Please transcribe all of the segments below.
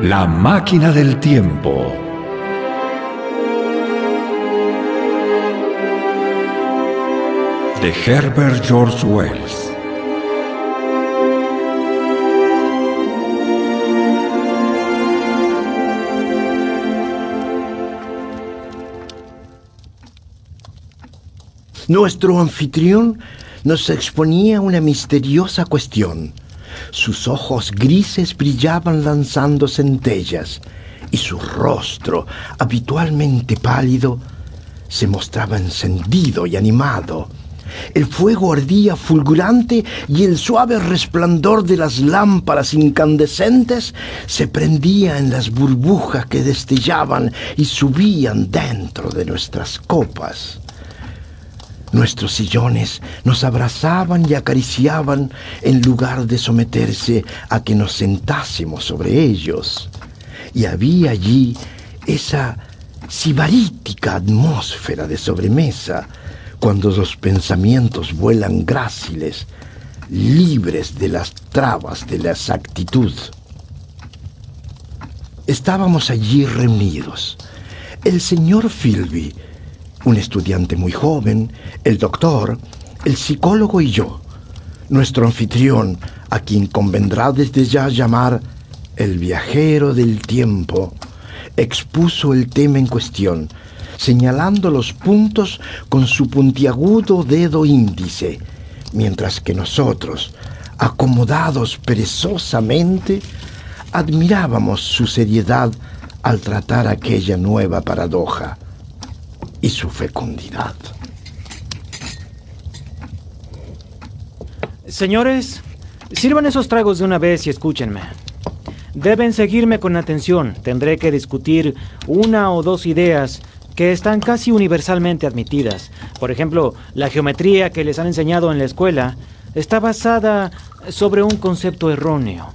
La máquina del tiempo. De Herbert George Wells. Nuestro anfitrión nos exponía una misteriosa cuestión. Sus ojos grises brillaban lanzando centellas y su rostro, habitualmente pálido, se mostraba encendido y animado. El fuego ardía fulgurante y el suave resplandor de las lámparas incandescentes se prendía en las burbujas que destellaban y subían dentro de nuestras copas. Nuestros sillones nos abrazaban y acariciaban en lugar de someterse a que nos sentásemos sobre ellos. Y había allí esa sibarítica atmósfera de sobremesa, cuando los pensamientos vuelan gráciles, libres de las trabas de la exactitud. Estábamos allí reunidos. El señor Philby, un estudiante muy joven, el doctor, el psicólogo y yo. Nuestro anfitrión, a quien convendrá desde ya llamar el viajero del tiempo, expuso el tema en cuestión, señalando los puntos con su puntiagudo dedo índice, mientras que nosotros, acomodados perezosamente, admirábamos su seriedad al tratar aquella nueva paradoja y su fecundidad. Señores, sirvan esos tragos de una vez y escúchenme. Deben seguirme con atención. Tendré que discutir una o dos ideas que están casi universalmente admitidas. Por ejemplo, la geometría que les han enseñado en la escuela está basada sobre un concepto erróneo.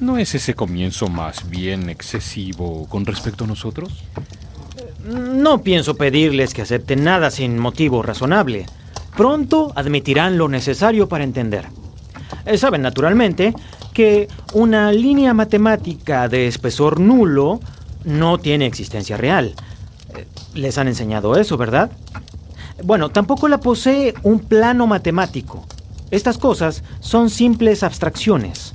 ¿No es ese comienzo más bien excesivo con respecto a nosotros? No pienso pedirles que acepten nada sin motivo razonable. Pronto admitirán lo necesario para entender. Eh, Saben, naturalmente, que una línea matemática de espesor nulo no tiene existencia real. Eh, Les han enseñado eso, ¿verdad? Bueno, tampoco la posee un plano matemático. Estas cosas son simples abstracciones.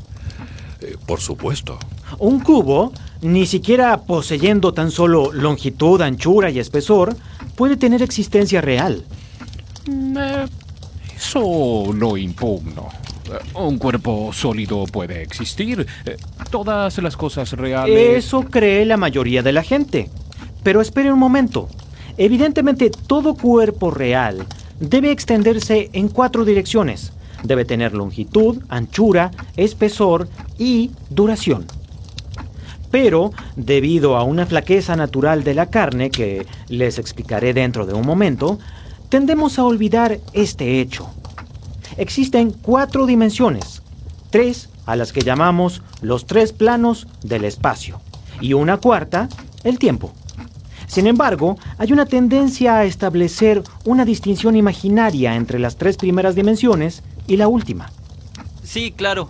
Eh, por supuesto. Un cubo, ni siquiera poseyendo tan solo longitud, anchura y espesor, puede tener existencia real. Mm, eh, Eso lo impugno. Eh, Un cuerpo sólido puede existir. Eh, Todas las cosas reales. Eso cree la mayoría de la gente. Pero espere un momento. Evidentemente, todo cuerpo real debe extenderse en cuatro direcciones. Debe tener longitud, anchura, espesor y duración. Pero, debido a una flaqueza natural de la carne, que les explicaré dentro de un momento, tendemos a olvidar este hecho. Existen cuatro dimensiones, tres a las que llamamos los tres planos del espacio, y una cuarta, el tiempo. Sin embargo, hay una tendencia a establecer una distinción imaginaria entre las tres primeras dimensiones y la última. Sí, claro.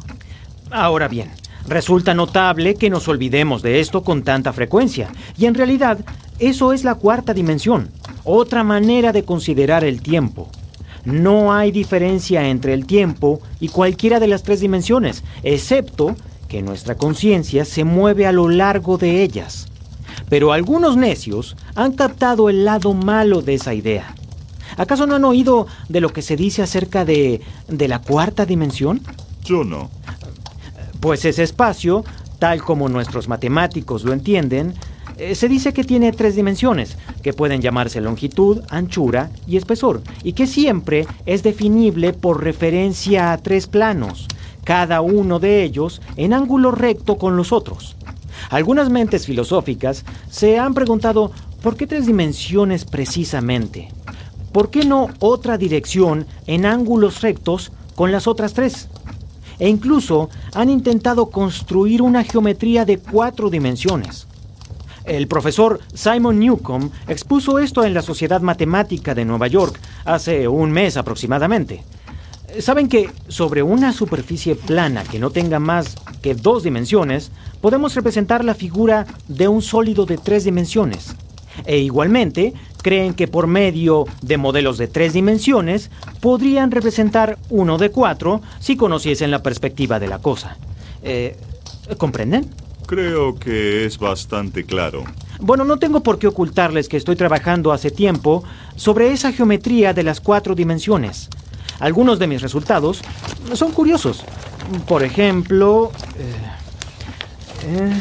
Ahora bien, resulta notable que nos olvidemos de esto con tanta frecuencia, y en realidad eso es la cuarta dimensión, otra manera de considerar el tiempo. No hay diferencia entre el tiempo y cualquiera de las tres dimensiones, excepto que nuestra conciencia se mueve a lo largo de ellas. Pero algunos necios han captado el lado malo de esa idea. ¿Acaso no han oído de lo que se dice acerca de, de la cuarta dimensión? Yo no. Pues ese espacio, tal como nuestros matemáticos lo entienden, eh, se dice que tiene tres dimensiones, que pueden llamarse longitud, anchura y espesor, y que siempre es definible por referencia a tres planos, cada uno de ellos en ángulo recto con los otros. Algunas mentes filosóficas se han preguntado ¿por qué tres dimensiones precisamente? ¿Por qué no otra dirección en ángulos rectos con las otras tres? E incluso han intentado construir una geometría de cuatro dimensiones. El profesor Simon Newcomb expuso esto en la Sociedad Matemática de Nueva York hace un mes aproximadamente. Saben que sobre una superficie plana que no tenga más que dos dimensiones, podemos representar la figura de un sólido de tres dimensiones. E igualmente, creen que por medio de modelos de tres dimensiones podrían representar uno de cuatro si conociesen la perspectiva de la cosa. Eh, ¿Comprenden? Creo que es bastante claro. Bueno, no tengo por qué ocultarles que estoy trabajando hace tiempo sobre esa geometría de las cuatro dimensiones. Algunos de mis resultados son curiosos. Por ejemplo... Eh, eh,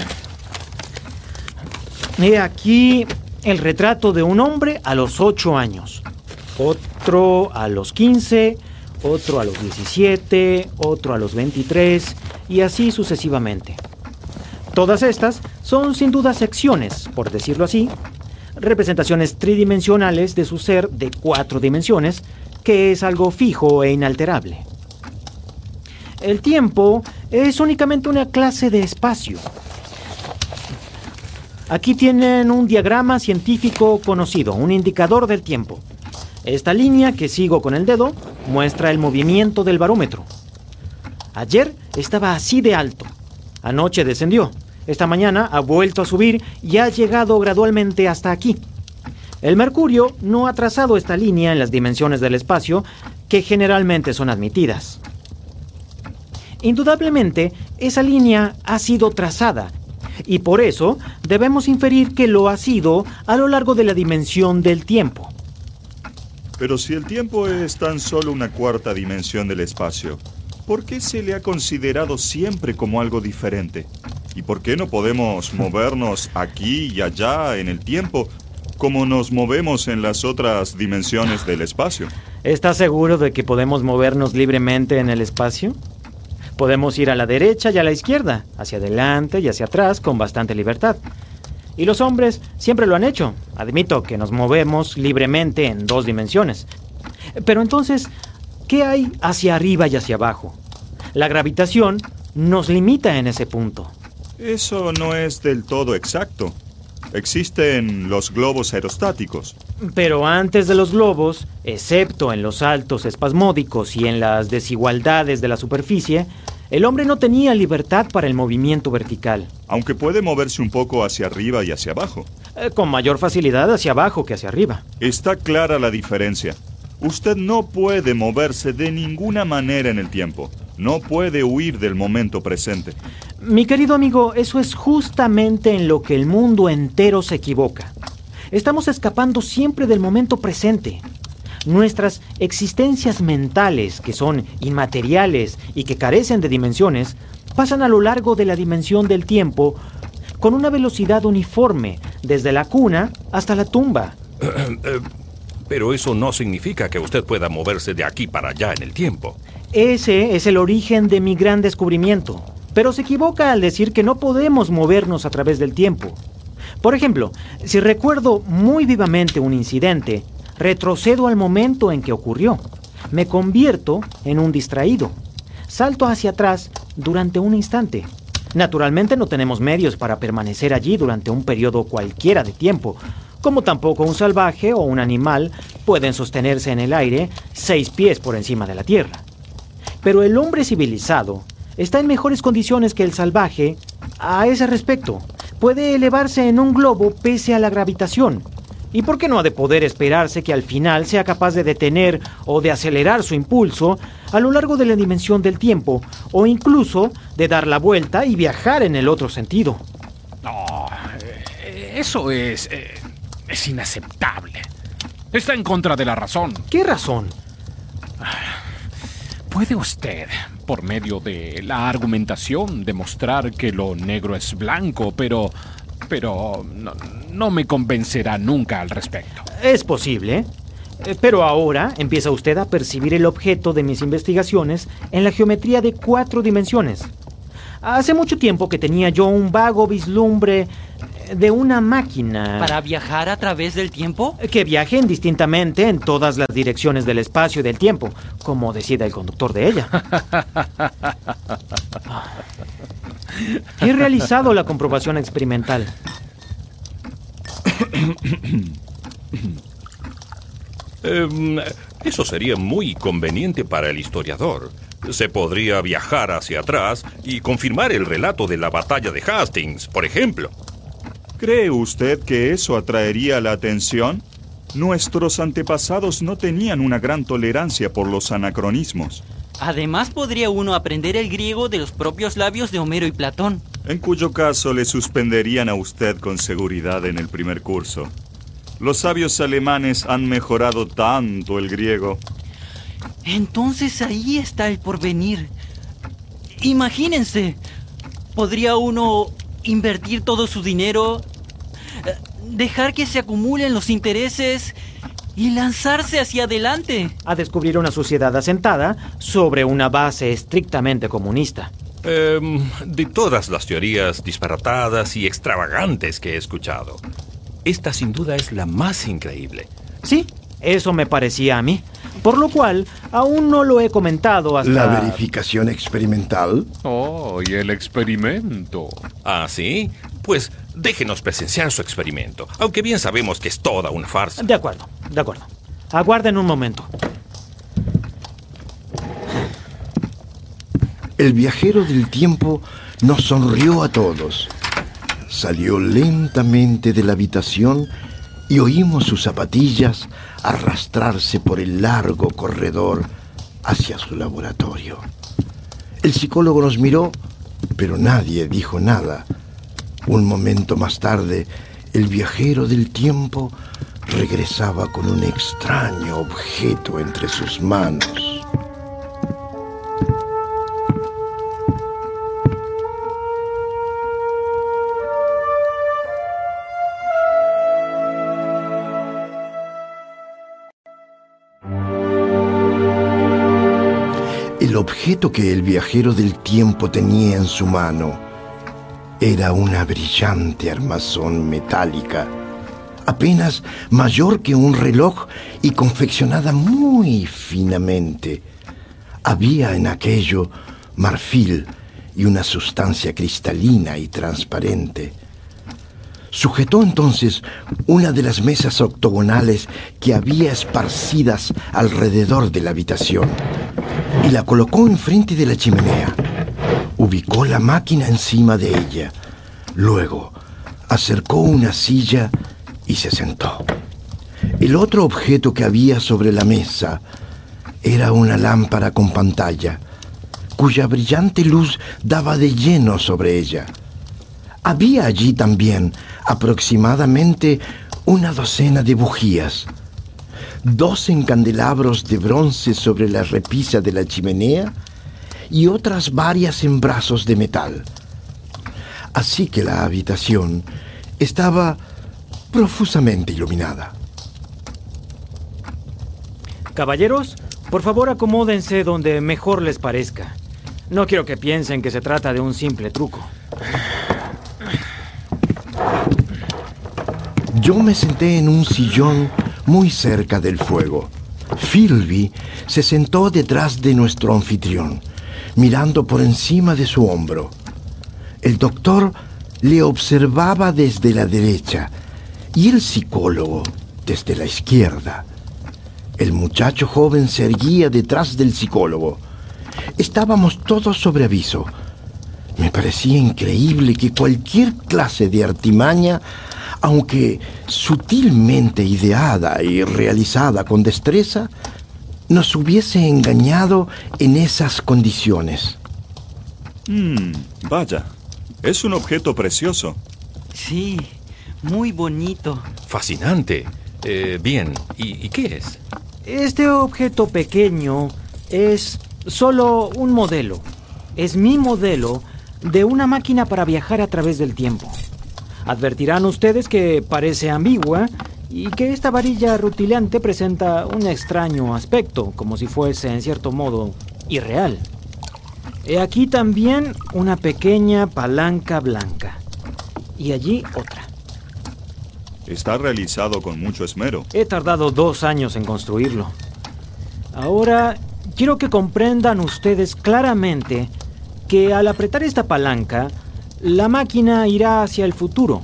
he aquí el retrato de un hombre a los 8 años, otro a los 15, otro a los 17, otro a los 23 y así sucesivamente. Todas estas son sin duda secciones, por decirlo así, representaciones tridimensionales de su ser de cuatro dimensiones, que es algo fijo e inalterable. El tiempo es únicamente una clase de espacio. Aquí tienen un diagrama científico conocido, un indicador del tiempo. Esta línea que sigo con el dedo muestra el movimiento del barómetro. Ayer estaba así de alto. Anoche descendió. Esta mañana ha vuelto a subir y ha llegado gradualmente hasta aquí. El Mercurio no ha trazado esta línea en las dimensiones del espacio que generalmente son admitidas. Indudablemente, esa línea ha sido trazada y por eso debemos inferir que lo ha sido a lo largo de la dimensión del tiempo. Pero si el tiempo es tan solo una cuarta dimensión del espacio, ¿por qué se le ha considerado siempre como algo diferente? ¿Y por qué no podemos movernos aquí y allá en el tiempo como nos movemos en las otras dimensiones del espacio? ¿Estás seguro de que podemos movernos libremente en el espacio? Podemos ir a la derecha y a la izquierda, hacia adelante y hacia atrás con bastante libertad. Y los hombres siempre lo han hecho. Admito que nos movemos libremente en dos dimensiones. Pero entonces, ¿Qué hay hacia arriba y hacia abajo? La gravitación nos limita en ese punto. Eso no es del todo exacto. Existen los globos aerostáticos. Pero antes de los globos, excepto en los saltos espasmódicos y en las desigualdades de la superficie, el hombre no tenía libertad para el movimiento vertical. Aunque puede moverse un poco hacia arriba y hacia abajo. Eh, con mayor facilidad hacia abajo que hacia arriba. Está clara la diferencia. Usted no puede moverse de ninguna manera en el tiempo. No puede huir del momento presente. Mi querido amigo, eso es justamente en lo que el mundo entero se equivoca. Estamos escapando siempre del momento presente. Nuestras existencias mentales, que son inmateriales y que carecen de dimensiones, pasan a lo largo de la dimensión del tiempo con una velocidad uniforme, desde la cuna hasta la tumba. Eh, pero eso no significa que usted pueda moverse de aquí para allá en el tiempo. Ese es el origen de mi gran descubrimiento. Pero se equivoca al decir que no podemos movernos a través del tiempo. Por ejemplo, si recuerdo muy vivamente un incidente, retrocedo al momento en que ocurrió. Me convierto en un distraído. Salto hacia atrás durante un instante. Naturalmente no tenemos medios para permanecer allí durante un periodo cualquiera de tiempo, como tampoco un salvaje o un animal pueden sostenerse en el aire seis pies por encima de la tierra. Pero el hombre civilizado está en mejores condiciones que el salvaje a ese respecto. Puede elevarse en un globo pese a la gravitación. ¿Y por qué no ha de poder esperarse que al final sea capaz de detener o de acelerar su impulso a lo largo de la dimensión del tiempo, o incluso de dar la vuelta y viajar en el otro sentido? No, eh, eso es... Eh, es inaceptable. Está en contra de la razón. ¿Qué razón? ¿Puede usted, por medio de la argumentación, demostrar que lo negro es blanco, pero... pero no, no me convencerá nunca al respecto? Es posible. Eh, pero ahora empieza usted a percibir el objeto de mis investigaciones en la geometría de cuatro dimensiones. Hace mucho tiempo que tenía yo un vago vislumbre de una máquina. ¿Para viajar a través del tiempo? Que viaje indistintamente en todas las direcciones del espacio y del tiempo, como decida el conductor de ella. He realizado la comprobación experimental. Em, eso sería muy conveniente para el historiador. Se podría viajar hacia atrás y confirmar el relato de la batalla de Hastings, por ejemplo. ¿Cree usted que eso atraería la atención? Nuestros antepasados no tenían una gran tolerancia por los anacronismos. Además podría uno aprender el griego de los propios labios de Homero y Platón. En cuyo caso le suspenderían a usted con seguridad en el primer curso. Los sabios alemanes han mejorado tanto el griego. Entonces ahí está el porvenir. Imagínense, podría uno invertir todo su dinero, eh, dejar que se acumulen los intereses y lanzarse hacia adelante. A descubrir una sociedad asentada sobre una base estrictamente comunista. Em, de todas las teorías disparatadas y extravagantes que he escuchado, esta sin duda es la más increíble. Sí, eso me parecía a mí. Por lo cual, aún no lo he comentado hasta... ¿La verificación experimental? Oh, y el experimento. ¿Ah, sí? Pues déjenos presenciar su experimento, aunque bien sabemos que es toda una farsa. De acuerdo, de acuerdo. Aguarden un momento. El viajero del tiempo nos sonrió a todos. Salió lentamente de la habitación y oímos sus zapatillas arrastrarse por el largo corredor hacia su laboratorio. El psicólogo nos miró, pero nadie dijo nada. Un momento más tarde, el viajero del tiempo regresaba con un extraño objeto entre sus manos. Que el viajero del tiempo tenía en su mano era una brillante armazón metálica, apenas mayor que un reloj y confeccionada muy finamente. Había en aquello marfil y una sustancia cristalina y transparente. Sujetó entonces una de las mesas octogonales que había esparcidas alrededor de la habitación y la colocó enfrente de la chimenea. Ubicó la máquina encima de ella. Luego acercó una silla y se sentó. El otro objeto que había sobre la mesa era una lámpara con pantalla, cuya brillante luz daba de lleno sobre ella. Había allí también aproximadamente una docena de bujías dos encandelabros de bronce sobre la repisa de la chimenea y otras varias en brazos de metal. Así que la habitación estaba profusamente iluminada. Caballeros, por favor acomódense donde mejor les parezca. No quiero que piensen que se trata de un simple truco. Yo me senté en un sillón muy cerca del fuego. Philby se sentó detrás de nuestro anfitrión, mirando por encima de su hombro. El doctor le observaba desde la derecha y el psicólogo desde la izquierda. El muchacho joven se erguía detrás del psicólogo. Estábamos todos sobre aviso. Me parecía increíble que cualquier clase de artimaña aunque sutilmente ideada y realizada con destreza, nos hubiese engañado en esas condiciones. Hmm, vaya, es un objeto precioso. Sí, muy bonito. Fascinante. Eh, bien, ¿Y, ¿y qué es? Este objeto pequeño es solo un modelo. Es mi modelo de una máquina para viajar a través del tiempo. Advertirán ustedes que parece ambigua y que esta varilla rutilante presenta un extraño aspecto, como si fuese en cierto modo irreal. He aquí también una pequeña palanca blanca. Y allí otra. Está realizado con mucho esmero. He tardado dos años en construirlo. Ahora quiero que comprendan ustedes claramente que al apretar esta palanca, la máquina irá hacia el futuro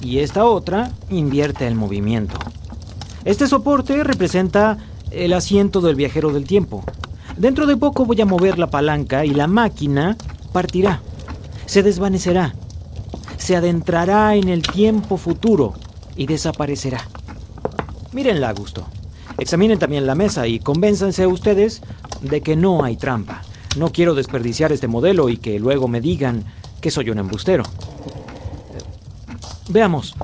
y esta otra invierte el movimiento. Este soporte representa el asiento del viajero del tiempo. Dentro de poco voy a mover la palanca y la máquina partirá, se desvanecerá, se adentrará en el tiempo futuro y desaparecerá. Mírenla a gusto. Examinen también la mesa y convénzanse ustedes de que no hay trampa. No quiero desperdiciar este modelo y que luego me digan que soy un embustero. Veamos.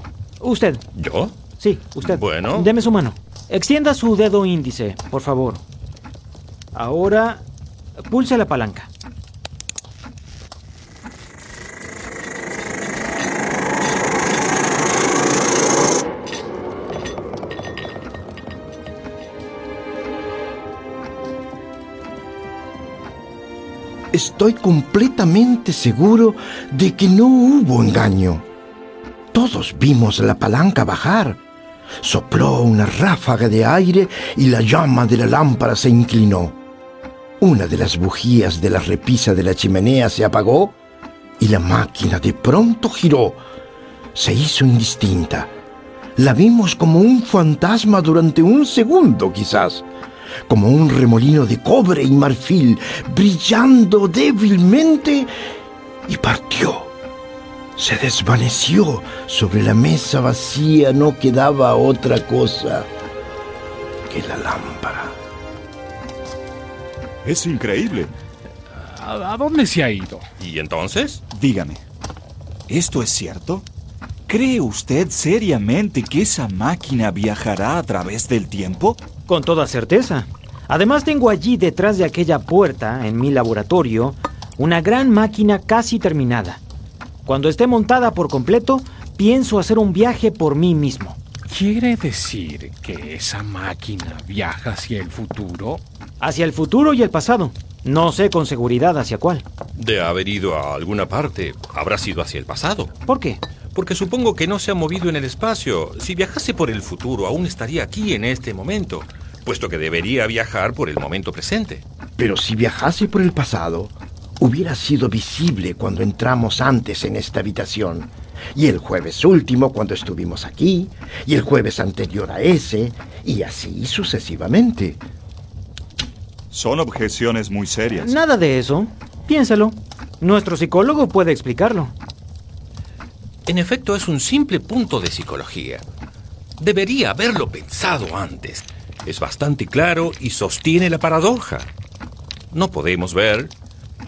Usted. ¿Yo? Sí, usted. Bueno. Deme su mano. Extienda su dedo índice, por favor. Ahora, pulse la palanca. Estoy completamente seguro de que no hubo engaño. Todos vimos la palanca bajar. Sopló una ráfaga de aire y la llama de la lámpara se inclinó. Una de las bujías de la repisa de la chimenea se apagó y la máquina de pronto giró. Se hizo indistinta. La vimos como un fantasma durante un segundo quizás como un remolino de cobre y marfil, brillando débilmente, y partió. Se desvaneció. Sobre la mesa vacía no quedaba otra cosa que la lámpara. Es increíble. ¿A, a dónde se ha ido? ¿Y entonces? Dígame, ¿esto es cierto? ¿Cree usted seriamente que esa máquina viajará a través del tiempo? Con toda certeza. Además tengo allí detrás de aquella puerta, en mi laboratorio, una gran máquina casi terminada. Cuando esté montada por completo, pienso hacer un viaje por mí mismo. ¿Quiere decir que esa máquina viaja hacia el futuro? Hacia el futuro y el pasado. No sé con seguridad hacia cuál. De haber ido a alguna parte, habrá sido hacia el pasado. ¿Por qué? Porque supongo que no se ha movido en el espacio. Si viajase por el futuro, aún estaría aquí en este momento, puesto que debería viajar por el momento presente. Pero si viajase por el pasado, hubiera sido visible cuando entramos antes en esta habitación. Y el jueves último cuando estuvimos aquí, y el jueves anterior a ese, y así sucesivamente. Son objeciones muy serias. Nada de eso. Piénselo. Nuestro psicólogo puede explicarlo. En efecto, es un simple punto de psicología. Debería haberlo pensado antes. Es bastante claro y sostiene la paradoja. No podemos ver,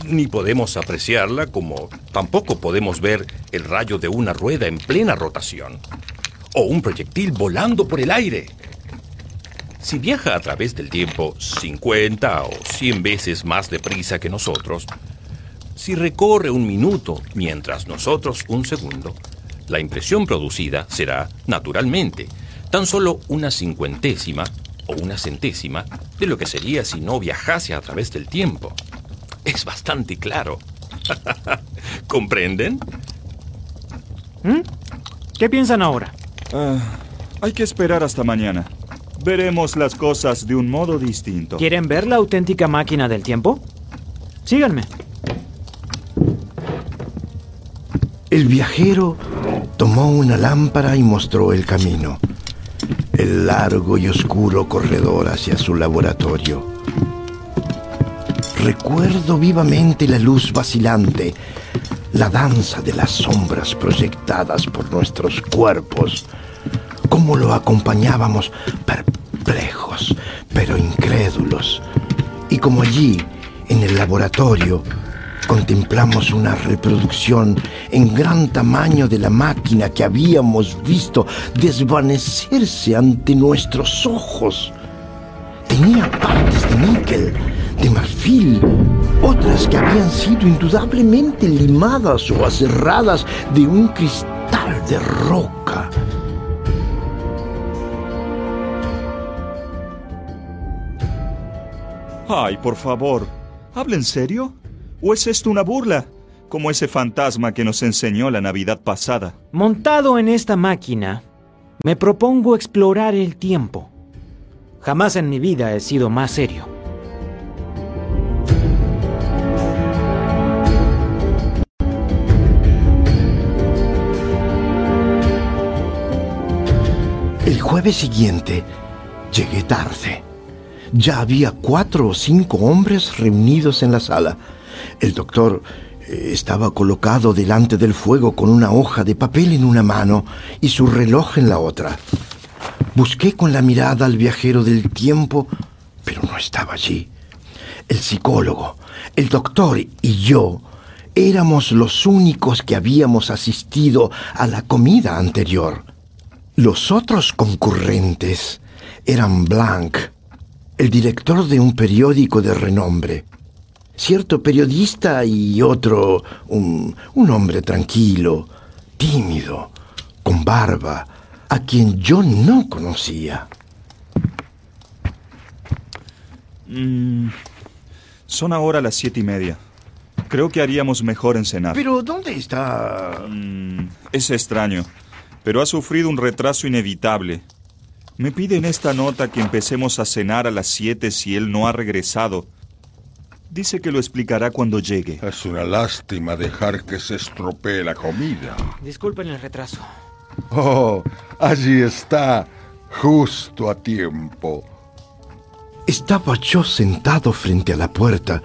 ni podemos apreciarla como tampoco podemos ver el rayo de una rueda en plena rotación o un proyectil volando por el aire. Si viaja a través del tiempo 50 o 100 veces más deprisa que nosotros, si recorre un minuto mientras nosotros un segundo, la impresión producida será, naturalmente, tan solo una cincuentésima o una centésima de lo que sería si no viajase a través del tiempo. Es bastante claro. ¿Comprenden? ¿Mm? ¿Qué piensan ahora? Ah, hay que esperar hasta mañana. Veremos las cosas de un modo distinto. ¿Quieren ver la auténtica máquina del tiempo? Síganme. El viajero tomó una lámpara y mostró el camino. El largo y oscuro corredor hacia su laboratorio. Recuerdo vivamente la luz vacilante, la danza de las sombras proyectadas por nuestros cuerpos, cómo lo acompañábamos perplejos, pero incrédulos, y como allí, en el laboratorio, contemplamos una reproducción en gran tamaño de la máquina que habíamos visto desvanecerse ante nuestros ojos. Tenía partes de níquel, de marfil, otras que habían sido indudablemente limadas o aserradas de un cristal de roca. Ay, por favor, ¿habla en serio? ¿O es esto una burla? Como ese fantasma que nos enseñó la Navidad pasada. Montado en esta máquina, me propongo explorar el tiempo. Jamás en mi vida he sido más serio. El jueves siguiente llegué tarde. Ya había cuatro o cinco hombres reunidos en la sala. El doctor eh, estaba colocado delante del fuego con una hoja de papel en una mano y su reloj en la otra. Busqué con la mirada al viajero del tiempo, pero no estaba allí. El psicólogo, el doctor y yo éramos los únicos que habíamos asistido a la comida anterior. Los otros concurrentes eran Blanc, el director de un periódico de renombre, cierto periodista y otro, un, un hombre tranquilo, tímido, con barba, a quien yo no conocía. Mm, son ahora las siete y media. Creo que haríamos mejor en cenar. Pero ¿dónde está? Mm, es extraño, pero ha sufrido un retraso inevitable. Me pide en esta nota que empecemos a cenar a las siete si él no ha regresado. Dice que lo explicará cuando llegue. Es una lástima dejar que se estropee la comida. Disculpen el retraso. Oh, allí está, justo a tiempo. Estaba yo sentado frente a la puerta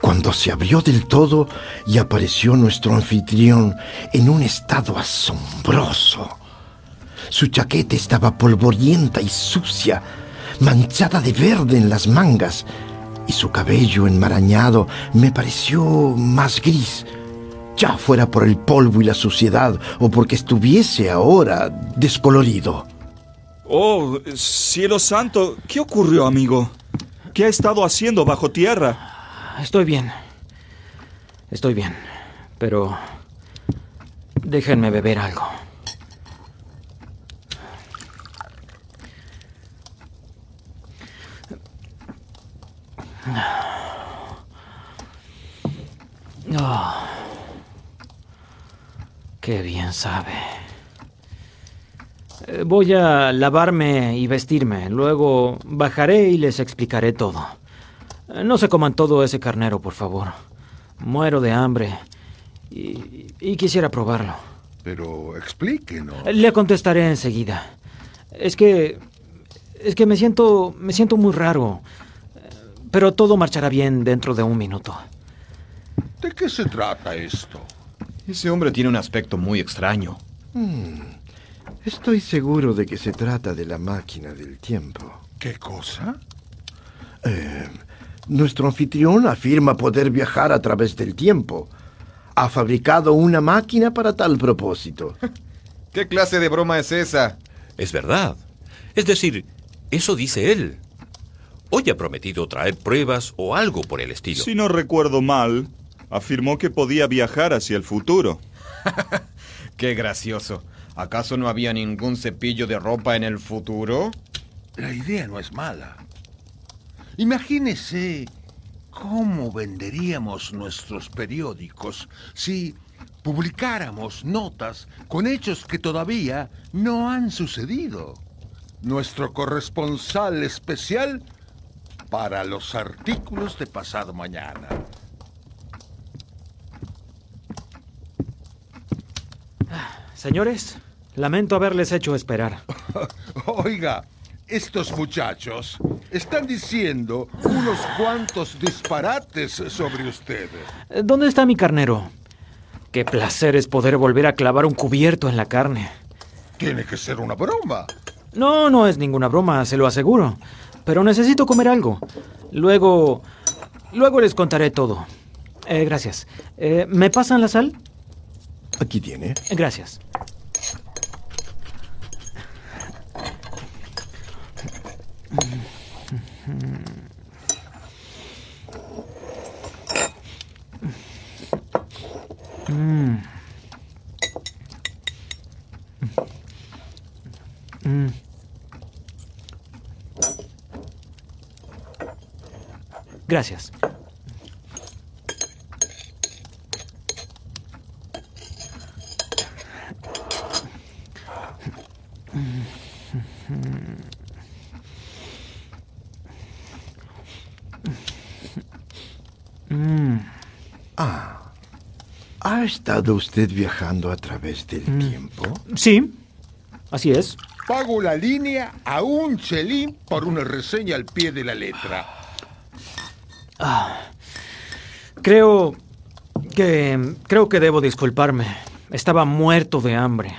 cuando se abrió del todo y apareció nuestro anfitrión en un estado asombroso. Su chaqueta estaba polvorienta y sucia, manchada de verde en las mangas, y su cabello enmarañado me pareció más gris, ya fuera por el polvo y la suciedad o porque estuviese ahora descolorido. Oh, cielo santo, ¿qué ocurrió, amigo? ¿Qué ha estado haciendo bajo tierra? Estoy bien. Estoy bien. Pero... Déjenme beber algo. Oh, qué bien sabe. Eh, Voy a lavarme y vestirme. Luego bajaré y les explicaré todo. Eh, No se coman todo ese carnero, por favor. Muero de hambre y, y quisiera probarlo. Pero explíquenos. Le contestaré enseguida. Es que es que me siento me siento muy raro. Eh, Pero todo marchará bien dentro de un minuto. ¿De qué se trata esto? Ese hombre tiene un aspecto muy extraño. Estoy seguro de que se trata de la máquina del tiempo. ¿Qué cosa? Nuestro anfitrión afirma poder viajar a través del tiempo. Ha fabricado una máquina para tal propósito. ¿Qué clase de broma es esa? Es verdad. Es decir, eso dice él. Hoy ha prometido traer pruebas o algo por el estilo. Si no recuerdo mal, afirmó que podía viajar hacia el futuro. Qué gracioso. ¿Acaso no había ningún cepillo de ropa en el futuro? La idea no es mala. Imagínese cómo venderíamos nuestros periódicos si publicáramos notas con hechos que todavía no han sucedido. Nuestro corresponsal especial para los artículos de pasado mañana. Señores, lamento haberles hecho esperar. Oiga, estos muchachos están diciendo unos cuantos disparates sobre usted. Eh, ¿Dónde está mi carnero? Qué placer es poder volver a clavar un cubierto en la carne. Tiene que ser una broma. No, no es ninguna broma, se lo aseguro. Pero necesito comer algo. Luego... Luego les contaré todo. Eh, gracias. Eh, ¿Me pasan la sal? Aquí tiene. Gracias. Gracias. ¿Ha estado usted viajando a través del tiempo? Sí, así es. Pago la línea a un chelín por una reseña al pie de la letra. Creo que... Creo que debo disculparme. Estaba muerto de hambre.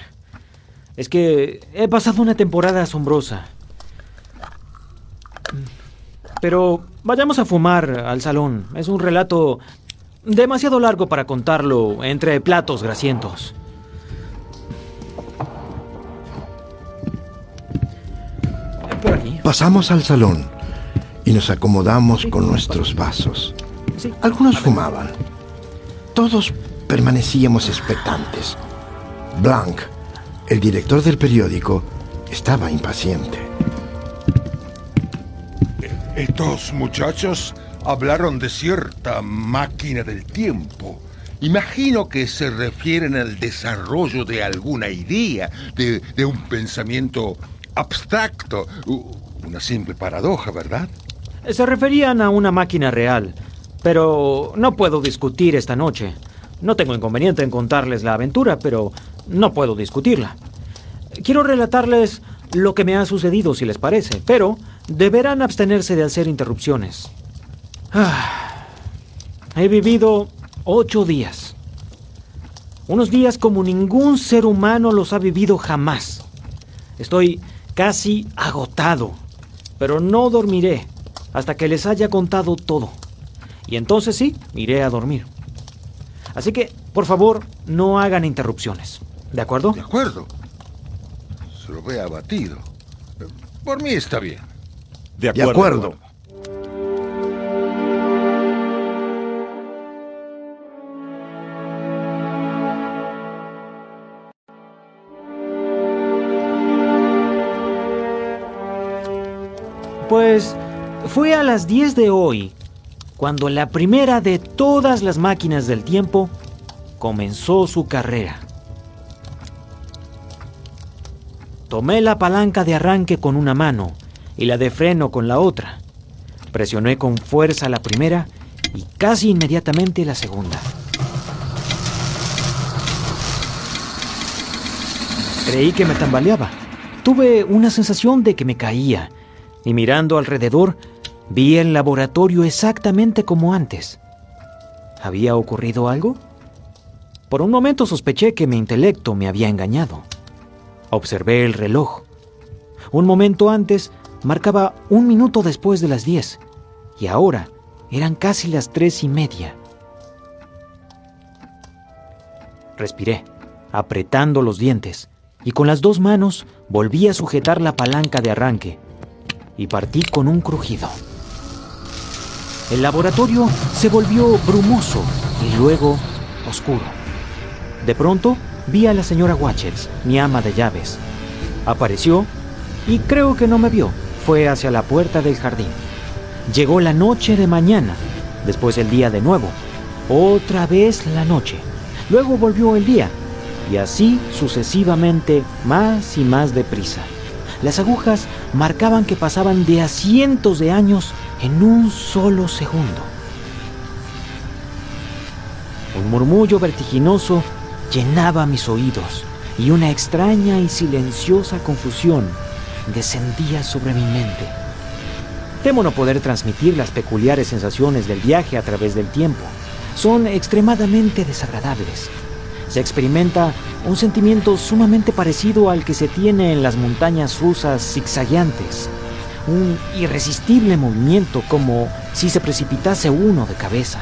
Es que he pasado una temporada asombrosa. Pero vayamos a fumar al salón. Es un relato demasiado largo para contarlo entre platos grasientos. Por aquí. Pasamos al salón y nos acomodamos con nuestros vasos. Algunos fumaban. Todos permanecíamos expectantes. Blanc, el director del periódico, estaba impaciente. Estos muchachos hablaron de cierta máquina del tiempo. Imagino que se refieren al desarrollo de alguna idea, de, de un pensamiento abstracto, una simple paradoja, ¿verdad? Se referían a una máquina real, pero no puedo discutir esta noche. No tengo inconveniente en contarles la aventura, pero no puedo discutirla. Quiero relatarles lo que me ha sucedido, si les parece, pero deberán abstenerse de hacer interrupciones. Ah, he vivido ocho días. Unos días como ningún ser humano los ha vivido jamás. Estoy casi agotado, pero no dormiré hasta que les haya contado todo. Y entonces sí, iré a dormir. Así que, por favor, no hagan interrupciones. ¿De acuerdo? De acuerdo. Se lo ve abatido. Por mí está bien. De De acuerdo. acuerdo. Pues fue a las 10 de hoy cuando la primera de todas las máquinas del tiempo comenzó su carrera. Tomé la palanca de arranque con una mano y la de freno con la otra. Presioné con fuerza la primera y casi inmediatamente la segunda. Creí que me tambaleaba. Tuve una sensación de que me caía y mirando alrededor vi el laboratorio exactamente como antes. ¿Había ocurrido algo? Por un momento sospeché que mi intelecto me había engañado. Observé el reloj. Un momento antes marcaba un minuto después de las diez y ahora eran casi las tres y media. Respiré, apretando los dientes, y con las dos manos volví a sujetar la palanca de arranque y partí con un crujido. El laboratorio se volvió brumoso y luego oscuro. De pronto vi a la señora Watchels, mi ama de llaves. Apareció y creo que no me vio. Fue hacia la puerta del jardín. Llegó la noche de mañana, después el día de nuevo, otra vez la noche. Luego volvió el día y así sucesivamente más y más deprisa. Las agujas marcaban que pasaban de a cientos de años en un solo segundo. Un murmullo vertiginoso llenaba mis oídos y una extraña y silenciosa confusión descendía sobre mi mente. Temo no poder transmitir las peculiares sensaciones del viaje a través del tiempo. Son extremadamente desagradables. Se experimenta un sentimiento sumamente parecido al que se tiene en las montañas rusas zigzagueantes. Un irresistible movimiento como si se precipitase uno de cabeza.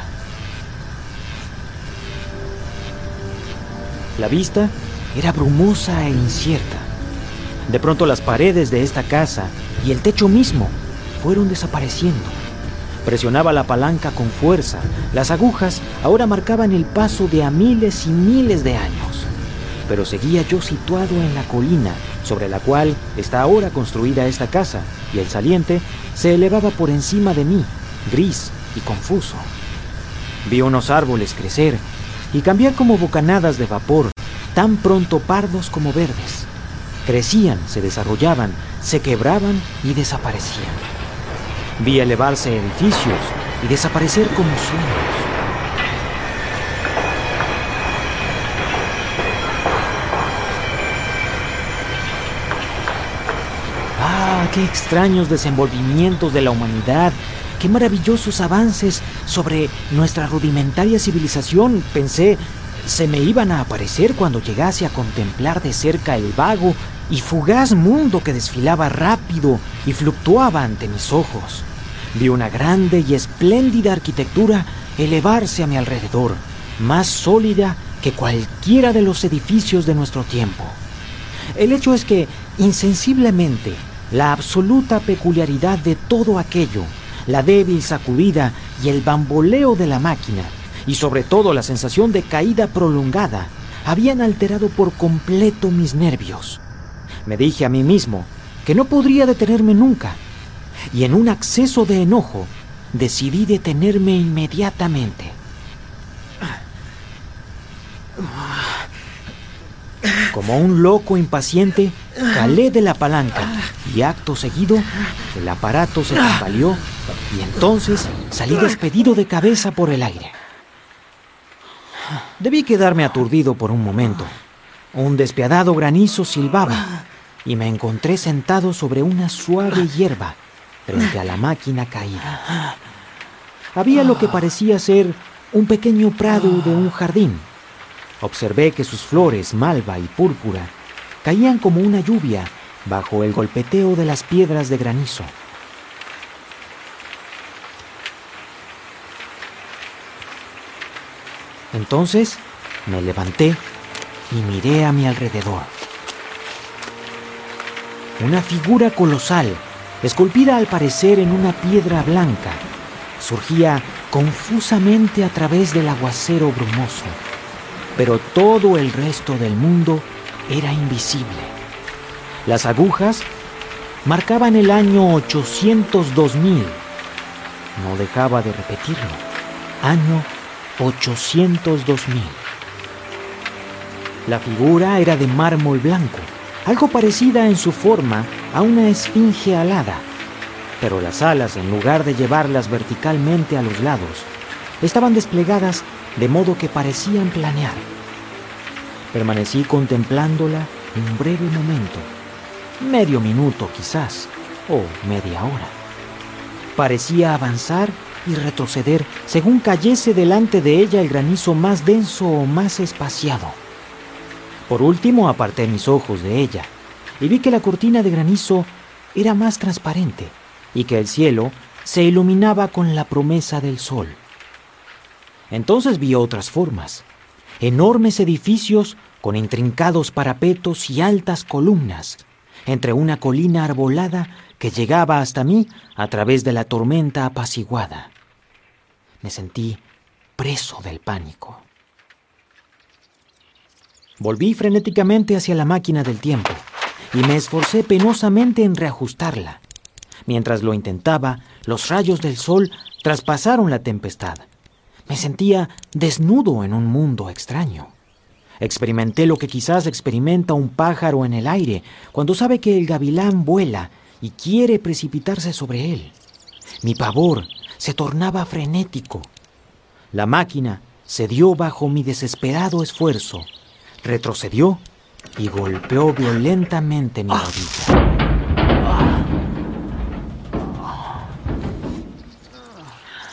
La vista era brumosa e incierta. De pronto las paredes de esta casa y el techo mismo fueron desapareciendo. Presionaba la palanca con fuerza. Las agujas ahora marcaban el paso de a miles y miles de años. Pero seguía yo situado en la colina sobre la cual está ahora construida esta casa, y el saliente se elevaba por encima de mí, gris y confuso. Vi unos árboles crecer y cambiar como bocanadas de vapor, tan pronto pardos como verdes. Crecían, se desarrollaban, se quebraban y desaparecían. Vi elevarse edificios y desaparecer como sueños. Qué extraños desenvolvimientos de la humanidad, qué maravillosos avances sobre nuestra rudimentaria civilización, pensé, se me iban a aparecer cuando llegase a contemplar de cerca el vago y fugaz mundo que desfilaba rápido y fluctuaba ante mis ojos. Vi una grande y espléndida arquitectura elevarse a mi alrededor, más sólida que cualquiera de los edificios de nuestro tiempo. El hecho es que, insensiblemente, la absoluta peculiaridad de todo aquello, la débil sacudida y el bamboleo de la máquina, y sobre todo la sensación de caída prolongada, habían alterado por completo mis nervios. Me dije a mí mismo que no podría detenerme nunca, y en un acceso de enojo decidí detenerme inmediatamente. Como un loco impaciente, calé de la palanca y acto seguido el aparato se tambaleó y entonces salí despedido de cabeza por el aire. Debí quedarme aturdido por un momento. Un despiadado granizo silbaba y me encontré sentado sobre una suave hierba frente a la máquina caída. Había lo que parecía ser un pequeño prado de un jardín. Observé que sus flores, malva y púrpura, caían como una lluvia bajo el golpeteo de las piedras de granizo. Entonces me levanté y miré a mi alrededor. Una figura colosal, esculpida al parecer en una piedra blanca, surgía confusamente a través del aguacero brumoso, pero todo el resto del mundo era invisible. Las agujas marcaban el año 802.000. No dejaba de repetirlo. Año 802.000. La figura era de mármol blanco, algo parecida en su forma a una esfinge alada, pero las alas, en lugar de llevarlas verticalmente a los lados, estaban desplegadas de modo que parecían planear. Permanecí contemplándola un breve momento, medio minuto quizás, o media hora. Parecía avanzar y retroceder según cayese delante de ella el granizo más denso o más espaciado. Por último aparté mis ojos de ella y vi que la cortina de granizo era más transparente y que el cielo se iluminaba con la promesa del sol. Entonces vi otras formas, enormes edificios con intrincados parapetos y altas columnas, entre una colina arbolada que llegaba hasta mí a través de la tormenta apaciguada. Me sentí preso del pánico. Volví frenéticamente hacia la máquina del tiempo y me esforcé penosamente en reajustarla. Mientras lo intentaba, los rayos del sol traspasaron la tempestad. Me sentía desnudo en un mundo extraño. Experimenté lo que quizás experimenta un pájaro en el aire cuando sabe que el gavilán vuela y quiere precipitarse sobre él. Mi pavor se tornaba frenético. La máquina cedió bajo mi desesperado esfuerzo, retrocedió y golpeó violentamente mi rodilla.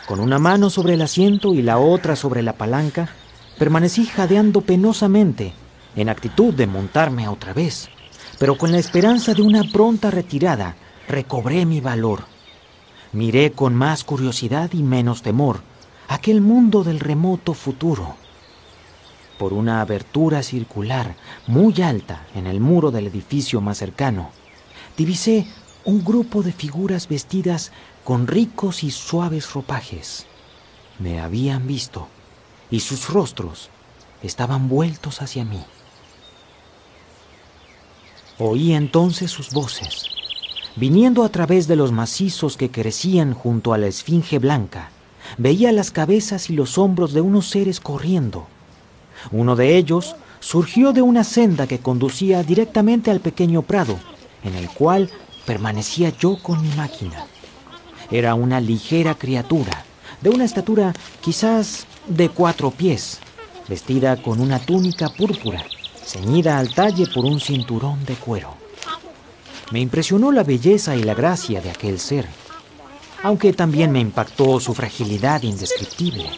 Con una mano sobre el asiento y la otra sobre la palanca, permanecí jadeando penosamente, en actitud de montarme otra vez, pero con la esperanza de una pronta retirada, recobré mi valor. Miré con más curiosidad y menos temor aquel mundo del remoto futuro. Por una abertura circular muy alta en el muro del edificio más cercano, divisé un grupo de figuras vestidas con ricos y suaves ropajes. Me habían visto y sus rostros estaban vueltos hacia mí. Oí entonces sus voces, viniendo a través de los macizos que crecían junto a la esfinge blanca. Veía las cabezas y los hombros de unos seres corriendo. Uno de ellos surgió de una senda que conducía directamente al pequeño prado, en el cual permanecía yo con mi máquina. Era una ligera criatura, de una estatura quizás de cuatro pies, vestida con una túnica púrpura, ceñida al talle por un cinturón de cuero. Me impresionó la belleza y la gracia de aquel ser, aunque también me impactó su fragilidad indescriptible.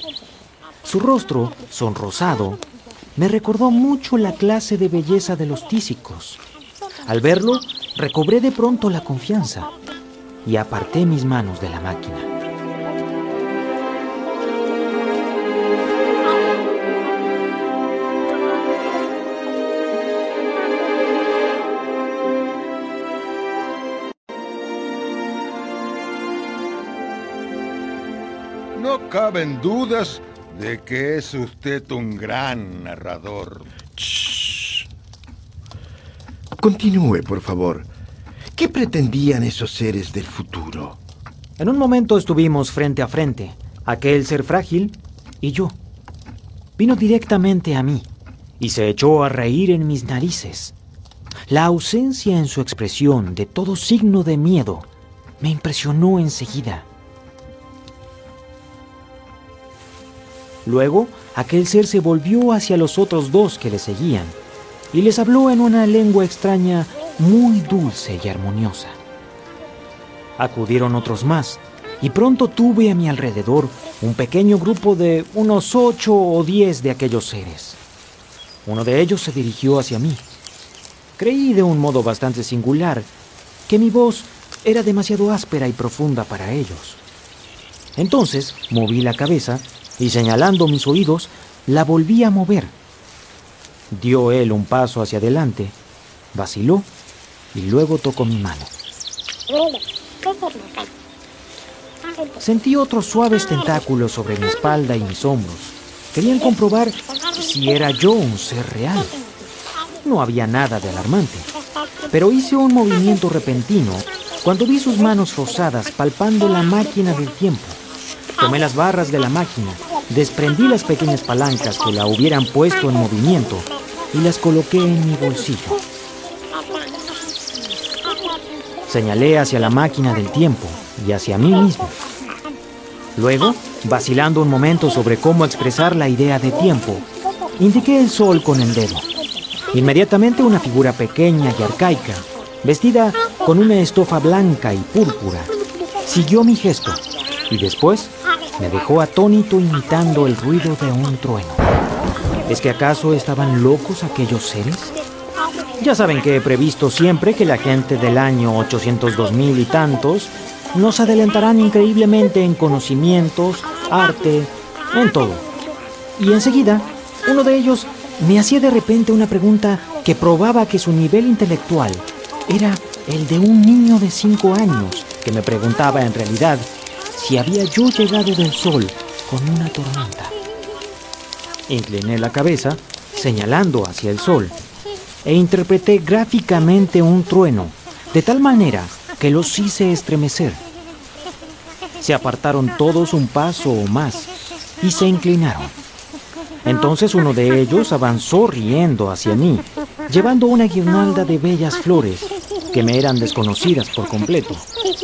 Su rostro, sonrosado, me recordó mucho la clase de belleza de los tísicos. Al verlo, recobré de pronto la confianza y aparté mis manos de la máquina. Caben dudas de que es usted un gran narrador. Continúe, por favor. ¿Qué pretendían esos seres del futuro? En un momento estuvimos frente a frente, aquel ser frágil y yo. Vino directamente a mí y se echó a reír en mis narices. La ausencia en su expresión de todo signo de miedo me impresionó enseguida. Luego, aquel ser se volvió hacia los otros dos que le seguían y les habló en una lengua extraña muy dulce y armoniosa. Acudieron otros más y pronto tuve a mi alrededor un pequeño grupo de unos ocho o diez de aquellos seres. Uno de ellos se dirigió hacia mí. Creí de un modo bastante singular que mi voz era demasiado áspera y profunda para ellos. Entonces moví la cabeza y señalando mis oídos, la volví a mover. Dio él un paso hacia adelante, vaciló y luego tocó mi mano. Sentí otros suaves tentáculos sobre mi espalda y mis hombros. Querían comprobar si era yo un ser real. No había nada de alarmante, pero hice un movimiento repentino cuando vi sus manos rosadas palpando la máquina del tiempo. Tomé las barras de la máquina, desprendí las pequeñas palancas que la hubieran puesto en movimiento y las coloqué en mi bolsillo. Señalé hacia la máquina del tiempo y hacia mí mismo. Luego, vacilando un momento sobre cómo expresar la idea de tiempo, indiqué el sol con el dedo. Inmediatamente una figura pequeña y arcaica, vestida con una estofa blanca y púrpura, siguió mi gesto y después me dejó atónito imitando el ruido de un trueno. ¿Es que acaso estaban locos aquellos seres? Ya saben que he previsto siempre que la gente del año 802 mil y tantos nos adelantarán increíblemente en conocimientos, arte, en todo. Y enseguida, uno de ellos me hacía de repente una pregunta que probaba que su nivel intelectual era el de un niño de cinco años, que me preguntaba en realidad si había yo llegado del sol con una tormenta. Incliné la cabeza, señalando hacia el sol, e interpreté gráficamente un trueno, de tal manera que los hice estremecer. Se apartaron todos un paso o más y se inclinaron. Entonces uno de ellos avanzó riendo hacia mí, llevando una guirnalda de bellas flores que me eran desconocidas por completo,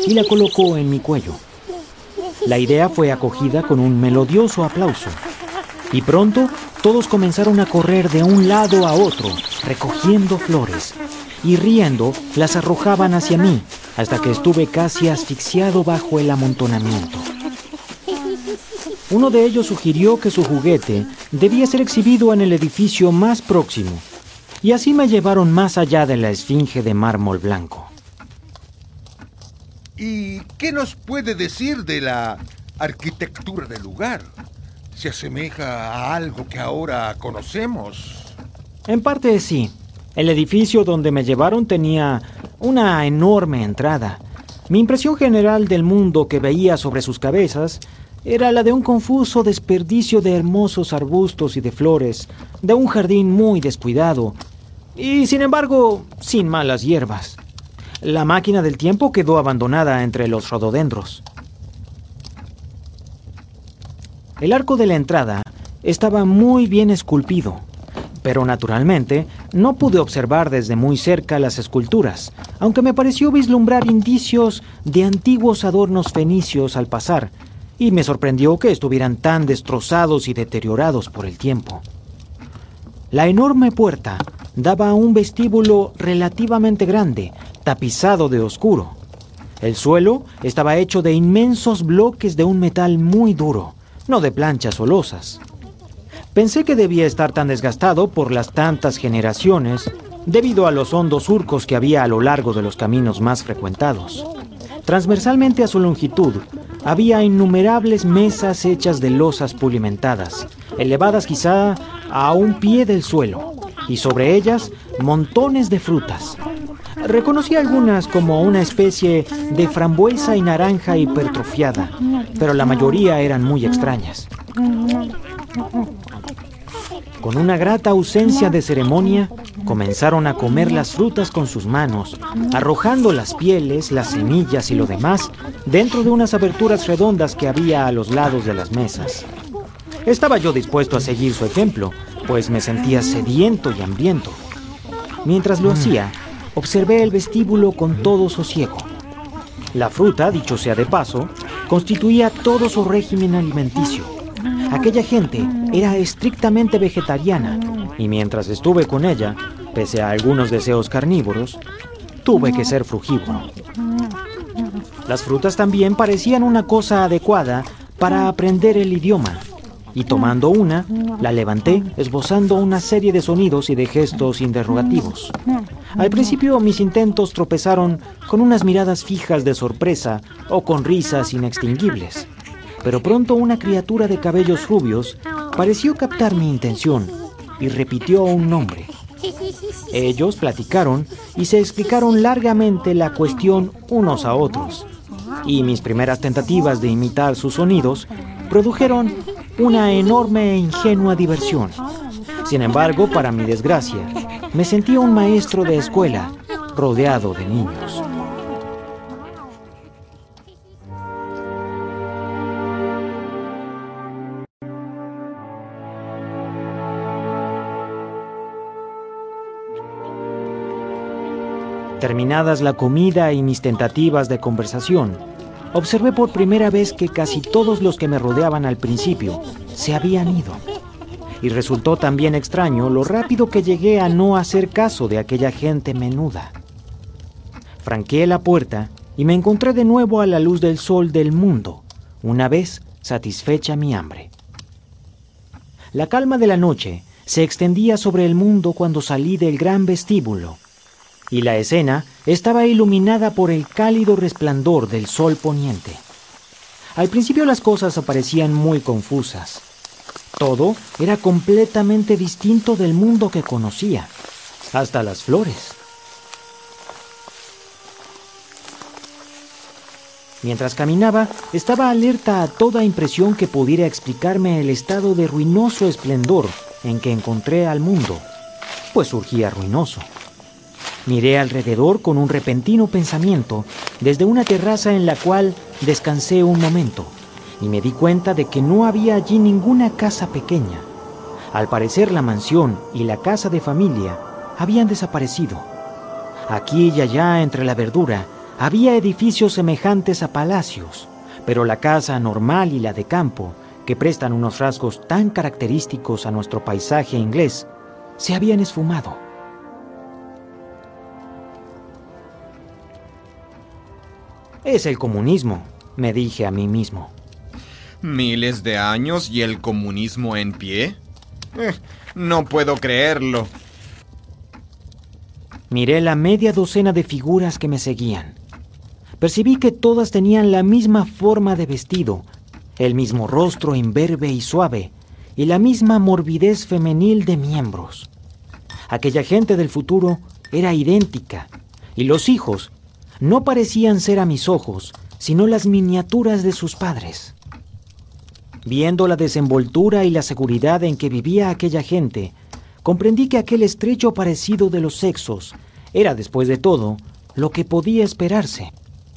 y la colocó en mi cuello. La idea fue acogida con un melodioso aplauso. Y pronto todos comenzaron a correr de un lado a otro, recogiendo flores. Y riendo, las arrojaban hacia mí, hasta que estuve casi asfixiado bajo el amontonamiento. Uno de ellos sugirió que su juguete debía ser exhibido en el edificio más próximo, y así me llevaron más allá de la esfinge de mármol blanco. ¿Y qué nos puede decir de la arquitectura del lugar? ¿Se asemeja a algo que ahora conocemos? En parte sí. El edificio donde me llevaron tenía una enorme entrada. Mi impresión general del mundo que veía sobre sus cabezas era la de un confuso desperdicio de hermosos arbustos y de flores, de un jardín muy descuidado, y sin embargo sin malas hierbas. La máquina del tiempo quedó abandonada entre los rododendros. El arco de la entrada estaba muy bien esculpido, pero naturalmente no pude observar desde muy cerca las esculturas, aunque me pareció vislumbrar indicios de antiguos adornos fenicios al pasar, y me sorprendió que estuvieran tan destrozados y deteriorados por el tiempo. La enorme puerta daba a un vestíbulo relativamente grande, tapizado de oscuro. El suelo estaba hecho de inmensos bloques de un metal muy duro, no de planchas o losas. Pensé que debía estar tan desgastado por las tantas generaciones debido a los hondos surcos que había a lo largo de los caminos más frecuentados. Transversalmente a su longitud había innumerables mesas hechas de losas pulimentadas, elevadas quizá a un pie del suelo, y sobre ellas montones de frutas. Reconocí algunas como una especie de frambuesa y naranja hipertrofiada, pero la mayoría eran muy extrañas. Con una grata ausencia de ceremonia, comenzaron a comer las frutas con sus manos, arrojando las pieles, las semillas y lo demás dentro de unas aberturas redondas que había a los lados de las mesas. Estaba yo dispuesto a seguir su ejemplo, pues me sentía sediento y hambriento. Mientras lo hacía, observé el vestíbulo con todo sosiego. La fruta, dicho sea de paso, constituía todo su régimen alimenticio Aquella gente era estrictamente vegetariana y mientras estuve con ella, pese a algunos deseos carnívoros, tuve que ser frugívoro. Las frutas también parecían una cosa adecuada para aprender el idioma, y tomando una, la levanté esbozando una serie de sonidos y de gestos interrogativos. Al principio mis intentos tropezaron con unas miradas fijas de sorpresa o con risas inextinguibles pero pronto una criatura de cabellos rubios pareció captar mi intención y repitió un nombre. Ellos platicaron y se explicaron largamente la cuestión unos a otros, y mis primeras tentativas de imitar sus sonidos produjeron una enorme e ingenua diversión. Sin embargo, para mi desgracia, me sentía un maestro de escuela rodeado de niños. Terminadas la comida y mis tentativas de conversación, observé por primera vez que casi todos los que me rodeaban al principio se habían ido. Y resultó también extraño lo rápido que llegué a no hacer caso de aquella gente menuda. Franqueé la puerta y me encontré de nuevo a la luz del sol del mundo, una vez satisfecha mi hambre. La calma de la noche se extendía sobre el mundo cuando salí del gran vestíbulo y la escena estaba iluminada por el cálido resplandor del sol poniente. Al principio las cosas aparecían muy confusas. Todo era completamente distinto del mundo que conocía, hasta las flores. Mientras caminaba, estaba alerta a toda impresión que pudiera explicarme el estado de ruinoso esplendor en que encontré al mundo, pues surgía ruinoso. Miré alrededor con un repentino pensamiento desde una terraza en la cual descansé un momento y me di cuenta de que no había allí ninguna casa pequeña. Al parecer la mansión y la casa de familia habían desaparecido. Aquí y allá entre la verdura había edificios semejantes a palacios, pero la casa normal y la de campo, que prestan unos rasgos tan característicos a nuestro paisaje inglés, se habían esfumado. Es el comunismo, me dije a mí mismo. ¿Miles de años y el comunismo en pie? Eh, no puedo creerlo. Miré la media docena de figuras que me seguían. Percibí que todas tenían la misma forma de vestido, el mismo rostro imberbe y suave, y la misma morbidez femenil de miembros. Aquella gente del futuro era idéntica, y los hijos no parecían ser a mis ojos, sino las miniaturas de sus padres. Viendo la desenvoltura y la seguridad en que vivía aquella gente, comprendí que aquel estrecho parecido de los sexos era, después de todo, lo que podía esperarse,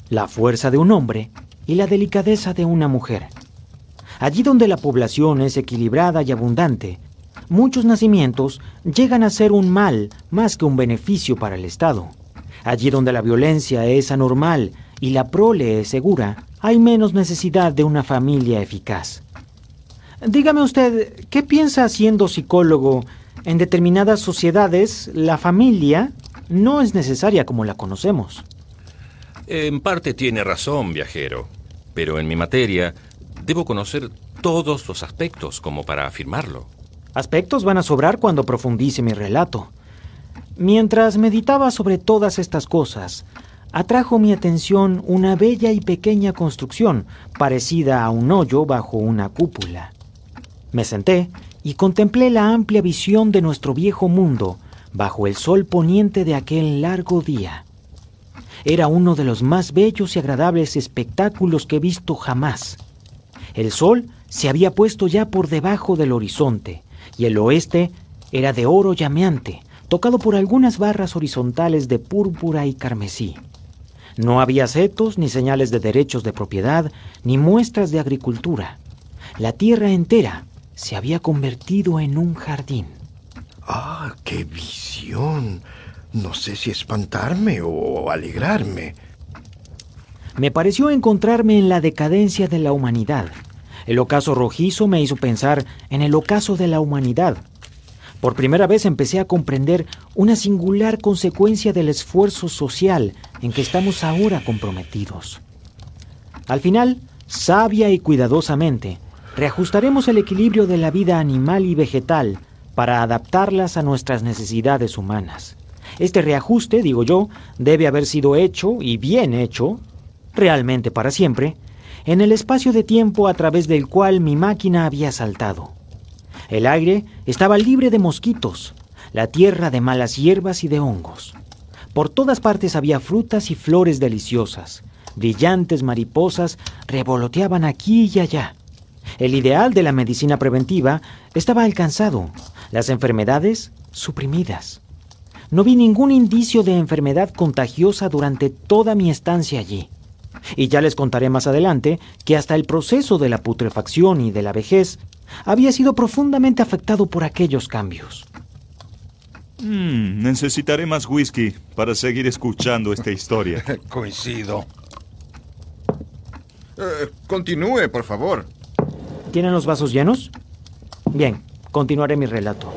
la fuerza de un hombre y la delicadeza de una mujer. Allí donde la población es equilibrada y abundante, muchos nacimientos llegan a ser un mal más que un beneficio para el Estado. Allí donde la violencia es anormal y la prole es segura, hay menos necesidad de una familia eficaz. Dígame usted, ¿qué piensa siendo psicólogo? En determinadas sociedades, la familia, no es necesaria como la conocemos. En parte tiene razón, viajero, pero en mi materia debo conocer todos los aspectos como para afirmarlo. Aspectos van a sobrar cuando profundice mi relato. Mientras meditaba sobre todas estas cosas, atrajo mi atención una bella y pequeña construcción parecida a un hoyo bajo una cúpula. Me senté y contemplé la amplia visión de nuestro viejo mundo bajo el sol poniente de aquel largo día. Era uno de los más bellos y agradables espectáculos que he visto jamás. El sol se había puesto ya por debajo del horizonte y el oeste era de oro llameante, tocado por algunas barras horizontales de púrpura y carmesí. No había setos, ni señales de derechos de propiedad, ni muestras de agricultura. La tierra entera se había convertido en un jardín. ¡Ah, qué visión! No sé si espantarme o alegrarme. Me pareció encontrarme en la decadencia de la humanidad. El ocaso rojizo me hizo pensar en el ocaso de la humanidad. Por primera vez empecé a comprender una singular consecuencia del esfuerzo social en que estamos ahora comprometidos. Al final, sabia y cuidadosamente, reajustaremos el equilibrio de la vida animal y vegetal para adaptarlas a nuestras necesidades humanas. Este reajuste, digo yo, debe haber sido hecho, y bien hecho, realmente para siempre, en el espacio de tiempo a través del cual mi máquina había saltado. El aire estaba libre de mosquitos, la tierra de malas hierbas y de hongos. Por todas partes había frutas y flores deliciosas. Brillantes mariposas revoloteaban aquí y allá. El ideal de la medicina preventiva estaba alcanzado, las enfermedades suprimidas. No vi ningún indicio de enfermedad contagiosa durante toda mi estancia allí. Y ya les contaré más adelante que hasta el proceso de la putrefacción y de la vejez había sido profundamente afectado por aquellos cambios. Mm, necesitaré más whisky para seguir escuchando esta historia. Coincido. Eh, continúe, por favor. ¿Tienen los vasos llenos? Bien, continuaré mi relato.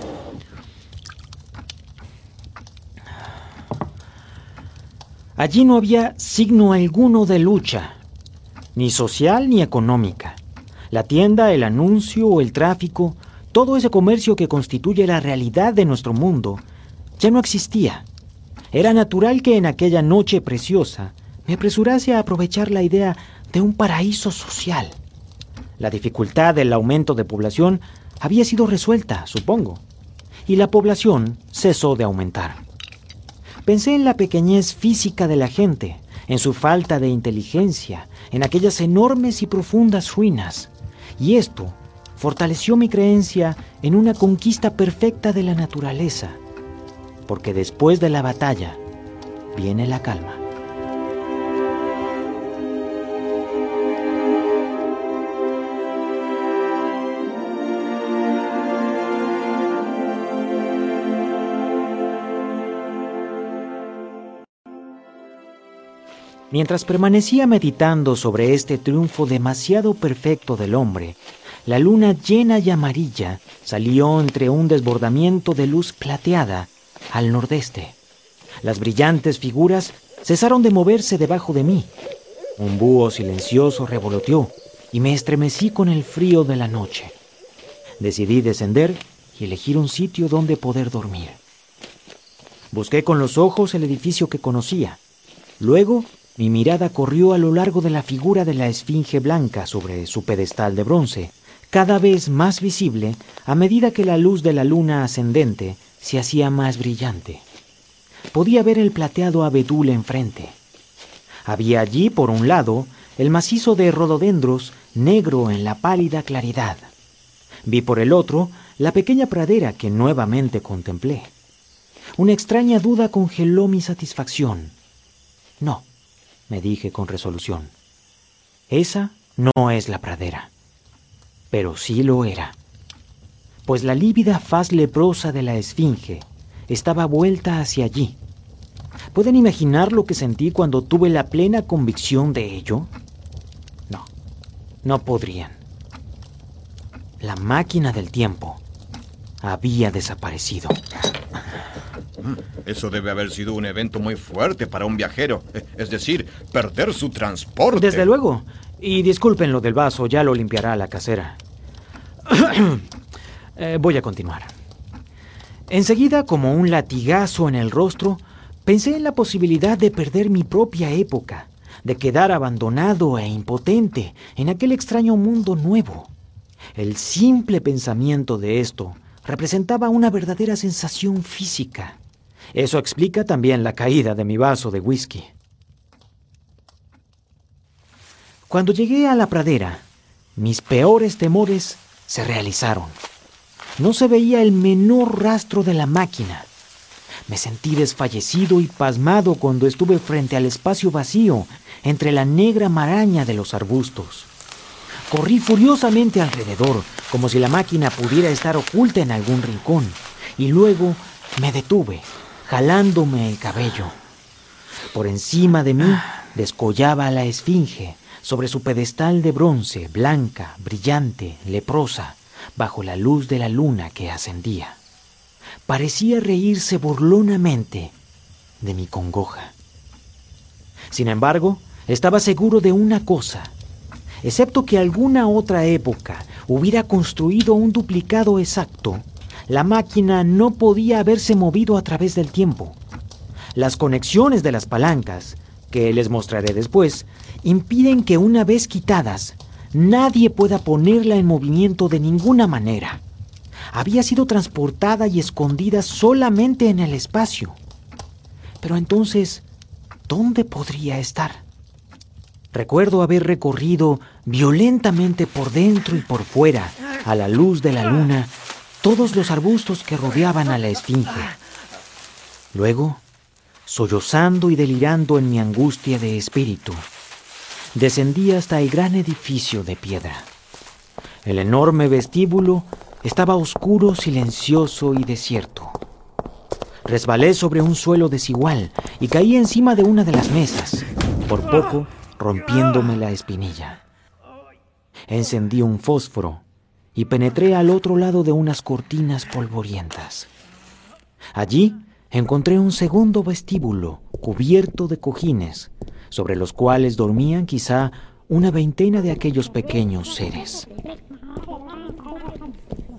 Allí no había signo alguno de lucha, ni social ni económica. La tienda, el anuncio el tráfico, todo ese comercio que constituye la realidad de nuestro mundo, ya no existía. Era natural que en aquella noche preciosa me apresurase a aprovechar la idea de un paraíso social. La dificultad del aumento de población había sido resuelta, supongo, y la población cesó de aumentar. Pensé en la pequeñez física de la gente, en su falta de inteligencia, en aquellas enormes y profundas ruinas, y esto fortaleció mi creencia en una conquista perfecta de la naturaleza, porque después de la batalla viene la calma. Mientras permanecía meditando sobre este triunfo demasiado perfecto del hombre, la luna llena y amarilla salió entre un desbordamiento de luz plateada al nordeste. Las brillantes figuras cesaron de moverse debajo de mí. Un búho silencioso revoloteó y me estremecí con el frío de la noche. Decidí descender y elegir un sitio donde poder dormir. Busqué con los ojos el edificio que conocía. Luego mi mirada corrió a lo largo de la figura de la esfinge blanca sobre su pedestal de bronce, cada vez más visible a medida que la luz de la luna ascendente se hacía más brillante. Podía ver el plateado abedul enfrente. Había allí, por un lado, el macizo de rododendros negro en la pálida claridad. Vi por el otro la pequeña pradera que nuevamente contemplé. Una extraña duda congeló mi satisfacción. No, me dije con resolución. Esa no es la pradera. Pero sí lo era. Pues la lívida faz leprosa de la esfinge estaba vuelta hacia allí. ¿Pueden imaginar lo que sentí cuando tuve la plena convicción de ello? No, no podrían. La máquina del tiempo había desaparecido. Eso debe haber sido un evento muy fuerte para un viajero. Es decir, perder su transporte. Desde luego. Y disculpen lo del vaso, ya lo limpiará la casera. Eh, voy a continuar. Enseguida, como un latigazo en el rostro, pensé en la posibilidad de perder mi propia época, de quedar abandonado e impotente en aquel extraño mundo nuevo. El simple pensamiento de esto representaba una verdadera sensación física. Eso explica también la caída de mi vaso de whisky. Cuando llegué a la pradera, mis peores temores se realizaron. No se veía el menor rastro de la máquina. Me sentí desfallecido y pasmado cuando estuve frente al espacio vacío entre la negra maraña de los arbustos. Corrí furiosamente alrededor, como si la máquina pudiera estar oculta en algún rincón, y luego me detuve, jalándome el cabello. Por encima de mí descollaba la esfinge sobre su pedestal de bronce, blanca, brillante, leprosa, bajo la luz de la luna que ascendía. Parecía reírse burlonamente de mi congoja. Sin embargo, estaba seguro de una cosa. Excepto que alguna otra época hubiera construido un duplicado exacto, la máquina no podía haberse movido a través del tiempo. Las conexiones de las palancas, que les mostraré después, impiden que una vez quitadas, nadie pueda ponerla en movimiento de ninguna manera. Había sido transportada y escondida solamente en el espacio. Pero entonces, ¿dónde podría estar? Recuerdo haber recorrido violentamente por dentro y por fuera, a la luz de la luna, todos los arbustos que rodeaban a la esfinge. Luego, sollozando y delirando en mi angustia de espíritu, descendí hasta el gran edificio de piedra. El enorme vestíbulo estaba oscuro, silencioso y desierto. Resbalé sobre un suelo desigual y caí encima de una de las mesas, por poco rompiéndome la espinilla. Encendí un fósforo y penetré al otro lado de unas cortinas polvorientas. Allí encontré un segundo vestíbulo cubierto de cojines, sobre los cuales dormían quizá una veintena de aquellos pequeños seres.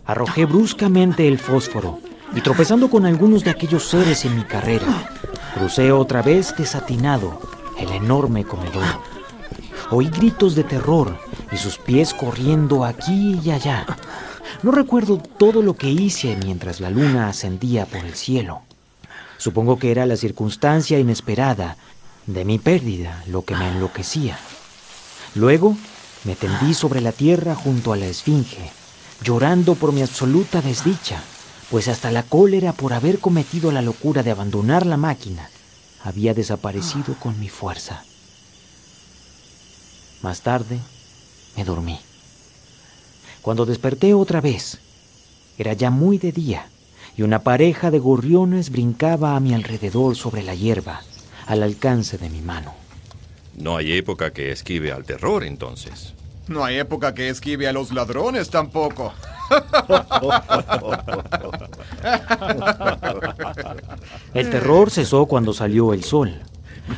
Arrojé bruscamente el fósforo y tropezando con algunos de aquellos seres en mi carrera, crucé otra vez desatinado el enorme comedor. Oí gritos de terror y sus pies corriendo aquí y allá. No recuerdo todo lo que hice mientras la luna ascendía por el cielo. Supongo que era la circunstancia inesperada de mi pérdida lo que me enloquecía. Luego me tendí sobre la tierra junto a la esfinge, llorando por mi absoluta desdicha, pues hasta la cólera por haber cometido la locura de abandonar la máquina había desaparecido con mi fuerza. Más tarde me dormí. Cuando desperté otra vez, era ya muy de día y una pareja de gorriones brincaba a mi alrededor sobre la hierba, al alcance de mi mano. No hay época que esquive al terror entonces. No hay época que esquive a los ladrones tampoco. El terror cesó cuando salió el sol.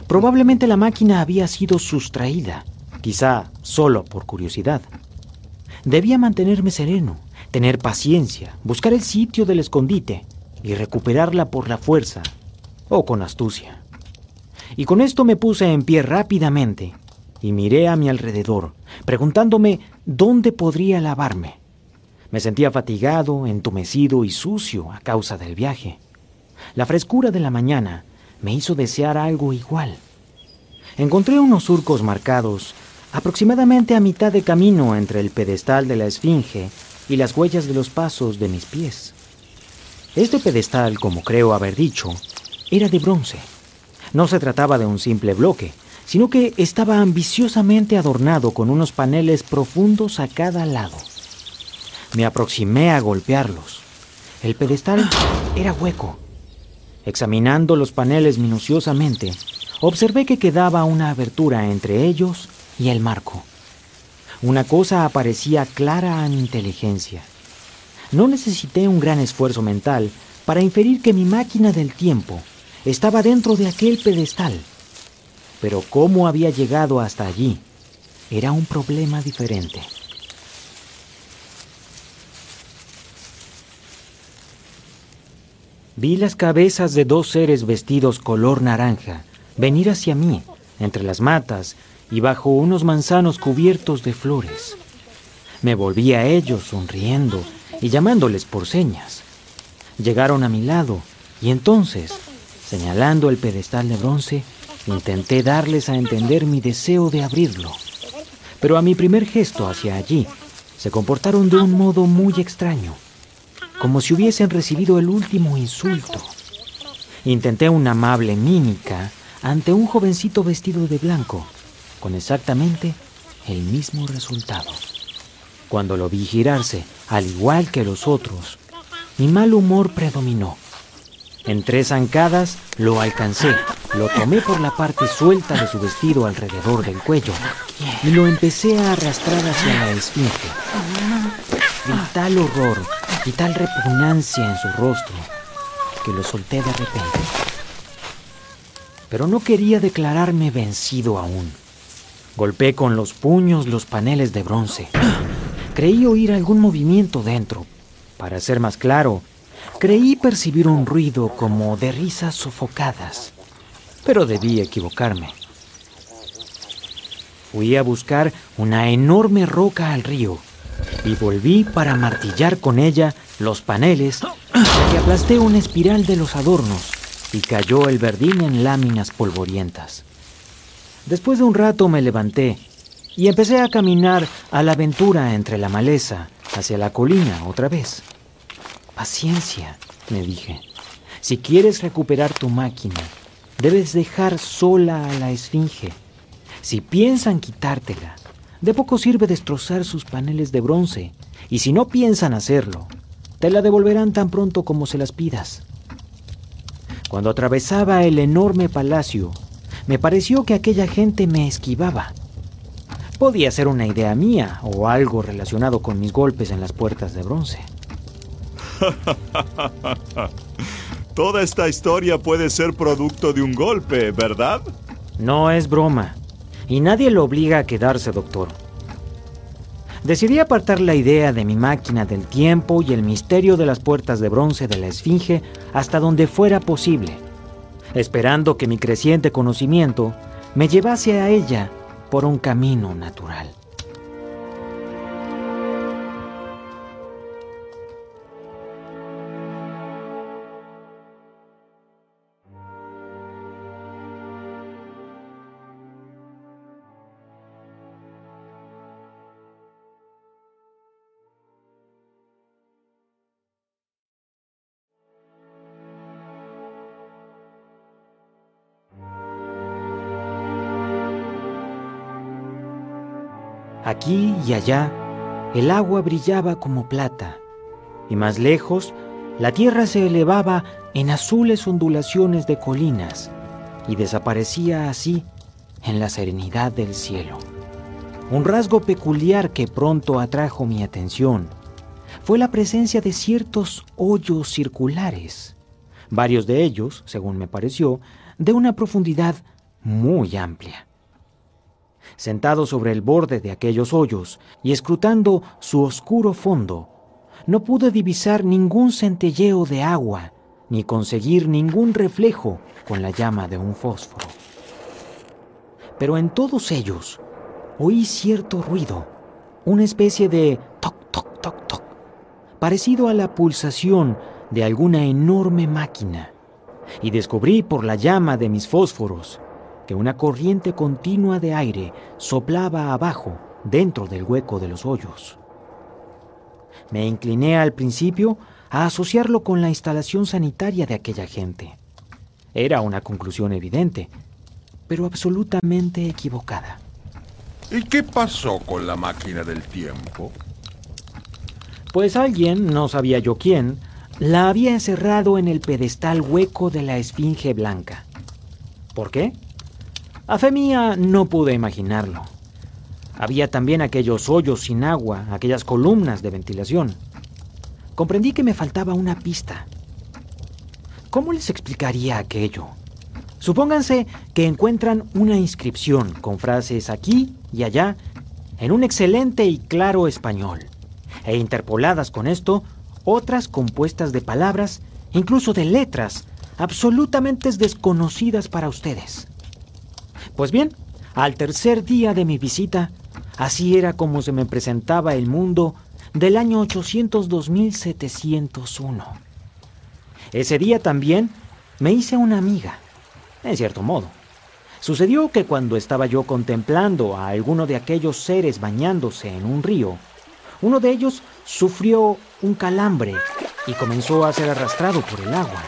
Probablemente la máquina había sido sustraída, quizá solo por curiosidad. Debía mantenerme sereno, tener paciencia, buscar el sitio del escondite y recuperarla por la fuerza o con astucia. Y con esto me puse en pie rápidamente y miré a mi alrededor, preguntándome dónde podría lavarme. Me sentía fatigado, entumecido y sucio a causa del viaje. La frescura de la mañana me hizo desear algo igual. Encontré unos surcos marcados aproximadamente a mitad de camino entre el pedestal de la esfinge y las huellas de los pasos de mis pies. Este pedestal, como creo haber dicho, era de bronce. No se trataba de un simple bloque, sino que estaba ambiciosamente adornado con unos paneles profundos a cada lado. Me aproximé a golpearlos. El pedestal era hueco. Examinando los paneles minuciosamente, observé que quedaba una abertura entre ellos y el marco. Una cosa aparecía clara a mi inteligencia. No necesité un gran esfuerzo mental para inferir que mi máquina del tiempo estaba dentro de aquel pedestal. Pero cómo había llegado hasta allí era un problema diferente. Vi las cabezas de dos seres vestidos color naranja venir hacia mí, entre las matas y bajo unos manzanos cubiertos de flores. Me volví a ellos sonriendo y llamándoles por señas. Llegaron a mi lado y entonces, señalando el pedestal de bronce, intenté darles a entender mi deseo de abrirlo. Pero a mi primer gesto hacia allí, se comportaron de un modo muy extraño como si hubiesen recibido el último insulto. Intenté una amable mímica ante un jovencito vestido de blanco, con exactamente el mismo resultado. Cuando lo vi girarse, al igual que los otros, mi mal humor predominó. En tres zancadas lo alcancé, lo tomé por la parte suelta de su vestido alrededor del cuello y lo empecé a arrastrar hacia la esfinge. Vi tal horror y tal repugnancia en su rostro que lo solté de repente. Pero no quería declararme vencido aún. Golpeé con los puños los paneles de bronce. Creí oír algún movimiento dentro. Para ser más claro, creí percibir un ruido como de risas sofocadas. Pero debí equivocarme. Fui a buscar una enorme roca al río y volví para martillar con ella los paneles y aplasté una espiral de los adornos y cayó el verdín en láminas polvorientas. Después de un rato me levanté y empecé a caminar a la aventura entre la maleza hacia la colina otra vez. Paciencia, me dije. Si quieres recuperar tu máquina, debes dejar sola a la esfinge. Si piensan quitártela, de poco sirve destrozar sus paneles de bronce, y si no piensan hacerlo, te la devolverán tan pronto como se las pidas. Cuando atravesaba el enorme palacio, me pareció que aquella gente me esquivaba. Podía ser una idea mía o algo relacionado con mis golpes en las puertas de bronce. Toda esta historia puede ser producto de un golpe, ¿verdad? No es broma. Y nadie lo obliga a quedarse, doctor. Decidí apartar la idea de mi máquina del tiempo y el misterio de las puertas de bronce de la Esfinge hasta donde fuera posible, esperando que mi creciente conocimiento me llevase a ella por un camino natural. Aquí y allá, el agua brillaba como plata, y más lejos, la tierra se elevaba en azules ondulaciones de colinas y desaparecía así en la serenidad del cielo. Un rasgo peculiar que pronto atrajo mi atención fue la presencia de ciertos hoyos circulares, varios de ellos, según me pareció, de una profundidad muy amplia. Sentado sobre el borde de aquellos hoyos y escrutando su oscuro fondo, no pude divisar ningún centelleo de agua ni conseguir ningún reflejo con la llama de un fósforo. Pero en todos ellos oí cierto ruido, una especie de toc, toc, toc, toc, parecido a la pulsación de alguna enorme máquina, y descubrí por la llama de mis fósforos que una corriente continua de aire soplaba abajo, dentro del hueco de los hoyos. Me incliné al principio a asociarlo con la instalación sanitaria de aquella gente. Era una conclusión evidente, pero absolutamente equivocada. ¿Y qué pasó con la máquina del tiempo? Pues alguien, no sabía yo quién, la había encerrado en el pedestal hueco de la Esfinge Blanca. ¿Por qué? A fe mía no pude imaginarlo. Había también aquellos hoyos sin agua, aquellas columnas de ventilación. Comprendí que me faltaba una pista. ¿Cómo les explicaría aquello? Supónganse que encuentran una inscripción con frases aquí y allá en un excelente y claro español, e interpoladas con esto otras compuestas de palabras, incluso de letras, absolutamente desconocidas para ustedes. Pues bien, al tercer día de mi visita, así era como se me presentaba el mundo del año 800 2701. Ese día también me hice una amiga, en cierto modo. Sucedió que cuando estaba yo contemplando a alguno de aquellos seres bañándose en un río, uno de ellos sufrió un calambre y comenzó a ser arrastrado por el agua.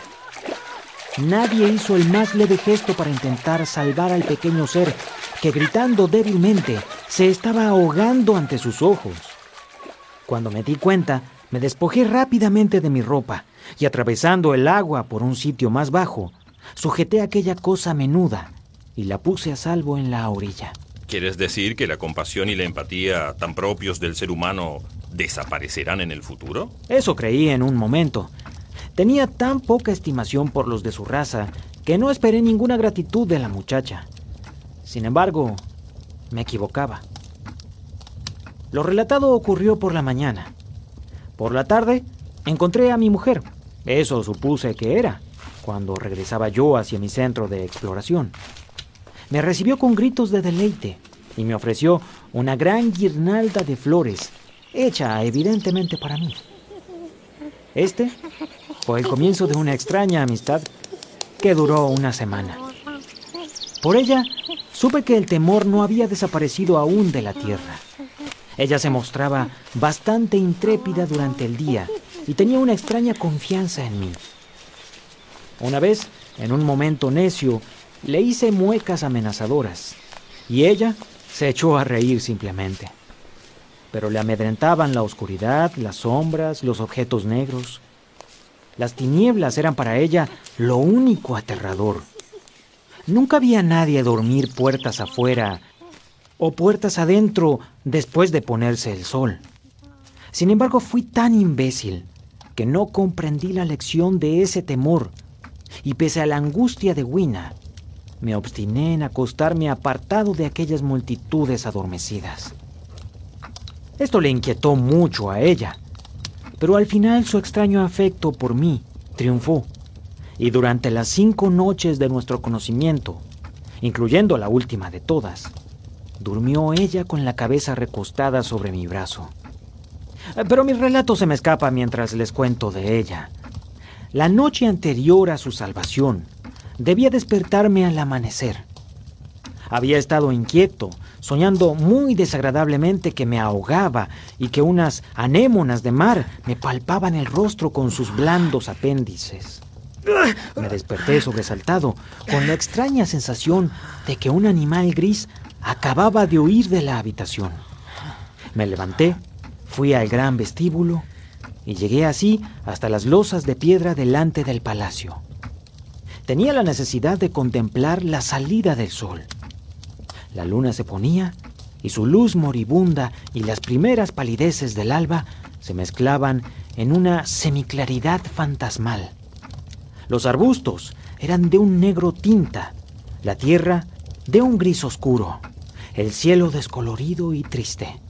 Nadie hizo el más leve gesto para intentar salvar al pequeño ser que gritando débilmente se estaba ahogando ante sus ojos. Cuando me di cuenta, me despojé rápidamente de mi ropa y atravesando el agua por un sitio más bajo, sujeté aquella cosa menuda y la puse a salvo en la orilla. ¿Quieres decir que la compasión y la empatía tan propios del ser humano desaparecerán en el futuro? Eso creí en un momento. Tenía tan poca estimación por los de su raza que no esperé ninguna gratitud de la muchacha. Sin embargo, me equivocaba. Lo relatado ocurrió por la mañana. Por la tarde, encontré a mi mujer. Eso supuse que era, cuando regresaba yo hacia mi centro de exploración. Me recibió con gritos de deleite y me ofreció una gran guirnalda de flores, hecha evidentemente para mí. Este fue el comienzo de una extraña amistad que duró una semana. Por ella, supe que el temor no había desaparecido aún de la tierra. Ella se mostraba bastante intrépida durante el día y tenía una extraña confianza en mí. Una vez, en un momento necio, le hice muecas amenazadoras y ella se echó a reír simplemente. Pero le amedrentaban la oscuridad, las sombras, los objetos negros. Las tinieblas eran para ella lo único aterrador. Nunca había nadie dormir puertas afuera o puertas adentro después de ponerse el sol. Sin embargo, fui tan imbécil que no comprendí la lección de ese temor y pese a la angustia de Wina, me obstiné en acostarme apartado de aquellas multitudes adormecidas. Esto le inquietó mucho a ella, pero al final su extraño afecto por mí triunfó, y durante las cinco noches de nuestro conocimiento, incluyendo la última de todas, durmió ella con la cabeza recostada sobre mi brazo. Pero mi relato se me escapa mientras les cuento de ella. La noche anterior a su salvación, debía despertarme al amanecer. Había estado inquieto, soñando muy desagradablemente que me ahogaba y que unas anémonas de mar me palpaban el rostro con sus blandos apéndices. Me desperté sobresaltado, con la extraña sensación de que un animal gris acababa de huir de la habitación. Me levanté, fui al gran vestíbulo y llegué así hasta las losas de piedra delante del palacio. Tenía la necesidad de contemplar la salida del sol. La luna se ponía y su luz moribunda y las primeras palideces del alba se mezclaban en una semiclaridad fantasmal. Los arbustos eran de un negro tinta, la tierra de un gris oscuro, el cielo descolorido y triste.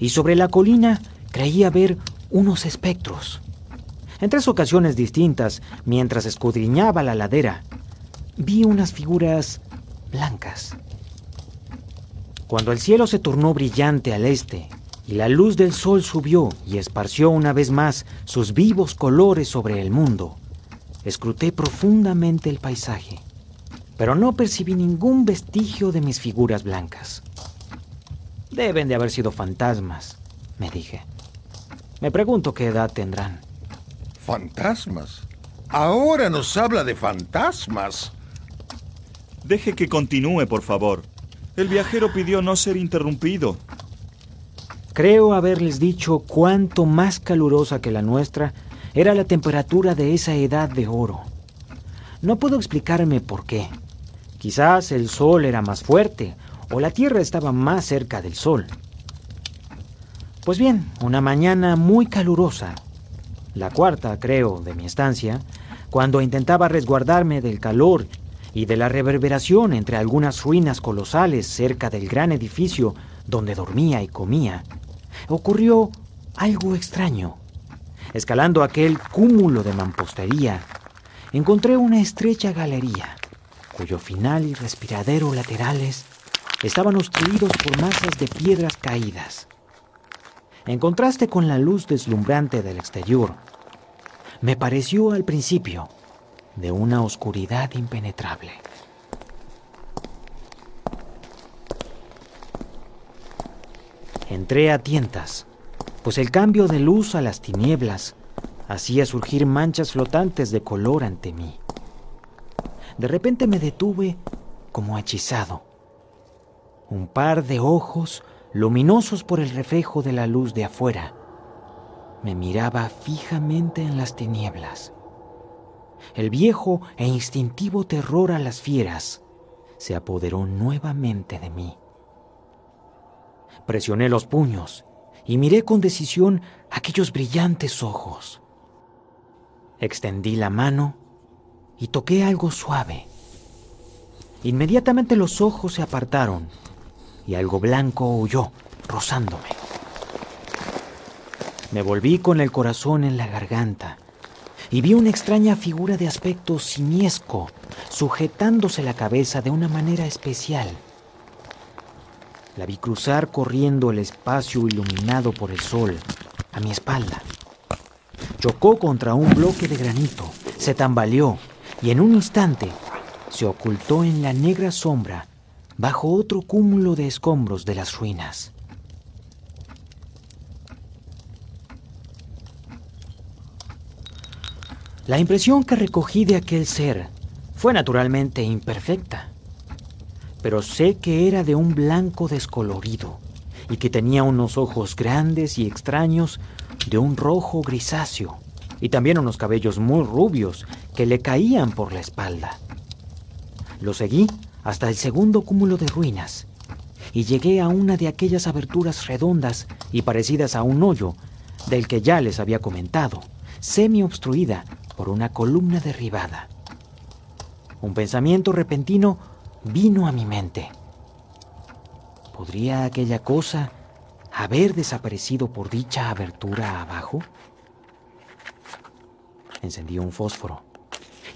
Y sobre la colina creía ver unos espectros. En tres ocasiones distintas, mientras escudriñaba la ladera, vi unas figuras blancas. Cuando el cielo se tornó brillante al este y la luz del sol subió y esparció una vez más sus vivos colores sobre el mundo, escruté profundamente el paisaje, pero no percibí ningún vestigio de mis figuras blancas. Deben de haber sido fantasmas, me dije. Me pregunto qué edad tendrán. ¿Fantasmas? Ahora nos habla de fantasmas. Deje que continúe, por favor. El viajero pidió no ser interrumpido. Creo haberles dicho cuánto más calurosa que la nuestra era la temperatura de esa edad de oro. No puedo explicarme por qué. Quizás el sol era más fuerte o la tierra estaba más cerca del sol. Pues bien, una mañana muy calurosa, la cuarta, creo, de mi estancia, cuando intentaba resguardarme del calor y de la reverberación entre algunas ruinas colosales cerca del gran edificio donde dormía y comía, ocurrió algo extraño. Escalando aquel cúmulo de mampostería, encontré una estrecha galería, cuyo final y respiradero laterales estaban obstruidos por masas de piedras caídas. En contraste con la luz deslumbrante del exterior, me pareció al principio de una oscuridad impenetrable. Entré a tientas, pues el cambio de luz a las tinieblas hacía surgir manchas flotantes de color ante mí. De repente me detuve como hechizado. Un par de ojos, luminosos por el reflejo de la luz de afuera, me miraba fijamente en las tinieblas. El viejo e instintivo terror a las fieras se apoderó nuevamente de mí. Presioné los puños y miré con decisión aquellos brillantes ojos. Extendí la mano y toqué algo suave. Inmediatamente los ojos se apartaron y algo blanco huyó, rozándome. Me volví con el corazón en la garganta y vi una extraña figura de aspecto simiesco sujetándose la cabeza de una manera especial. La vi cruzar corriendo el espacio iluminado por el sol a mi espalda. Chocó contra un bloque de granito, se tambaleó y en un instante se ocultó en la negra sombra bajo otro cúmulo de escombros de las ruinas. La impresión que recogí de aquel ser fue naturalmente imperfecta pero sé que era de un blanco descolorido y que tenía unos ojos grandes y extraños de un rojo grisáceo y también unos cabellos muy rubios que le caían por la espalda. Lo seguí hasta el segundo cúmulo de ruinas y llegué a una de aquellas aberturas redondas y parecidas a un hoyo del que ya les había comentado, semi obstruida por una columna derribada. Un pensamiento repentino vino a mi mente. ¿Podría aquella cosa haber desaparecido por dicha abertura abajo? Encendí un fósforo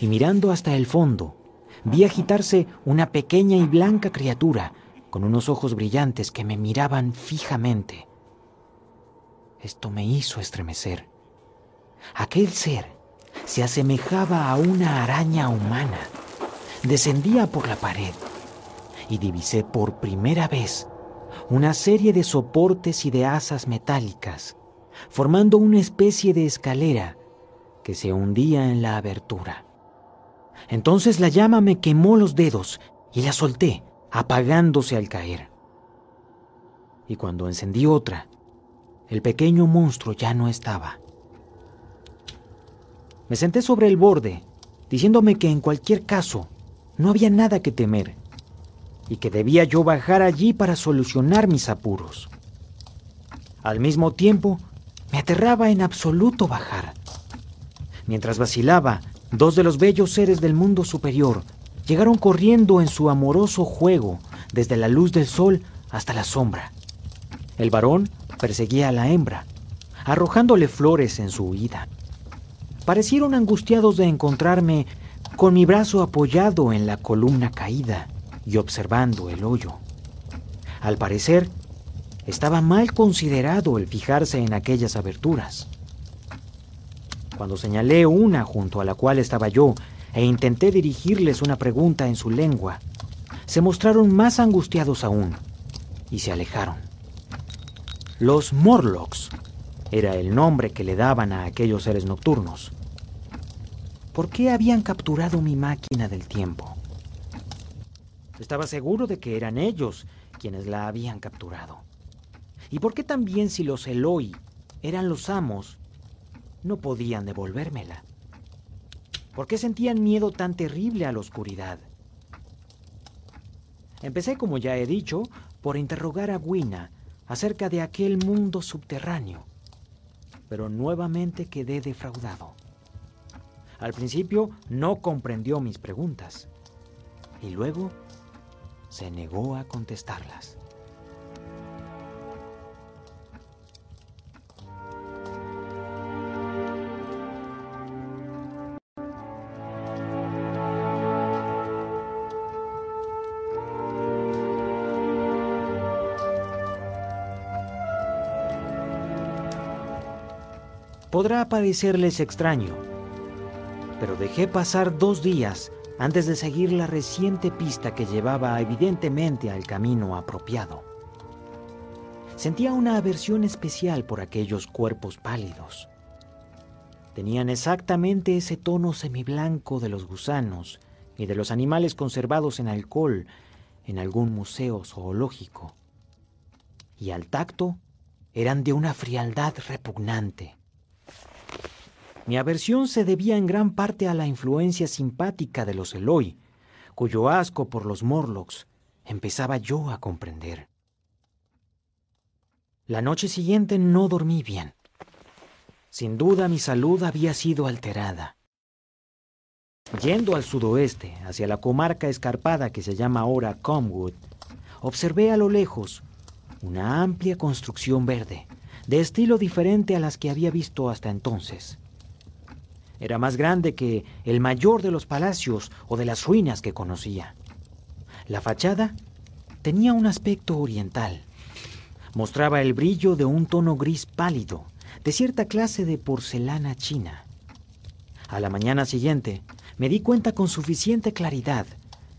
y mirando hasta el fondo, vi agitarse una pequeña y blanca criatura con unos ojos brillantes que me miraban fijamente. Esto me hizo estremecer. Aquel ser se asemejaba a una araña humana descendía por la pared y divisé por primera vez una serie de soportes y de asas metálicas, formando una especie de escalera que se hundía en la abertura. Entonces la llama me quemó los dedos y la solté, apagándose al caer. Y cuando encendí otra, el pequeño monstruo ya no estaba. Me senté sobre el borde, diciéndome que en cualquier caso no había nada que temer y que debía yo bajar allí para solucionar mis apuros. Al mismo tiempo, me aterraba en absoluto bajar. Mientras vacilaba, dos de los bellos seres del mundo superior llegaron corriendo en su amoroso juego desde la luz del sol hasta la sombra. El varón perseguía a la hembra, arrojándole flores en su huida. Parecieron angustiados de encontrarme con mi brazo apoyado en la columna caída y observando el hoyo. Al parecer, estaba mal considerado el fijarse en aquellas aberturas. Cuando señalé una junto a la cual estaba yo e intenté dirigirles una pregunta en su lengua, se mostraron más angustiados aún y se alejaron. Los Morlocks era el nombre que le daban a aquellos seres nocturnos. ¿Por qué habían capturado mi máquina del tiempo? Estaba seguro de que eran ellos quienes la habían capturado. ¿Y por qué también si los Eloi eran los amos, no podían devolvérmela? ¿Por qué sentían miedo tan terrible a la oscuridad? Empecé, como ya he dicho, por interrogar a Gwina acerca de aquel mundo subterráneo. pero nuevamente quedé defraudado. Al principio no comprendió mis preguntas y luego se negó a contestarlas. Podrá parecerles extraño, pero dejé pasar dos días antes de seguir la reciente pista que llevaba evidentemente al camino apropiado. Sentía una aversión especial por aquellos cuerpos pálidos. Tenían exactamente ese tono semiblanco de los gusanos y de los animales conservados en alcohol en algún museo zoológico. Y al tacto eran de una frialdad repugnante. Mi aversión se debía en gran parte a la influencia simpática de los Eloy, cuyo asco por los Morlocks empezaba yo a comprender. La noche siguiente no dormí bien. Sin duda mi salud había sido alterada. Yendo al sudoeste, hacia la comarca escarpada que se llama ahora Comwood, observé a lo lejos una amplia construcción verde, de estilo diferente a las que había visto hasta entonces. Era más grande que el mayor de los palacios o de las ruinas que conocía. La fachada tenía un aspecto oriental. Mostraba el brillo de un tono gris pálido, de cierta clase de porcelana china. A la mañana siguiente me di cuenta con suficiente claridad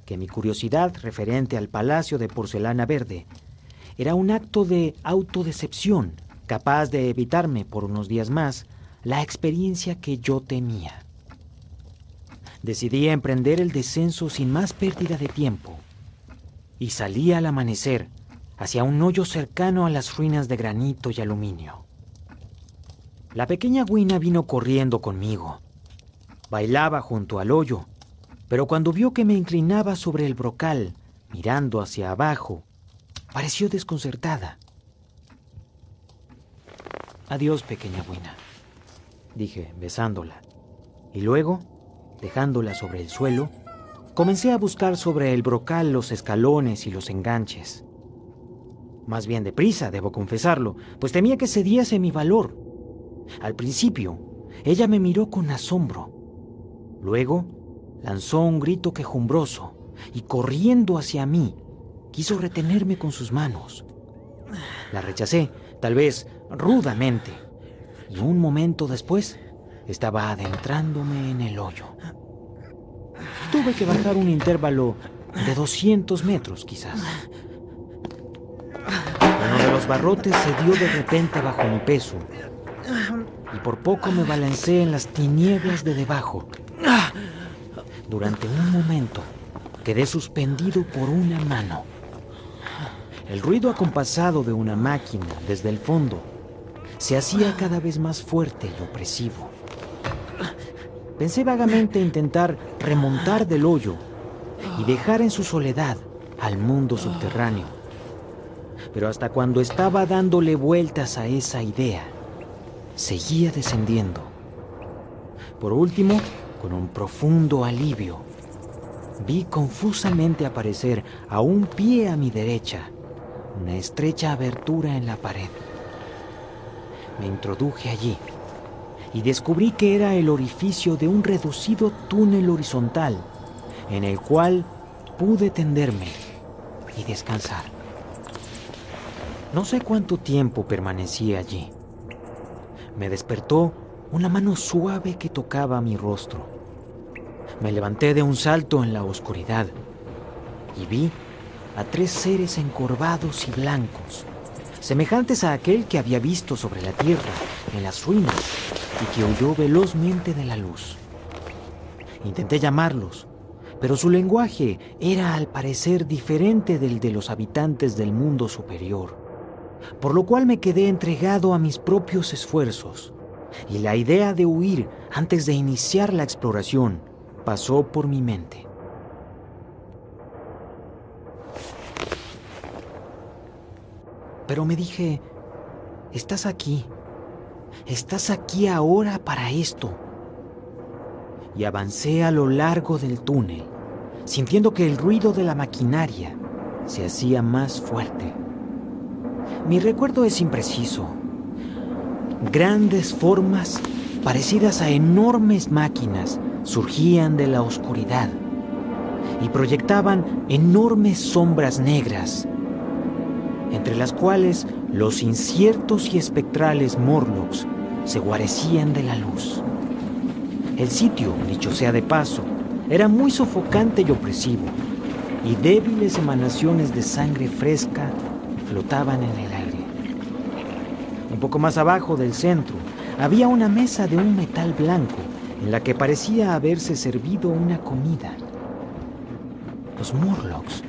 que mi curiosidad referente al palacio de porcelana verde era un acto de autodecepción capaz de evitarme por unos días más la experiencia que yo tenía. Decidí emprender el descenso sin más pérdida de tiempo y salí al amanecer hacia un hoyo cercano a las ruinas de granito y aluminio. La pequeña Guina vino corriendo conmigo. Bailaba junto al hoyo, pero cuando vio que me inclinaba sobre el brocal, mirando hacia abajo, pareció desconcertada. Adiós, pequeña Guina dije, besándola. Y luego, dejándola sobre el suelo, comencé a buscar sobre el brocal los escalones y los enganches. Más bien deprisa, debo confesarlo, pues temía que cediese mi valor. Al principio, ella me miró con asombro. Luego, lanzó un grito quejumbroso y corriendo hacia mí, quiso retenerme con sus manos. La rechacé, tal vez rudamente y un momento después estaba adentrándome en el hoyo. Tuve que bajar un intervalo de 200 metros quizás. Uno de los barrotes se dio de repente bajo mi peso y por poco me balancé en las tinieblas de debajo. Durante un momento quedé suspendido por una mano. El ruido acompasado de una máquina desde el fondo se hacía cada vez más fuerte y opresivo. Pensé vagamente intentar remontar del hoyo y dejar en su soledad al mundo subterráneo. Pero hasta cuando estaba dándole vueltas a esa idea, seguía descendiendo. Por último, con un profundo alivio, vi confusamente aparecer a un pie a mi derecha una estrecha abertura en la pared. Me introduje allí y descubrí que era el orificio de un reducido túnel horizontal en el cual pude tenderme y descansar. No sé cuánto tiempo permanecí allí. Me despertó una mano suave que tocaba mi rostro. Me levanté de un salto en la oscuridad y vi a tres seres encorvados y blancos semejantes a aquel que había visto sobre la tierra, en las ruinas, y que huyó velozmente de la luz. Intenté llamarlos, pero su lenguaje era al parecer diferente del de los habitantes del mundo superior, por lo cual me quedé entregado a mis propios esfuerzos, y la idea de huir antes de iniciar la exploración pasó por mi mente. Pero me dije, estás aquí. estás aquí ahora para esto. Y avancé a lo largo del túnel, sintiendo que el ruido de la maquinaria se hacía más fuerte. Mi recuerdo es impreciso. Grandes formas parecidas a enormes máquinas surgían de la oscuridad y proyectaban enormes sombras negras, entre las cuales los inciertos y espectrales Morlocks se guarecían de la luz. El sitio, dicho sea de paso, era muy sofocante y opresivo, y débiles emanaciones de sangre fresca flotaban en el aire. Un poco más abajo del centro había una mesa de un metal blanco en la que parecía haberse servido una comida. Los Murlocs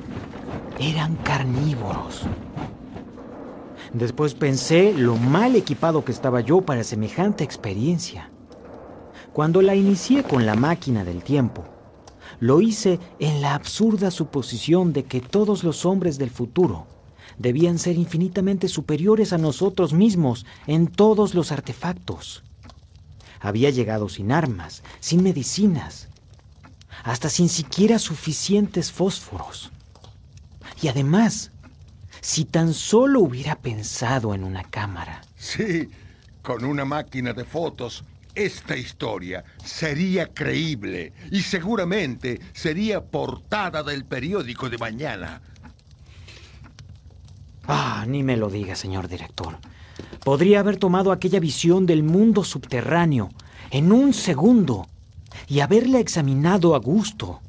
eran carnívoros. Después pensé lo mal equipado que estaba yo para semejante experiencia. Cuando la inicié con la máquina del tiempo, lo hice en la absurda suposición de que todos los hombres del futuro debían ser infinitamente superiores a nosotros mismos en todos los artefactos. Había llegado sin armas, sin medicinas, hasta sin siquiera suficientes fósforos. Y además, si tan solo hubiera pensado en una cámara. Sí, con una máquina de fotos, esta historia sería creíble y seguramente sería portada del periódico de mañana. Ah, ni me lo diga, señor director. Podría haber tomado aquella visión del mundo subterráneo en un segundo y haberla examinado a gusto.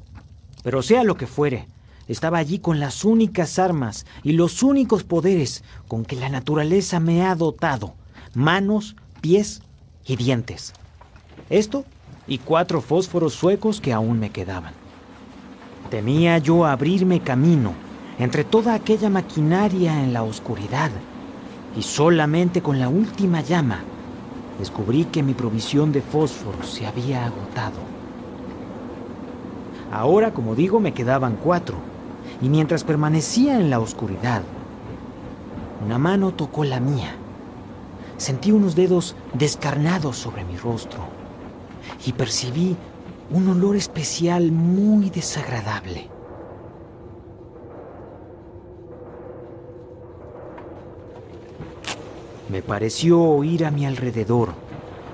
Pero sea lo que fuere, estaba allí con las únicas armas y los únicos poderes con que la naturaleza me ha dotado. Manos, pies y dientes. Esto y cuatro fósforos suecos que aún me quedaban. Temía yo abrirme camino entre toda aquella maquinaria en la oscuridad y solamente con la última llama descubrí que mi provisión de fósforos se había agotado. Ahora, como digo, me quedaban cuatro, y mientras permanecía en la oscuridad, una mano tocó la mía. Sentí unos dedos descarnados sobre mi rostro y percibí un olor especial muy desagradable. Me pareció oír a mi alrededor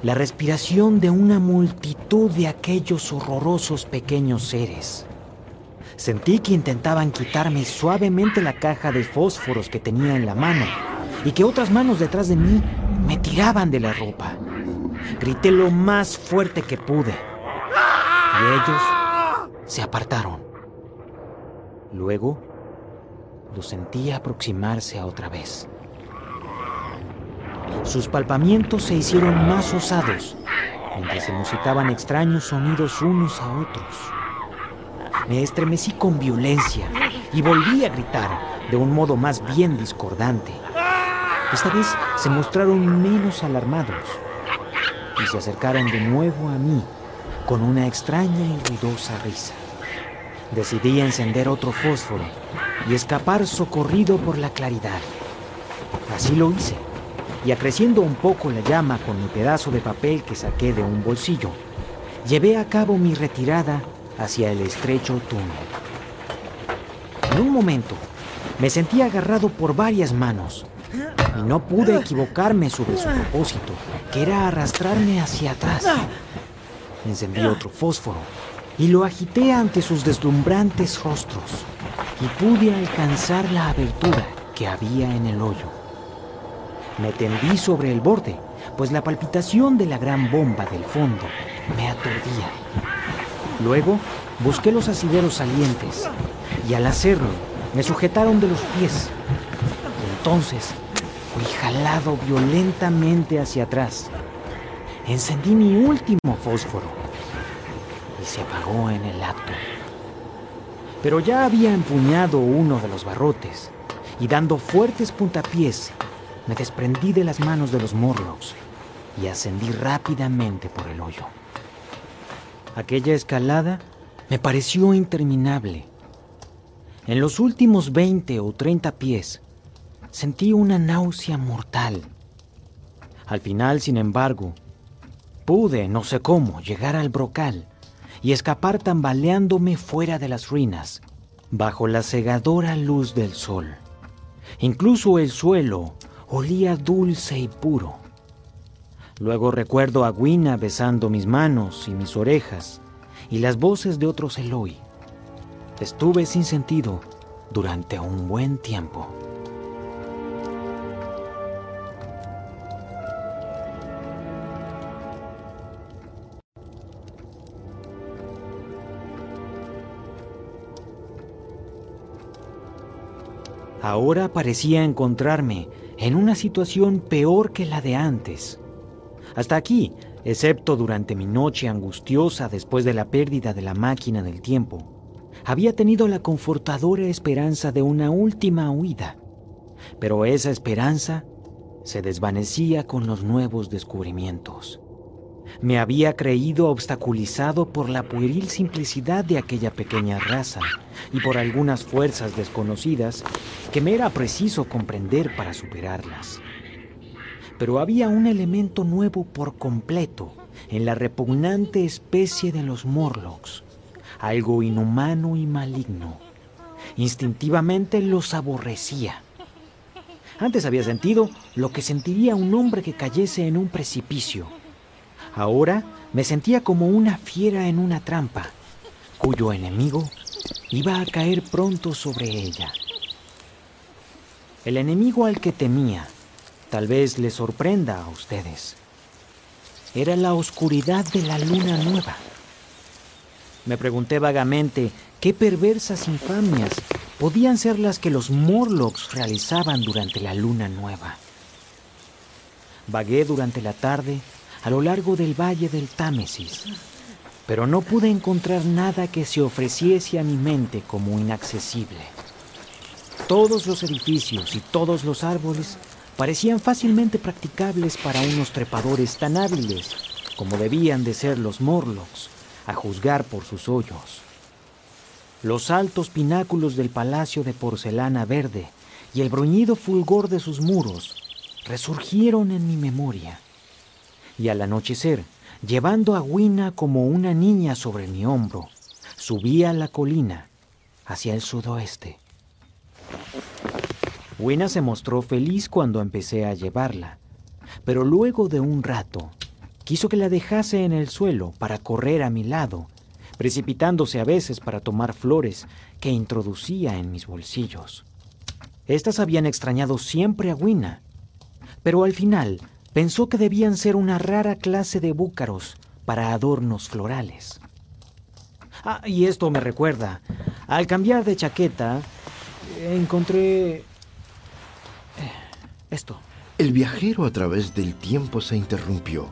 la respiración de una multitud de aquellos horrorosos pequeños seres. Sentí que intentaban quitarme suavemente la caja de fósforos que tenía en la mano y que otras manos detrás de mí me tiraban de la ropa. Grité lo más fuerte que pude y ellos se apartaron. Luego lo sentí aproximarse a otra vez. Sus palpamientos se hicieron más osados, mientras se musitaban extraños sonidos unos a otros. Me estremecí con violencia y volví a gritar de un modo más bien discordante. Esta vez se mostraron menos alarmados y se acercaron de nuevo a mí con una extraña y ruidosa risa. Decidí encender otro fósforo y escapar socorrido por la claridad. Así lo hice y acreciendo un poco la llama con mi pedazo de papel que saqué de un bolsillo, llevé a cabo mi retirada hacia el estrecho túnel. En un momento, me sentí agarrado por varias manos y no pude equivocarme sobre su propósito, que era arrastrarme hacia atrás. Encendí otro fósforo y lo agité ante sus deslumbrantes rostros y pude alcanzar la abertura que había en el hoyo. Me tendí sobre el borde, pues la palpitación de la gran bomba del fondo me aturdía. Luego busqué los asideros salientes y al hacerlo me sujetaron de los pies. Entonces fui jalado violentamente hacia atrás. Encendí mi último fósforo y se apagó en el acto. Pero ya había empuñado uno de los barrotes y dando fuertes puntapiés me desprendí de las manos de los Morlocks y ascendí rápidamente por el hoyo. Aquella escalada me pareció interminable. En los últimos 20 o 30 pies sentí una náusea mortal. Al final, sin embargo, pude, no sé cómo, llegar al brocal y escapar tambaleándome fuera de las ruinas, bajo la cegadora luz del sol. Incluso el suelo olía dulce y puro. Luego recuerdo a Gwina besando mis manos y mis orejas y las voces de otros Eloy. Estuve sin sentido durante un buen tiempo. Ahora parecía encontrarme en una situación peor que la de antes. Hasta aquí, excepto durante mi noche angustiosa después de la pérdida de la máquina del tiempo, había tenido la confortadora esperanza de una última huida. Pero esa esperanza se desvanecía con los nuevos descubrimientos. Me había creído obstaculizado por la pueril simplicidad de aquella pequeña raza y por algunas fuerzas desconocidas que me era preciso comprender para superarlas. Pero había un elemento nuevo por completo en la repugnante especie de los Morlocks, algo inhumano y maligno. Instintivamente los aborrecía. Antes había sentido lo que sentiría un hombre que cayese en un precipicio Ahora me sentía como una fiera en una trampa, cuyo enemigo iba a caer pronto sobre ella. El enemigo al que temía tal vez les sorprenda a ustedes. Era la oscuridad de la luna nueva. Me pregunté vagamente qué perversas infamias podían ser las que los Morlocks realizaban durante la luna nueva. Vagué durante la tarde a lo largo del valle del Támesis, pero no pude encontrar nada que se ofreciese a mi mente como inaccesible. Todos los edificios y todos los árboles parecían fácilmente practicables para unos trepadores tan hábiles como debían de ser los Morlocks, a juzgar por sus hoyos. Los altos pináculos del palacio de porcelana verde y el bruñido fulgor de sus muros resurgieron en mi memoria y al anochecer, llevando a Wina como una niña sobre mi hombro, subí a la colina hacia el sudoeste. Wina se mostró feliz cuando empecé a llevarla, pero luego de un rato quiso que la dejase en el suelo para correr a mi lado, precipitándose a veces para tomar flores que introducía en mis bolsillos. Estas habían extrañado siempre a Wina, pero al final pensó que debían ser una rara clase de búcaros para adornos florales. Ah, y esto me recuerda. Al cambiar de chaqueta, encontré... Esto. El viajero a través del tiempo se interrumpió.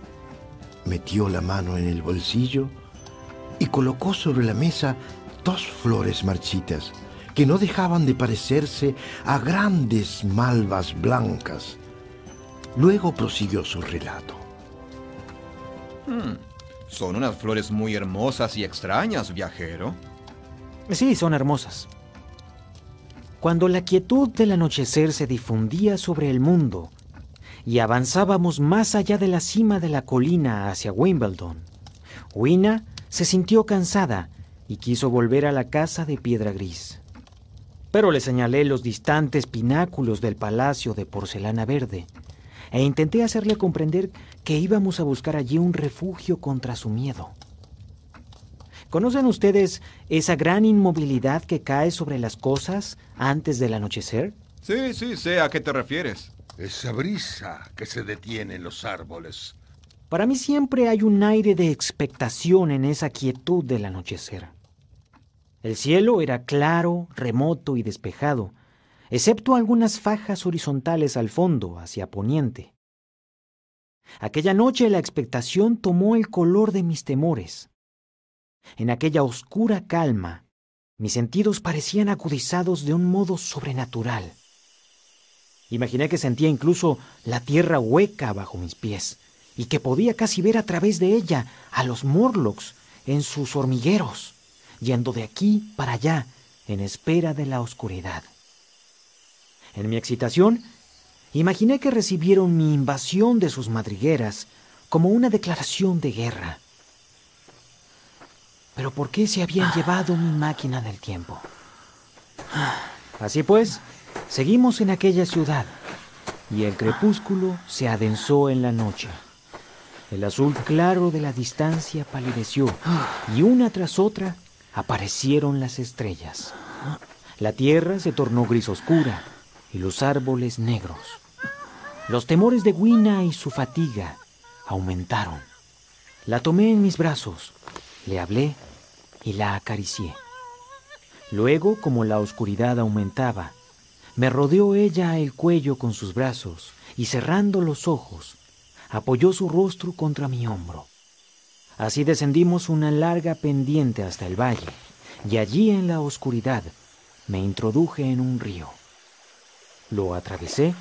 Metió la mano en el bolsillo y colocó sobre la mesa dos flores marchitas que no dejaban de parecerse a grandes malvas blancas Luego prosiguió su relato. Hmm, son unas flores muy hermosas y extrañas, viajero. Sí, son hermosas. Cuando la quietud del anochecer se difundía sobre el mundo y avanzábamos más allá de la cima de la colina hacia Wimbledon, Wina se sintió cansada y quiso volver a la casa de piedra gris. Pero le señalé los distantes pináculos del palacio de porcelana verde e intenté hacerle comprender que íbamos a buscar allí un refugio contra su miedo. ¿Conocen ustedes esa gran inmovilidad que cae sobre las cosas antes del anochecer? Sí, sí, sé a qué te refieres. Esa brisa que se detiene en los árboles. Para mí siempre hay un aire de expectación en esa quietud del anochecer. El cielo era claro, remoto y despejado, excepto algunas fajas horizontales al fondo, hacia poniente. Aquella noche la expectación tomó el color de mis temores. En aquella oscura calma, mis sentidos parecían agudizados de un modo sobrenatural. Imaginé que sentía incluso la tierra hueca bajo mis pies y que podía casi ver a través de ella a los Morlocks en sus hormigueros, yendo de aquí para allá en espera de la oscuridad. En mi excitación, Imaginé que recibieron mi invasión de sus madrigueras como una declaración de guerra. Pero ¿por qué se habían llevado mi máquina del tiempo? Así pues, seguimos en aquella ciudad y el crepúsculo se adensó en la noche. El azul claro de la distancia palideció y una tras otra aparecieron las estrellas. La tierra se tornó gris oscura y los árboles negros. Los temores de Wina y su fatiga aumentaron. La tomé en mis brazos, le hablé y la acaricié. Luego, como la oscuridad aumentaba, me rodeó ella el cuello con sus brazos y cerrando los ojos, apoyó su rostro contra mi hombro. Así descendimos una larga pendiente hasta el valle, y allí en la oscuridad me introduje en un río. Lo atravesé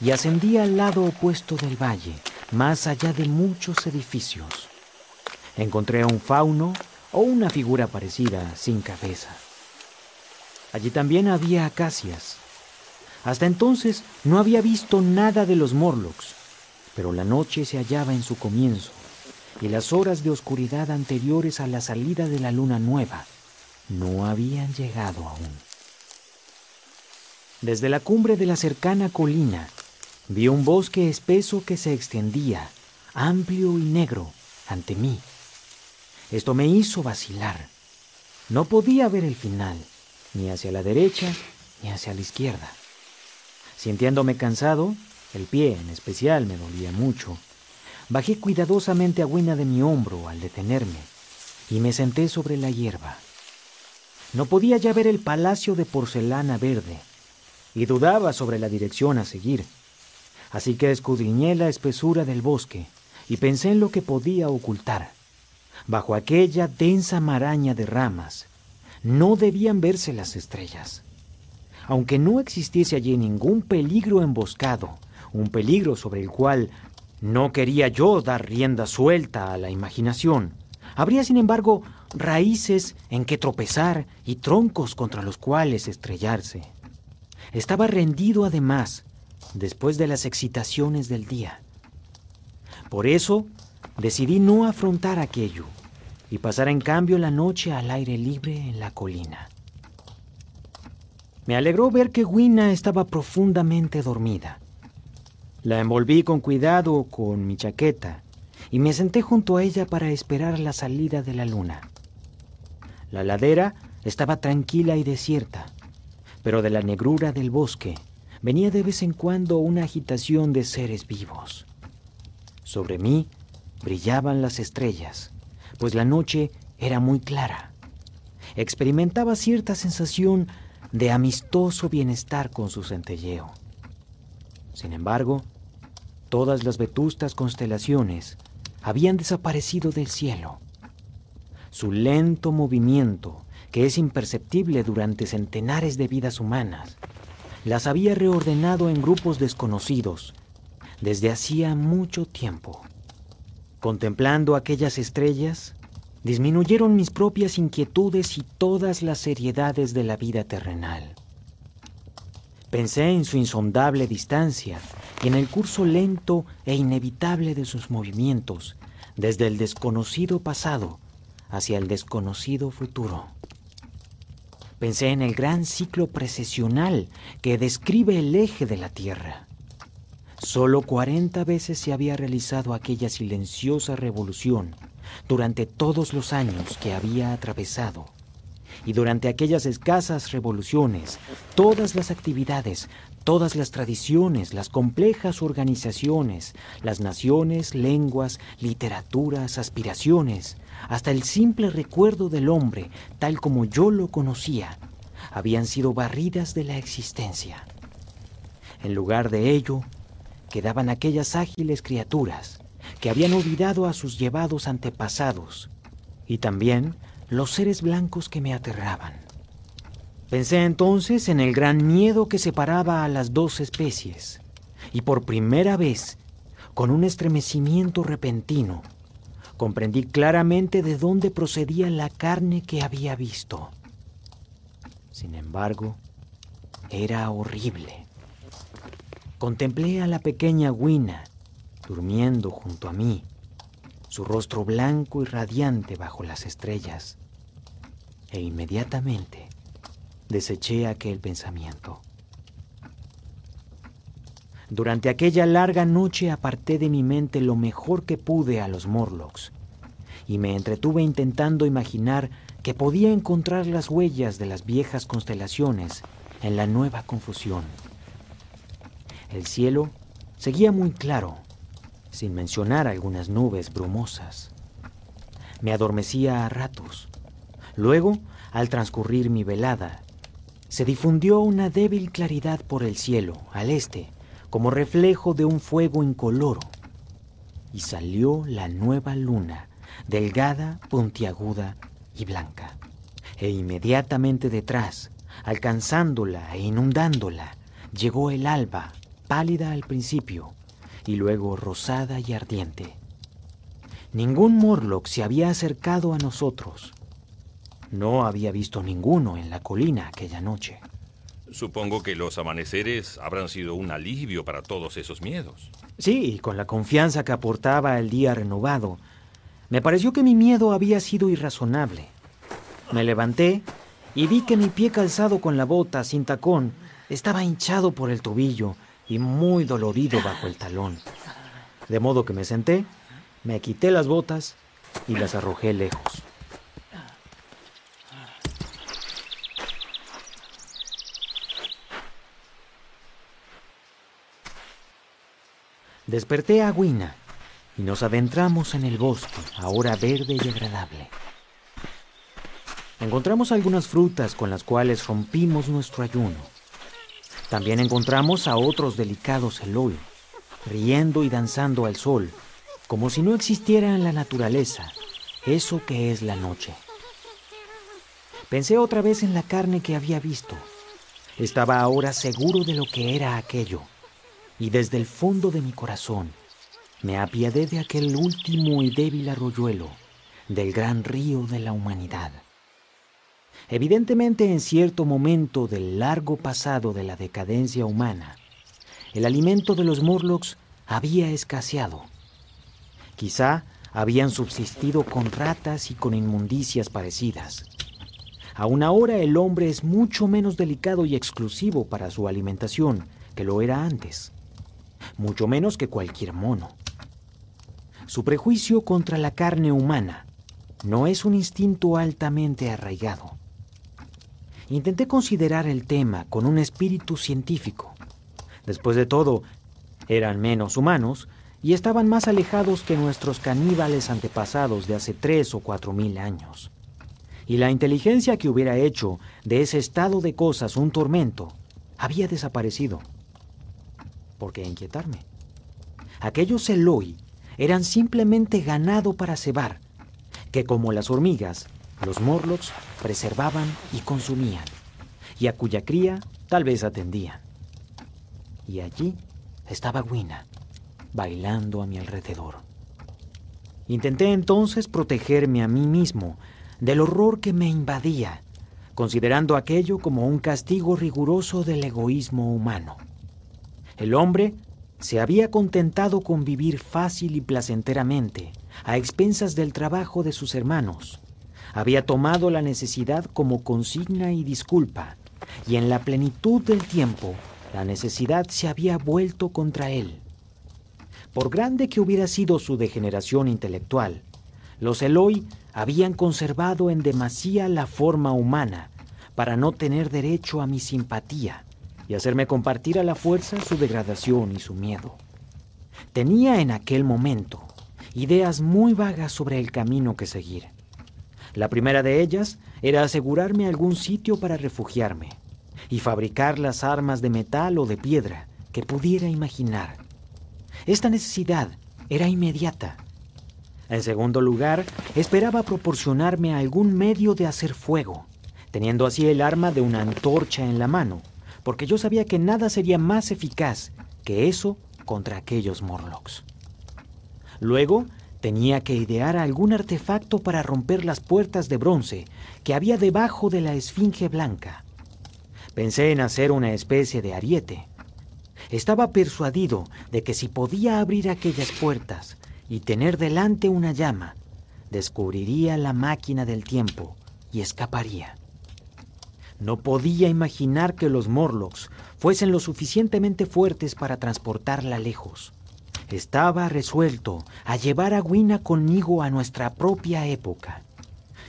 y ascendí al lado opuesto del valle, más allá de muchos edificios. Encontré a un fauno o una figura parecida, sin cabeza. Allí también había acacias. Hasta entonces no había visto nada de los Morlocks, pero la noche se hallaba en su comienzo y las horas de oscuridad anteriores a la salida de la luna nueva no habían llegado aún. Desde la cumbre de la cercana colina vi un bosque espeso que se extendía, amplio y negro, ante mí. Esto me hizo vacilar. No podía ver el final, ni hacia la derecha ni hacia la izquierda. Sintiéndome cansado, el pie en especial me dolía mucho, bajé cuidadosamente a Wina de mi hombro al detenerme y me senté sobre la hierba. No podía ya ver el palacio de porcelana verde y dudaba sobre la dirección a seguir. Así que escudriñé la espesura del bosque y pensé en lo que podía ocultar. Bajo aquella densa maraña de ramas no debían verse las estrellas. Aunque no existiese allí ningún peligro emboscado, un peligro sobre el cual no quería yo dar rienda suelta a la imaginación, habría sin embargo raíces en que tropezar y troncos contra los cuales estrellarse. Estaba rendido además después de las excitaciones del día. Por eso decidí no afrontar aquello y pasar en cambio la noche al aire libre en la colina. Me alegró ver que Wina estaba profundamente dormida. La envolví con cuidado con mi chaqueta y me senté junto a ella para esperar la salida de la luna. La ladera estaba tranquila y desierta, pero de la negrura del bosque venía de vez en cuando una agitación de seres vivos. Sobre mí brillaban las estrellas, pues la noche era muy clara. Experimentaba cierta sensación de amistoso bienestar con su centelleo. Sin embargo, todas las vetustas constelaciones habían desaparecido del cielo. Su lento movimiento, que es imperceptible durante centenares de vidas humanas, las había reordenado en grupos desconocidos desde hacía mucho tiempo. Contemplando aquellas estrellas, disminuyeron mis propias inquietudes y todas las seriedades de la vida terrenal. Pensé en su insondable distancia y en el curso lento e inevitable de sus movimientos, desde el desconocido pasado hacia el desconocido futuro. Pensé en el gran ciclo precesional que describe el eje de la Tierra. Solo cuarenta veces se había realizado aquella silenciosa revolución durante todos los años que había atravesado. Y durante aquellas escasas revoluciones, todas las actividades, todas las tradiciones, las complejas organizaciones, las naciones, lenguas, literaturas, aspiraciones, hasta el simple recuerdo del hombre, tal como yo lo conocía, habían sido barridas de la existencia. En lugar de ello, quedaban aquellas ágiles criaturas que habían olvidado a sus llevados antepasados y también los seres blancos que me aterraban. Pensé entonces en el gran miedo que separaba a las dos especies, y por primera vez, con un estremecimiento repentino, comprendí claramente de dónde procedía la carne que había visto. Sin embargo, era horrible. Contemplé a la pequeña Wina durmiendo junto a mí, su rostro blanco y radiante bajo las estrellas, e inmediatamente deseché aquel pensamiento. Durante aquella larga noche aparté de mi mente lo mejor que pude a los Morlocks y me entretuve intentando imaginar que podía encontrar las huellas de las viejas constelaciones en la nueva confusión. El cielo seguía muy claro, sin mencionar algunas nubes brumosas. Me adormecía a ratos. Luego, al transcurrir mi velada, se difundió una débil claridad por el cielo, al este, como reflejo de un fuego incoloro, y salió la nueva luna, delgada, puntiaguda y blanca. E inmediatamente detrás, alcanzándola e inundándola, llegó el alba, pálida al principio, y luego rosada y ardiente. Ningún Morlock se había acercado a nosotros. No había visto ninguno en la colina aquella noche. Supongo que los amaneceres habrán sido un alivio para todos esos miedos. Sí, con la confianza que aportaba el día renovado, me pareció que mi miedo había sido irrazonable. Me levanté y vi que mi pie calzado con la bota sin tacón estaba hinchado por el tobillo y muy dolorido bajo el talón. De modo que me senté, me quité las botas y las arrojé lejos. Desperté a Guina y nos adentramos en el bosque, ahora verde y agradable. Encontramos algunas frutas con las cuales rompimos nuestro ayuno. También encontramos a otros delicados Eloi, riendo y danzando al sol, como si no existiera en la naturaleza eso que es la noche. Pensé otra vez en la carne que había visto. Estaba ahora seguro de lo que era aquello y desde el fondo de mi corazón me apiadé de aquel último y débil arroyuelo del gran río de la humanidad. Evidentemente en cierto momento del largo pasado de la decadencia humana, el alimento de los Morlocks había escaseado. Quizá habían subsistido con ratas y con inmundicias parecidas. Aún ahora el hombre es mucho menos delicado y exclusivo para su alimentación que lo era antes mucho menos que cualquier mono. Su prejuicio contra la carne humana no es un instinto altamente arraigado. Intenté considerar el tema con un espíritu científico. Después de todo, eran menos humanos y estaban más alejados que nuestros caníbales antepasados de hace tres o cuatro mil años. Y la inteligencia que hubiera hecho de ese estado de cosas un tormento había desaparecido. ¿Por qué inquietarme? Aquellos Eloi eran simplemente ganado para cebar, que como las hormigas, los Morlocks preservaban y consumían, y a cuya cría tal vez atendían. Y allí estaba Wina, bailando a mi alrededor. Intenté entonces protegerme a mí mismo del horror que me invadía, considerando aquello como un castigo riguroso del egoísmo humano. El hombre se había contentado con vivir fácil y placenteramente, a expensas del trabajo de sus hermanos. Había tomado la necesidad como consigna y disculpa, y en la plenitud del tiempo, la necesidad se había vuelto contra él. Por grande que hubiera sido su degeneración intelectual, los Eloi habían conservado en demasía la forma humana para no tener derecho a mi simpatía y hacerme compartir a la fuerza su degradación y su miedo. Tenía en aquel momento ideas muy vagas sobre el camino que seguir. La primera de ellas era asegurarme algún sitio para refugiarme y fabricar las armas de metal o de piedra que pudiera imaginar. Esta necesidad era inmediata. En segundo lugar, esperaba proporcionarme algún medio de hacer fuego, teniendo así el arma de una antorcha en la mano porque yo sabía que nada sería más eficaz que eso contra aquellos Morlocks. Luego tenía que idear algún artefacto para romper las puertas de bronce que había debajo de la esfinge blanca. Pensé en hacer una especie de ariete. Estaba persuadido de que si podía abrir aquellas puertas y tener delante una llama, descubriría la máquina del tiempo y escaparía. No podía imaginar que los Morlocks fuesen lo suficientemente fuertes para transportarla lejos. Estaba resuelto a llevar a Gwina conmigo a nuestra propia época.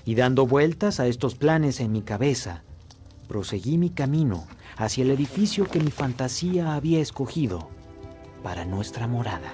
Y dando vueltas a estos planes en mi cabeza, proseguí mi camino hacia el edificio que mi fantasía había escogido para nuestra morada.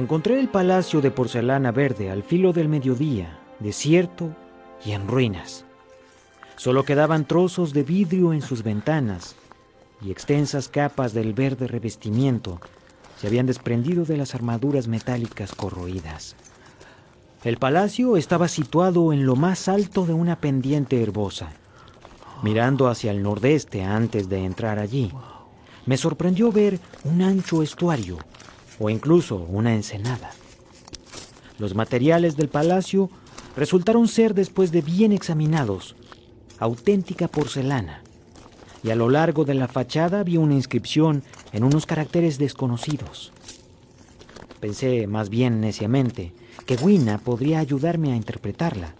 Encontré el palacio de porcelana verde al filo del mediodía, desierto y en ruinas. Solo quedaban trozos de vidrio en sus ventanas y extensas capas del verde revestimiento se habían desprendido de las armaduras metálicas corroídas. El palacio estaba situado en lo más alto de una pendiente herbosa. Mirando hacia el nordeste antes de entrar allí, me sorprendió ver un ancho estuario o incluso una ensenada. Los materiales del palacio resultaron ser, después de bien examinados, auténtica porcelana, y a lo largo de la fachada había una inscripción en unos caracteres desconocidos. Pensé más bien neciamente que Wina podría ayudarme a interpretarla,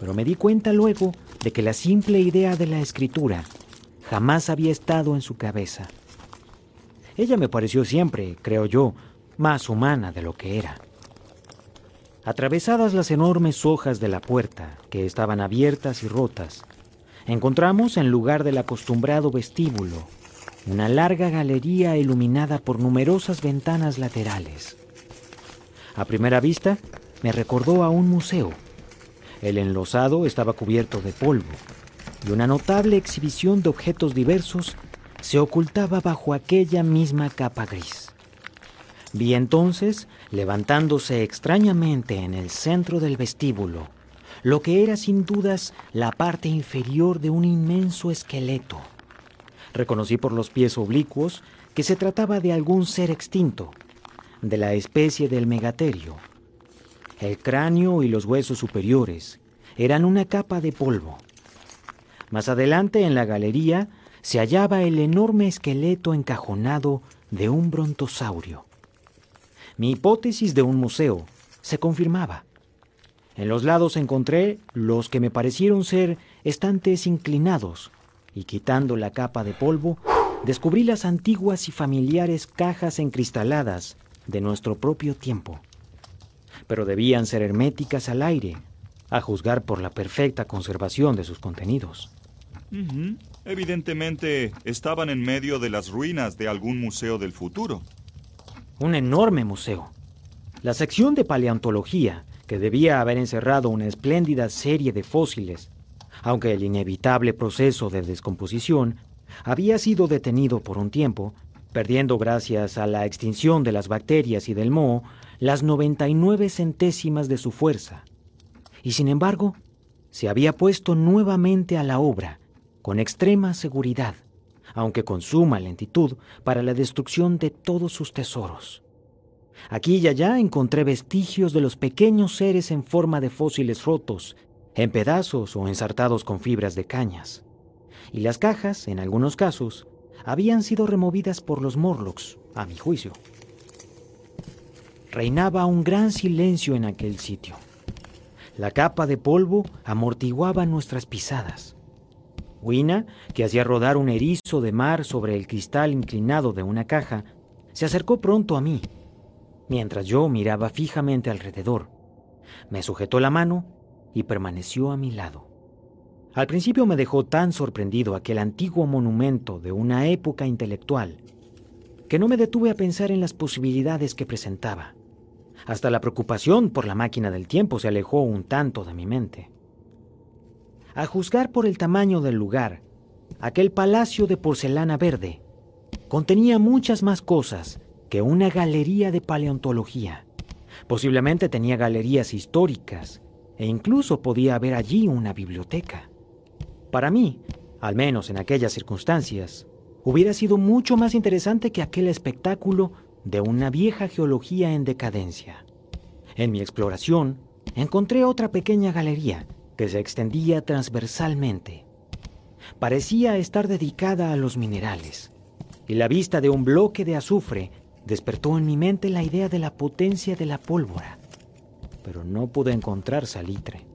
pero me di cuenta luego de que la simple idea de la escritura jamás había estado en su cabeza. Ella me pareció siempre, creo yo, más humana de lo que era. Atravesadas las enormes hojas de la puerta, que estaban abiertas y rotas, encontramos en lugar del acostumbrado vestíbulo una larga galería iluminada por numerosas ventanas laterales. A primera vista me recordó a un museo. El enlosado estaba cubierto de polvo y una notable exhibición de objetos diversos se ocultaba bajo aquella misma capa gris. Vi entonces, levantándose extrañamente en el centro del vestíbulo, lo que era sin dudas la parte inferior de un inmenso esqueleto. Reconocí por los pies oblicuos que se trataba de algún ser extinto, de la especie del megaterio. El cráneo y los huesos superiores eran una capa de polvo. Más adelante en la galería se hallaba el enorme esqueleto encajonado de un brontosaurio. Mi hipótesis de un museo se confirmaba. En los lados encontré los que me parecieron ser estantes inclinados, y quitando la capa de polvo, descubrí las antiguas y familiares cajas encristaladas de nuestro propio tiempo. Pero debían ser herméticas al aire, a juzgar por la perfecta conservación de sus contenidos. Evidentemente, estaban en medio de las ruinas de algún museo del futuro. Un enorme museo. La sección de paleontología, que debía haber encerrado una espléndida serie de fósiles, aunque el inevitable proceso de descomposición había sido detenido por un tiempo, perdiendo gracias a la extinción de las bacterias y del moho las 99 centésimas de su fuerza. Y sin embargo, se había puesto nuevamente a la obra con extrema seguridad, aunque con suma lentitud, para la destrucción de todos sus tesoros. Aquí y allá encontré vestigios de los pequeños seres en forma de fósiles rotos, en pedazos o ensartados con fibras de cañas. Y las cajas, en algunos casos, habían sido removidas por los Morlocks, a mi juicio. Reinaba un gran silencio en aquel sitio. La capa de polvo amortiguaba nuestras pisadas. Wina, que hacía rodar un erizo de mar sobre el cristal inclinado de una caja, se acercó pronto a mí, mientras yo miraba fijamente alrededor. Me sujetó la mano y permaneció a mi lado. Al principio me dejó tan sorprendido aquel antiguo monumento de una época intelectual que no me detuve a pensar en las posibilidades que presentaba. Hasta la preocupación por la máquina del tiempo se alejó un tanto de mi mente. A juzgar por el tamaño del lugar, aquel palacio de porcelana verde contenía muchas más cosas que una galería de paleontología. Posiblemente tenía galerías históricas e incluso podía haber allí una biblioteca. Para mí, al menos en aquellas circunstancias, hubiera sido mucho más interesante que aquel espectáculo de una vieja geología en decadencia. En mi exploración, encontré otra pequeña galería que se extendía transversalmente. Parecía estar dedicada a los minerales, y la vista de un bloque de azufre despertó en mi mente la idea de la potencia de la pólvora. Pero no pude encontrar salitre,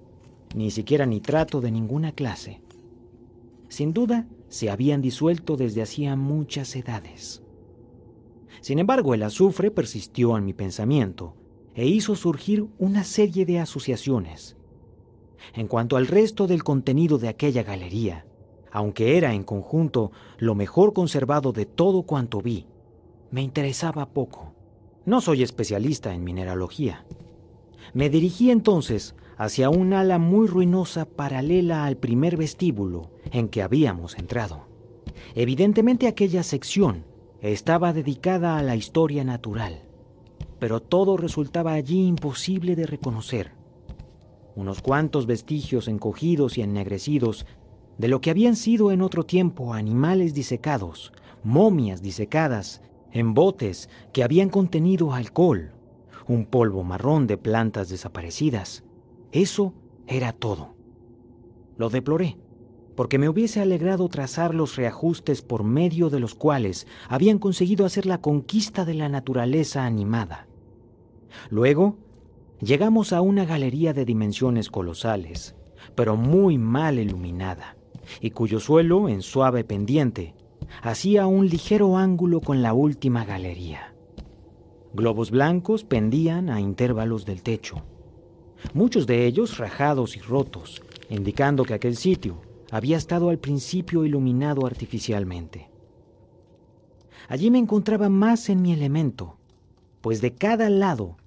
ni siquiera nitrato de ninguna clase. Sin duda, se habían disuelto desde hacía muchas edades. Sin embargo, el azufre persistió en mi pensamiento e hizo surgir una serie de asociaciones. En cuanto al resto del contenido de aquella galería, aunque era en conjunto lo mejor conservado de todo cuanto vi, me interesaba poco. No soy especialista en mineralogía. Me dirigí entonces hacia un ala muy ruinosa paralela al primer vestíbulo en que habíamos entrado. Evidentemente aquella sección estaba dedicada a la historia natural, pero todo resultaba allí imposible de reconocer. Unos cuantos vestigios encogidos y ennegrecidos de lo que habían sido en otro tiempo animales disecados, momias disecadas, en botes que habían contenido alcohol, un polvo marrón de plantas desaparecidas. Eso era todo. Lo deploré, porque me hubiese alegrado trazar los reajustes por medio de los cuales habían conseguido hacer la conquista de la naturaleza animada. Luego, llegamos a una galería de dimensiones colosales, pero muy mal iluminada, y cuyo suelo, en suave pendiente, hacía un ligero ángulo con la última galería. Globos blancos pendían a intervalos del techo, muchos de ellos rajados y rotos, indicando que aquel sitio había estado al principio iluminado artificialmente. Allí me encontraba más en mi elemento, pues de cada lado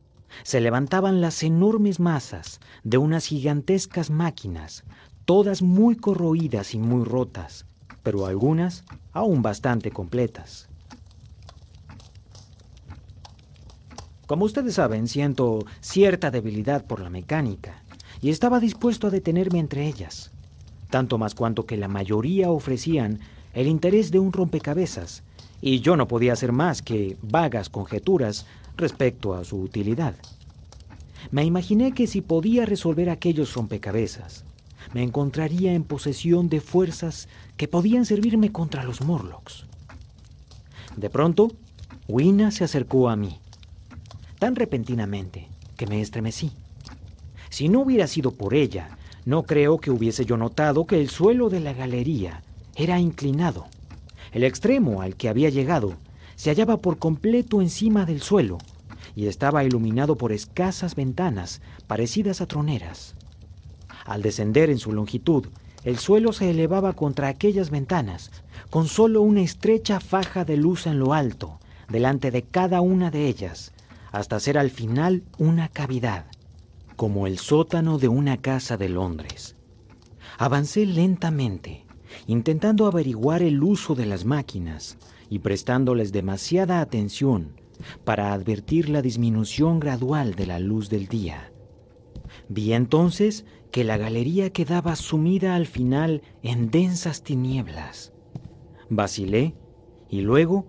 se levantaban las enormes masas de unas gigantescas máquinas, todas muy corroídas y muy rotas, pero algunas aún bastante completas. Como ustedes saben, siento cierta debilidad por la mecánica y estaba dispuesto a detenerme entre ellas, tanto más cuanto que la mayoría ofrecían el interés de un rompecabezas, y yo no podía hacer más que vagas conjeturas respecto a su utilidad. Me imaginé que si podía resolver aquellos rompecabezas, me encontraría en posesión de fuerzas que podían servirme contra los Morlocks. De pronto, Wina se acercó a mí, tan repentinamente que me estremecí. Si no hubiera sido por ella, no creo que hubiese yo notado que el suelo de la galería era inclinado. El extremo al que había llegado se hallaba por completo encima del suelo y estaba iluminado por escasas ventanas parecidas a troneras. Al descender en su longitud, el suelo se elevaba contra aquellas ventanas, con solo una estrecha faja de luz en lo alto, delante de cada una de ellas, hasta ser al final una cavidad, como el sótano de una casa de Londres. Avancé lentamente, intentando averiguar el uso de las máquinas y prestándoles demasiada atención para advertir la disminución gradual de la luz del día. Vi entonces que la galería quedaba sumida al final en densas tinieblas. Vacilé y luego,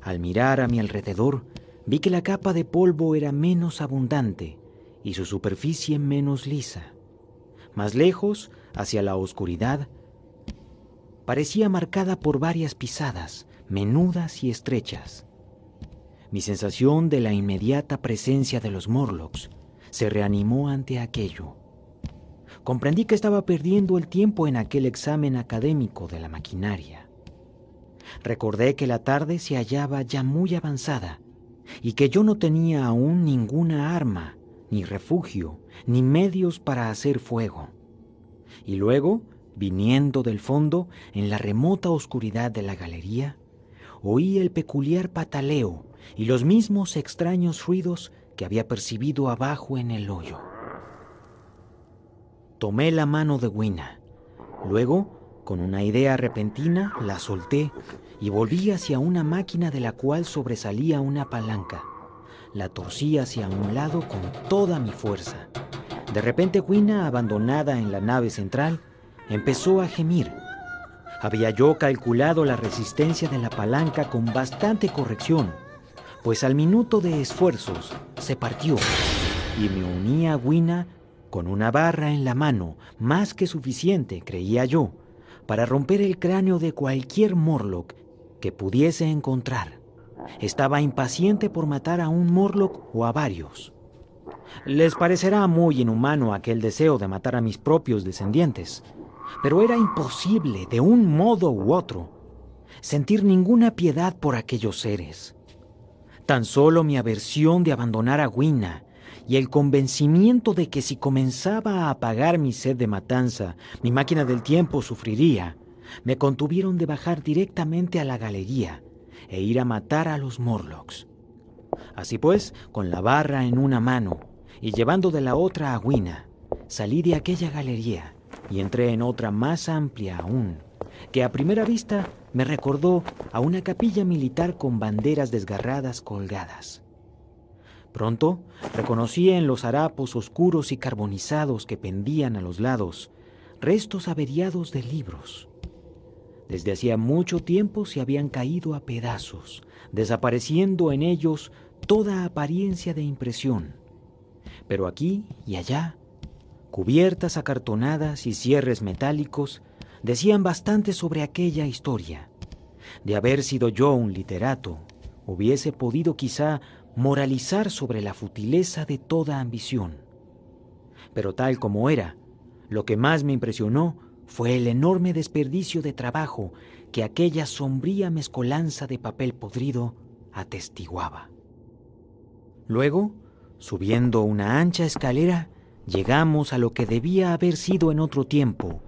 al mirar a mi alrededor, vi que la capa de polvo era menos abundante y su superficie menos lisa. Más lejos, hacia la oscuridad, parecía marcada por varias pisadas, menudas y estrechas. Mi sensación de la inmediata presencia de los Morlocks se reanimó ante aquello. Comprendí que estaba perdiendo el tiempo en aquel examen académico de la maquinaria. Recordé que la tarde se hallaba ya muy avanzada y que yo no tenía aún ninguna arma, ni refugio, ni medios para hacer fuego. Y luego, viniendo del fondo, en la remota oscuridad de la galería, oí el peculiar pataleo y los mismos extraños ruidos que había percibido abajo en el hoyo. Tomé la mano de Wina. Luego, Con una idea repentina, la solté y volví hacia una máquina de la cual sobresalía una palanca. La torcí hacia un lado con toda mi fuerza. De repente, Wina, abandonada en la nave central, empezó a gemir. Había yo calculado la resistencia de la palanca con bastante corrección, pues al minuto de esfuerzos se partió y me uní a Wina con una barra en la mano, más que suficiente, creía yo, para romper el cráneo de cualquier Morlock que pudiese encontrar. Estaba impaciente por matar a un Morlock o a varios. Les parecerá muy inhumano aquel deseo de matar a mis propios descendientes, pero era imposible, de un modo u otro, sentir ninguna piedad por aquellos seres. Tan solo mi aversión de abandonar a Wina y el convencimiento de que si comenzaba a apagar mi sed de matanza, mi máquina del tiempo sufriría, me contuvieron de bajar directamente a la galería e ir a matar a los Morlocks. Así pues, con la barra en una mano y llevando de la otra a Wina, salí de aquella galería y entré en otra más amplia aún, que a primera vista me recordó a una capilla militar con banderas desgarradas colgadas. Pronto reconocí en los harapos oscuros y carbonizados que pendían a los lados restos averiados de libros. Desde hacía mucho tiempo se habían caído a pedazos, desapareciendo en ellos toda apariencia de impresión. Pero aquí y allá, cubiertas acartonadas y cierres metálicos, decían bastante sobre aquella historia. De haber sido yo un literato, hubiese podido quizá moralizar sobre la futileza de toda ambición. Pero tal como era, lo que más me impresionó fue el enorme desperdicio de trabajo que aquella sombría mezcolanza de papel podrido atestiguaba. Luego, subiendo una ancha escalera, llegamos a lo que debía haber sido en otro tiempo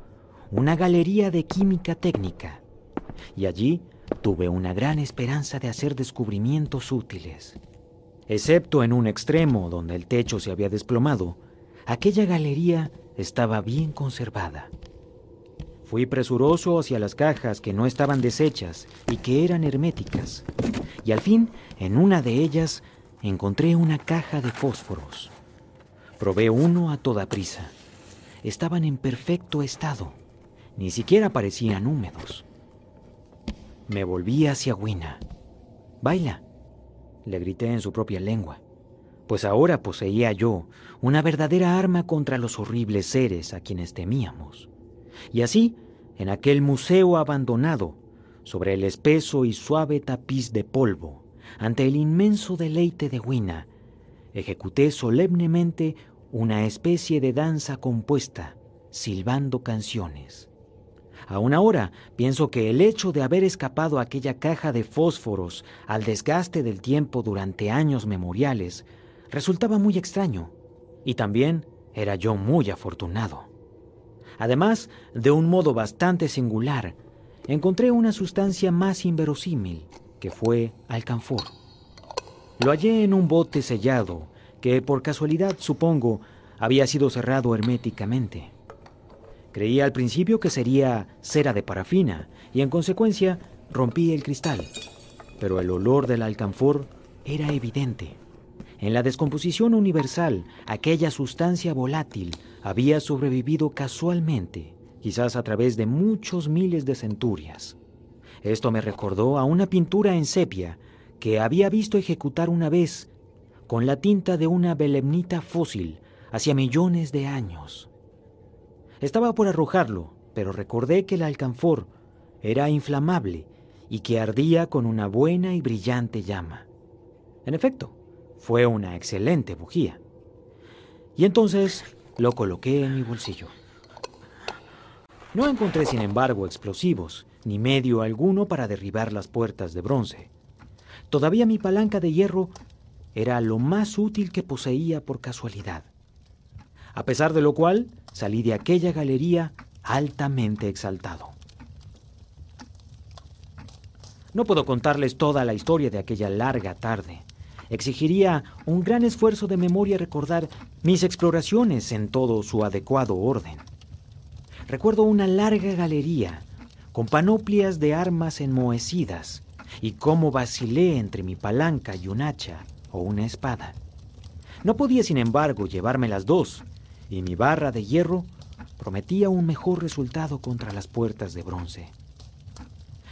una galería de química técnica, y allí tuve una gran esperanza de hacer descubrimientos útiles. Excepto en un extremo donde el techo se había desplomado, aquella galería estaba bien conservada. Fui presuroso hacia las cajas que no estaban deshechas y que eran herméticas, y al fin, en una de ellas, encontré una caja de fósforos. Probé uno a toda prisa. Estaban en perfecto estado, ni siquiera parecían húmedos. Me volví hacia Wina. Baila, le grité en su propia lengua, pues ahora poseía yo una verdadera arma contra los horribles seres a quienes temíamos. Y así, en aquel museo abandonado, sobre el espeso y suave tapiz de polvo, ante el inmenso deleite de Wina, ejecuté solemnemente una especie de danza compuesta, silbando canciones. Aún ahora pienso que el hecho de haber escapado aquella caja de fósforos al desgaste del tiempo durante años memoriales resultaba muy extraño y también era yo muy afortunado. Además, de un modo bastante singular, encontré una sustancia más inverosímil, que fue alcanfor. Lo hallé en un bote sellado, que por casualidad, supongo, había sido cerrado herméticamente. Creía al principio que sería cera de parafina y en consecuencia rompí el cristal. Pero el olor del alcanfor era evidente. En la descomposición universal, aquella sustancia volátil había sobrevivido casualmente, quizás a través de muchos miles de centurias. Esto me recordó a una pintura en sepia que había visto ejecutar una vez con la tinta de una belemnita fósil hacia millones de años. Estaba por arrojarlo, pero recordé que el alcanfor era inflamable y que ardía con una buena y brillante llama. En efecto, fue una excelente bujía. Y entonces lo coloqué en mi bolsillo. No encontré, sin embargo, explosivos, ni medio alguno para derribar las puertas de bronce. Todavía mi palanca de hierro era lo más útil que poseía por casualidad. A pesar de lo cual, salí de aquella galería altamente exaltado. No puedo contarles toda la historia de aquella larga tarde. Exigiría un gran esfuerzo de memoria recordar mis exploraciones en todo su adecuado orden. Recuerdo una larga galería con panoplias de armas enmohecidas, y cómo vacilé entre mi palanca y un hacha o una espada. No podía, sin embargo, llevarme las dos, y mi barra de hierro prometía un mejor resultado contra las puertas de bronce.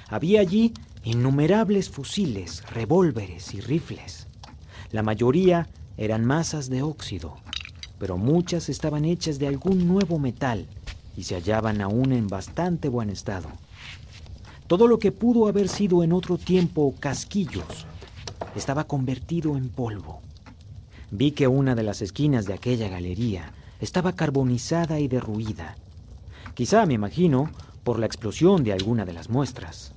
Había allí innumerables fusiles, revólveres y rifles. La mayoría eran masas de óxido, pero muchas estaban hechas de algún nuevo metal y se hallaban aún en bastante buen estado. Todo lo que pudo haber sido en otro tiempo casquillos estaba convertido en polvo. Vi que una de las esquinas de aquella galería estaba carbonizada y derruida. Quizá, me imagino, por la explosión de alguna de las muestras.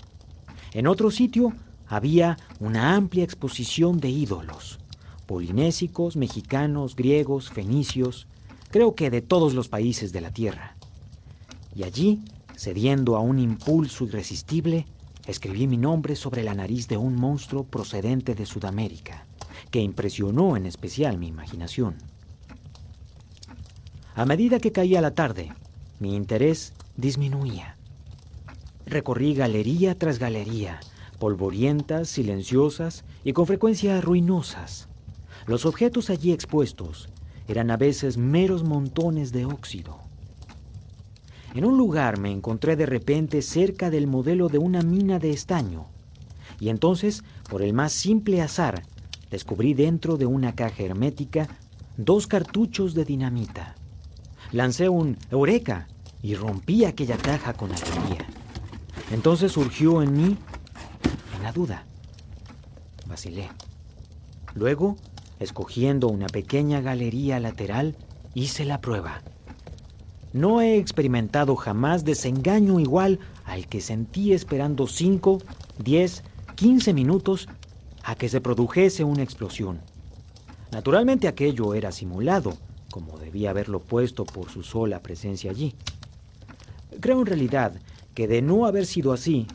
En otro sitio había una amplia exposición de ídolos, polinésicos, mexicanos, griegos, fenicios, creo que de todos los países de la Tierra. Y allí, cediendo a un impulso irresistible, escribí mi nombre sobre la nariz de un monstruo procedente de Sudamérica, que impresionó en especial mi imaginación. A medida que caía la tarde, mi interés disminuía. Recorrí galería tras galería, polvorientas, silenciosas y con frecuencia ruinosas. Los objetos allí expuestos eran a veces meros montones de óxido. En un lugar me encontré de repente cerca del modelo de una mina de estaño, y entonces, por el más simple azar, descubrí dentro de una caja hermética dos cartuchos de dinamita. Lancé un Eureka y rompí aquella caja con alegría. Entonces surgió en mí una duda. Vacilé. Luego, escogiendo una pequeña galería lateral, hice la prueba. No he experimentado jamás desengaño igual al que sentí esperando 5, 10, 15 minutos a que se produjese una explosión. Naturalmente aquello era simulado, como debía haberlo puesto por su sola presencia allí. Creo en realidad que de no haber sido así,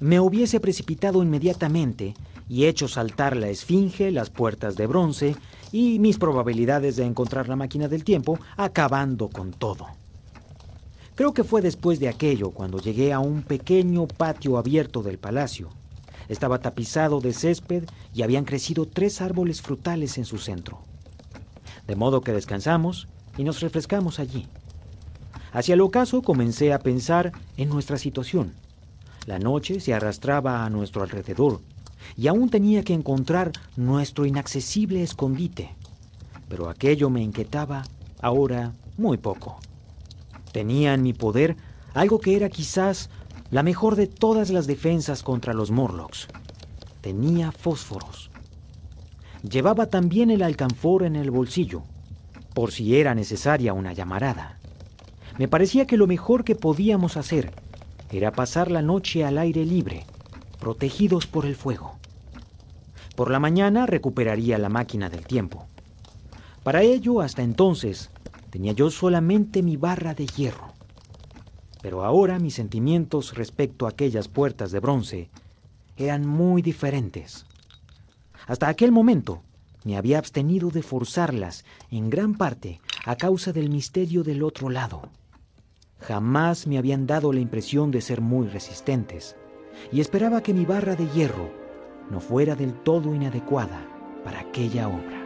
me hubiese precipitado inmediatamente y hecho saltar la esfinge, las puertas de bronce y mis probabilidades de encontrar la máquina del tiempo, acabando con todo. Creo que fue después de aquello cuando llegué a un pequeño patio abierto del palacio. Estaba tapizado de césped y habían crecido tres árboles frutales en su centro. De modo que descansamos y nos refrescamos allí. Hacia el ocaso comencé a pensar en nuestra situación. La noche se arrastraba a nuestro alrededor y aún tenía que encontrar nuestro inaccesible escondite. Pero aquello me inquietaba ahora muy poco. Tenía en mi poder algo que era quizás la mejor de todas las defensas contra los Morlocks. Tenía fósforos. Llevaba también el alcanfor en el bolsillo, por si era necesaria una llamarada. Me parecía que lo mejor que podíamos hacer era pasar la noche al aire libre, protegidos por el fuego. Por la mañana recuperaría la máquina del tiempo. Para ello, hasta entonces, tenía yo solamente mi barra de hierro. Pero ahora mis sentimientos respecto a aquellas puertas de bronce eran muy diferentes. Hasta aquel momento me había abstenido de forzarlas en gran parte a causa del misterio del otro lado. Jamás me habían dado la impresión de ser muy resistentes y esperaba que mi barra de hierro no fuera del todo inadecuada para aquella obra.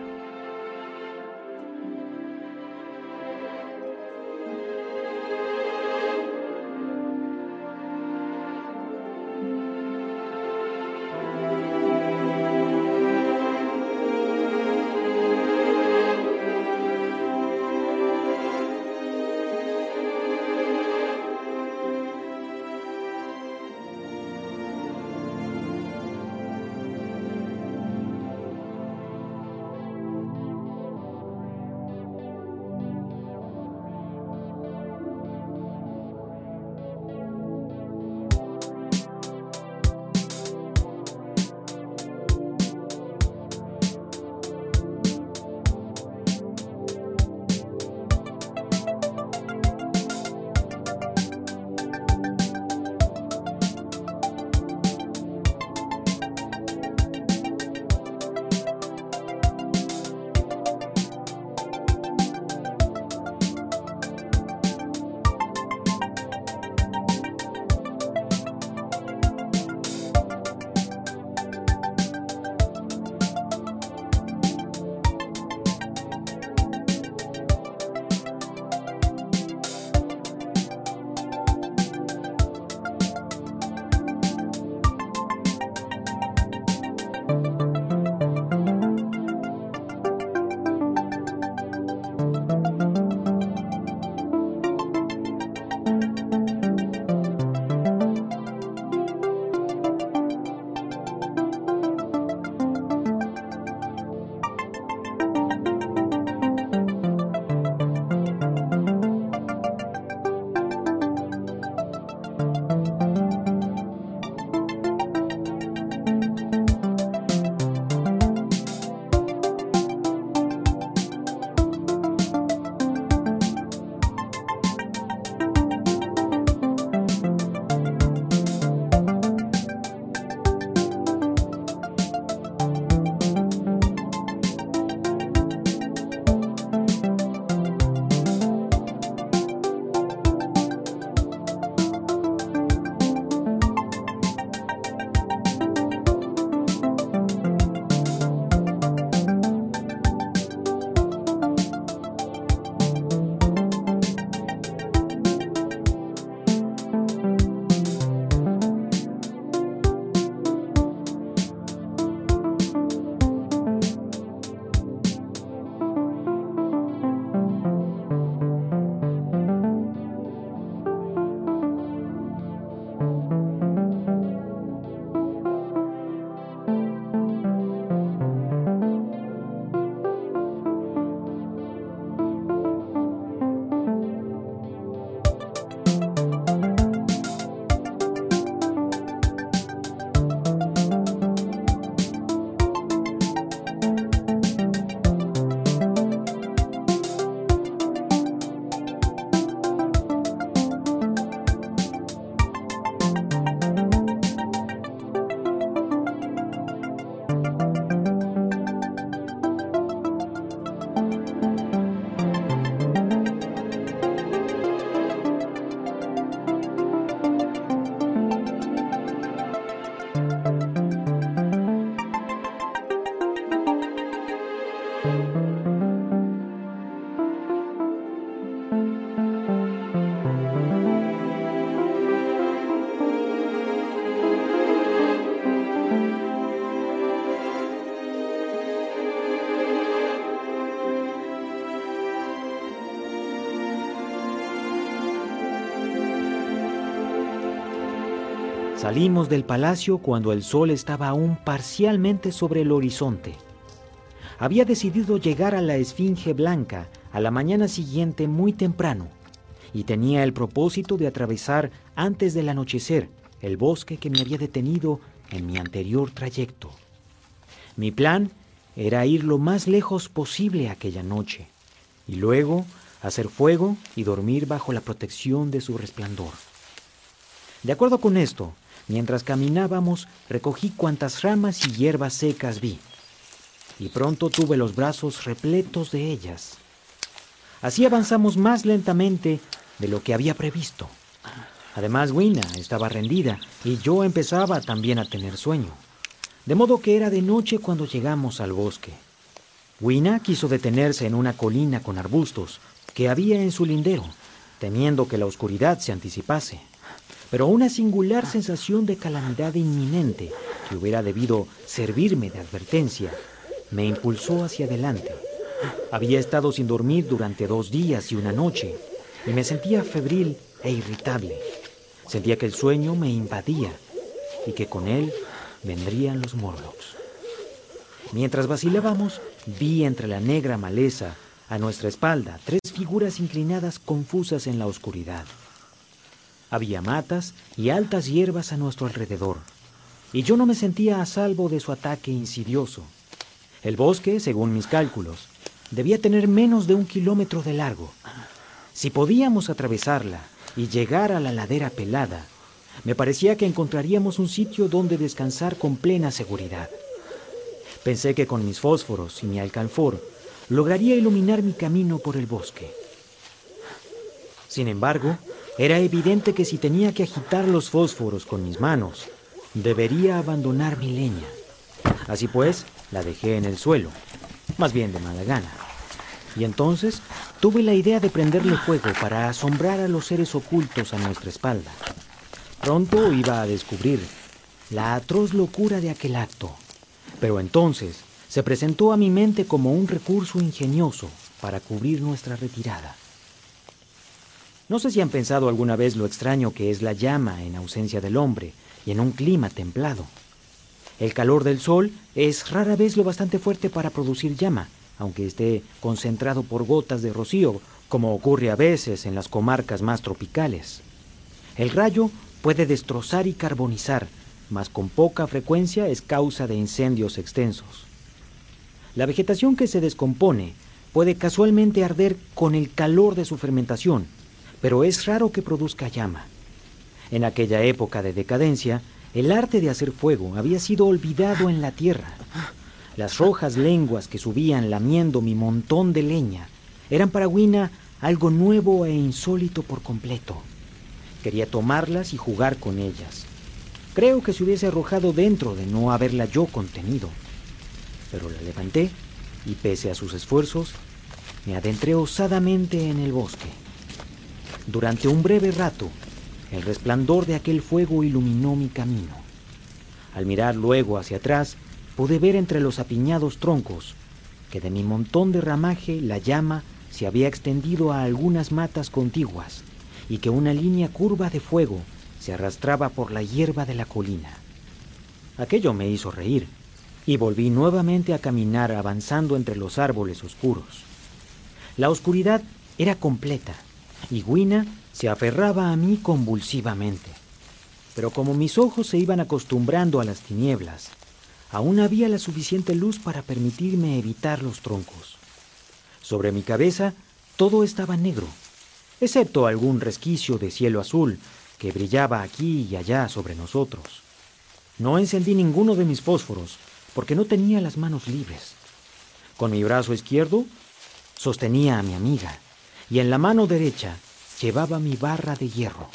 Salimos del palacio cuando el sol estaba aún parcialmente sobre el horizonte. Había decidido llegar a la Esfinge Blanca a la mañana siguiente muy temprano y tenía el propósito de atravesar antes del anochecer el bosque que me había detenido en mi anterior trayecto. Mi plan era ir lo más lejos posible aquella noche y luego hacer fuego y dormir bajo la protección de su resplandor. De acuerdo con esto, mientras caminábamos recogí cuantas ramas y hierbas secas vi, y pronto tuve los brazos repletos de ellas. Así avanzamos más lentamente de lo que había previsto. Además, Wina estaba rendida y yo empezaba también a tener sueño. De modo que era de noche cuando llegamos al bosque. Wina quiso detenerse en una colina con arbustos que había en su lindero, temiendo que la oscuridad se anticipase. Pero una singular sensación de calamidad inminente, que hubiera debido servirme de advertencia, me impulsó hacia adelante. Había estado sin dormir durante dos días y una noche, y me sentía febril e irritable. Sentía que el sueño me invadía y que con él vendrían los Morlocks. Mientras vacilábamos, vi entre la negra maleza a nuestra espalda tres figuras inclinadas confusas en la oscuridad. Había matas y altas hierbas a nuestro alrededor, y yo no me sentía a salvo de su ataque insidioso. El bosque, según mis cálculos, debía tener menos de un kilómetro de largo. Si podíamos atravesarla y llegar a la ladera pelada, me parecía que encontraríamos un sitio donde descansar con plena seguridad. Pensé que con mis fósforos y mi alcanfor lograría iluminar mi camino por el bosque. Sin embargo, era evidente que si tenía que agitar los fósforos con mis manos, debería abandonar mi leña. Así pues, la dejé en el suelo, más bien de mala gana. Y entonces tuve la idea de prenderle fuego para asombrar a los seres ocultos a nuestra espalda. Pronto iba a descubrir la atroz locura de aquel acto, pero entonces se presentó a mi mente como un recurso ingenioso para cubrir nuestra retirada. No sé si han pensado alguna vez lo extraño que es la llama en ausencia del hombre y en un clima templado. El calor del sol es rara vez lo bastante fuerte para producir llama, aunque esté concentrado por gotas de rocío, como ocurre a veces en las comarcas más tropicales. El rayo puede destrozar y carbonizar, mas con poca frecuencia es causa de incendios extensos. La vegetación que se descompone puede casualmente arder con el calor de su fermentación, pero es raro que produzca llama. En aquella época de decadencia, el arte de hacer fuego había sido olvidado en la tierra. Las rojas lenguas que subían lamiendo mi montón de leña eran para Wina algo nuevo e insólito por completo. Quería tomarlas y jugar con ellas. Creo que se hubiese arrojado dentro de no haberla yo contenido. Pero la levanté y pese a sus esfuerzos, me adentré osadamente en el bosque. Durante un breve rato, el resplandor de aquel fuego iluminó mi camino. Al mirar luego hacia atrás, pude ver entre los apiñados troncos que de mi montón de ramaje la llama se había extendido a algunas matas contiguas y que una línea curva de fuego se arrastraba por la hierba de la colina. Aquello me hizo reír y volví nuevamente a caminar avanzando entre los árboles oscuros. La oscuridad era completa y Guina se aferraba a mí convulsivamente. Pero como mis ojos se iban acostumbrando a las tinieblas, aún había la suficiente luz para permitirme evitar los troncos. Sobre mi cabeza todo estaba negro, excepto algún resquicio de cielo azul que brillaba aquí y allá sobre nosotros. No encendí ninguno de mis fósforos porque no tenía las manos libres. Con mi brazo izquierdo sostenía a mi amiga y en la mano derecha llevaba mi barra de hierro.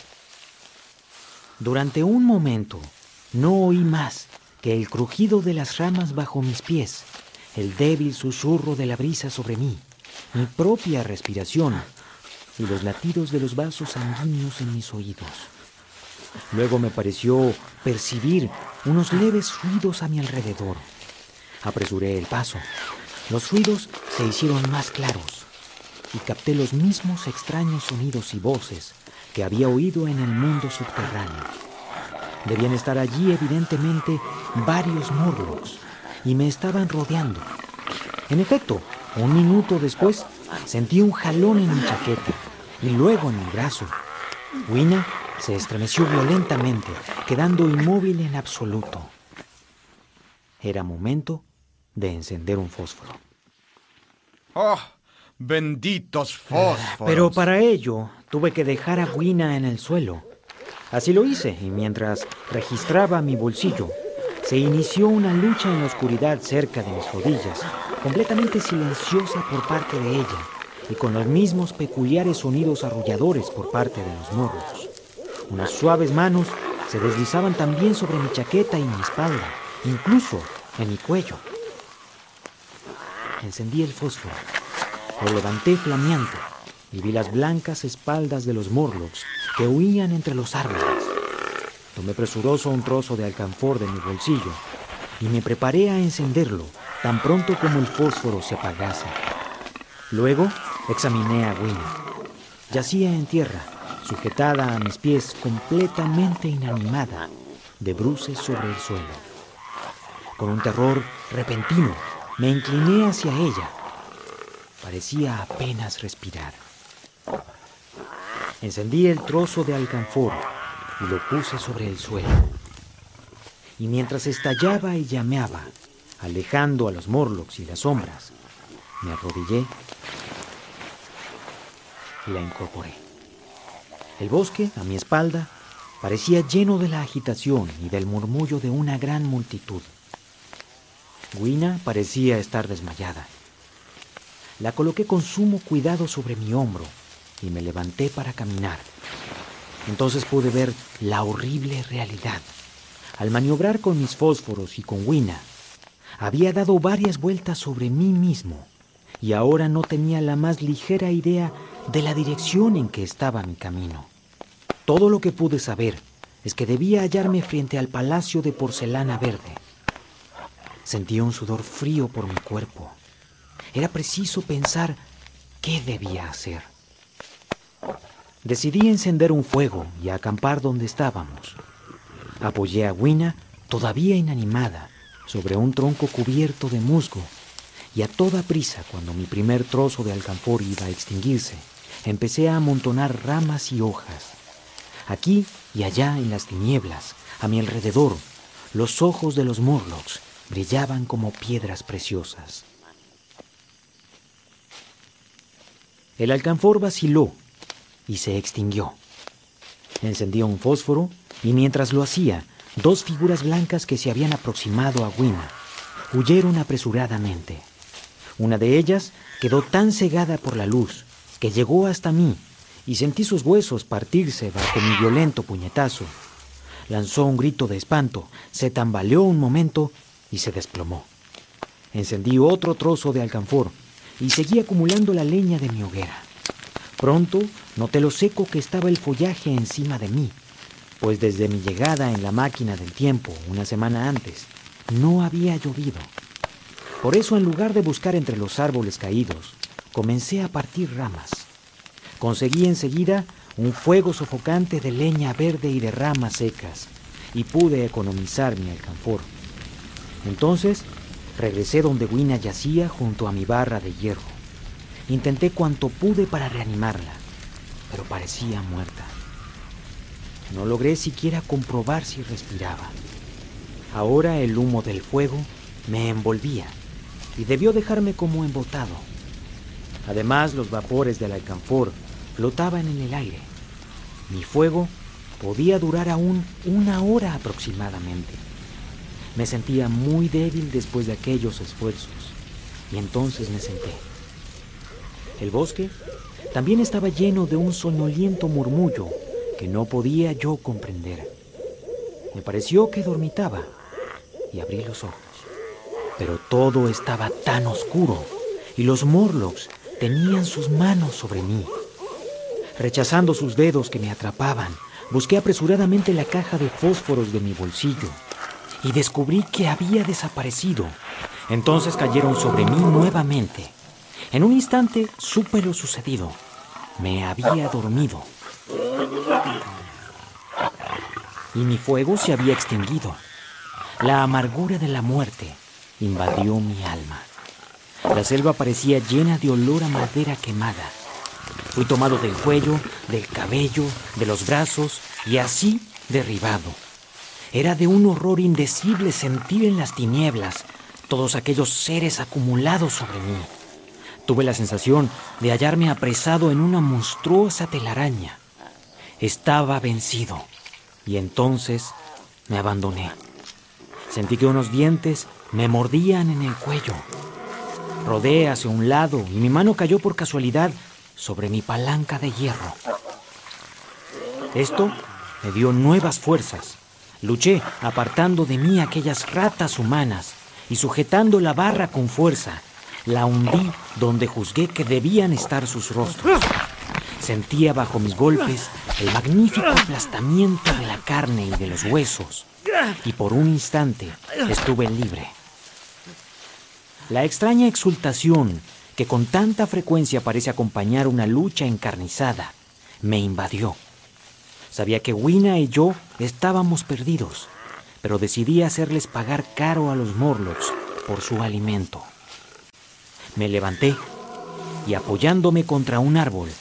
Durante un momento no oí más que el crujido de las ramas bajo mis pies, el débil susurro de la brisa sobre mí, mi propia respiración y los latidos de los vasos sanguíneos en mis oídos. Luego me pareció percibir unos leves ruidos a mi alrededor. Apresuré el paso. Los ruidos se hicieron más claros y capté los mismos extraños sonidos y voces que había oído en el mundo subterráneo. Debían estar allí evidentemente varios Morlocks y me estaban rodeando. En efecto, un minuto después sentí un jalón en mi chaqueta y luego en mi brazo. Wina se estremeció violentamente, quedando inmóvil en absoluto. Era momento de encender un fósforo. ¡Oh! Benditos fósforos. Pero para ello tuve que dejar a Wina en el suelo. Así lo hice y mientras registraba mi bolsillo, se inició una lucha en la oscuridad cerca de mis rodillas, completamente silenciosa por parte de ella y con los mismos peculiares sonidos arrulladores por parte de los morros. Unas suaves manos se deslizaban también sobre mi chaqueta y mi espalda, incluso en mi cuello. Encendí el fósforo, lo levanté flameante y vi las blancas espaldas de los Morlocks que huían entre los árboles. Tomé presuroso un trozo de alcanfor de mi bolsillo y me preparé a encenderlo tan pronto como el fósforo se apagase. Luego examiné a Winnie. Yacía en tierra, sujetada a mis pies, completamente inanimada, de bruces sobre el suelo. Con un terror repentino, me incliné hacia ella. Parecía apenas respirar. Encendí el trozo de alcanfor y lo puse sobre el suelo. Y mientras estallaba y llameaba, alejando a los morlocks y las sombras, me arrodillé y la incorporé. El bosque, a mi espalda, parecía lleno de la agitación y del murmullo de una gran multitud. Guina parecía estar desmayada. La coloqué con sumo cuidado sobre mi hombro y me levanté para caminar. Entonces pude ver la horrible realidad. Al maniobrar con mis fósforos y con Wina, había dado varias vueltas sobre mí mismo y ahora no tenía la más ligera idea de la dirección en que estaba mi camino. Todo lo que pude saber es que debía hallarme frente al palacio de porcelana verde. Sentía un sudor frío por mi cuerpo. Era preciso pensar qué debía hacer. Decidí encender un fuego y acampar donde estábamos. Apoyé a Wina, todavía inanimada, sobre un tronco cubierto de musgo, y a toda prisa, cuando mi primer trozo de alcanfor iba a extinguirse, empecé a amontonar ramas y hojas. Aquí y allá en las tinieblas, a mi alrededor, los ojos de los Morlocks brillaban como piedras preciosas. El alcanfor vaciló y se extinguió. Encendía un fósforo y mientras lo hacía, dos figuras blancas que se habían aproximado a Wina huyeron apresuradamente. Una de ellas quedó tan cegada por la luz que llegó hasta mí y sentí sus huesos partirse bajo mi violento puñetazo. Lanzó un grito de espanto, se tambaleó un momento y se desplomó. Encendí otro trozo de alcanfor y seguí acumulando la leña de mi hoguera. Pronto noté lo seco que estaba el follaje encima de mí, pues desde mi llegada en la máquina del tiempo una semana antes, no había llovido. Por eso, en lugar de buscar entre los árboles caídos, comencé a partir ramas. Conseguí enseguida un fuego sofocante de leña verde y de ramas secas, y pude economizar mi alcanfor. Entonces regresé donde Wina yacía junto a mi barra de hierro. Intenté cuanto pude para reanimarla, pero parecía muerta. No logré siquiera comprobar si respiraba. Ahora el humo del fuego me envolvía y debió dejarme como embotado. Además, los vapores del alcanfor flotaban en el aire. Mi fuego podía durar aún una hora aproximadamente. Me sentía muy débil después de aquellos esfuerzos y entonces me senté. El bosque también estaba lleno de un soñoliento murmullo que no podía yo comprender. Me pareció que dormitaba y abrí los ojos. Pero todo estaba tan oscuro y los Morlocks tenían sus manos sobre mí. Rechazando sus dedos que me atrapaban, busqué apresuradamente la caja de fósforos de mi bolsillo y descubrí que había desaparecido. Entonces cayeron sobre mí nuevamente. En un instante supe lo sucedido. Me había dormido. y mi fuego se había extinguido. La amargura de la muerte invadió mi alma. La selva parecía llena de olor a madera quemada. Fui tomado del cuello, del cabello, de los brazos y así derribado. Era de un horror indecible sentir en las tinieblas todos aquellos seres acumulados sobre mí. Tuve la sensación de hallarme apresado en una monstruosa telaraña. Estaba vencido y entonces me abandoné. Sentí que unos dientes me mordían en el cuello. Rodé hacia un lado y mi mano cayó por casualidad sobre mi palanca de hierro. Esto me dio nuevas fuerzas. Luché apartando de mí aquellas ratas humanas y sujetando la barra con fuerza, la hundí donde juzgué que debían estar sus rostros. Sentía bajo mis golpes el magnífico aplastamiento de la carne y de los huesos, y por un instante estuve libre. La extraña exultación que con tanta frecuencia parece acompañar una lucha encarnizada me invadió. Sabía que Wina y yo estábamos perdidos, pero decidí hacerles pagar caro a los Morlocks por su alimento. Me levanté y apoyándome contra un árbol,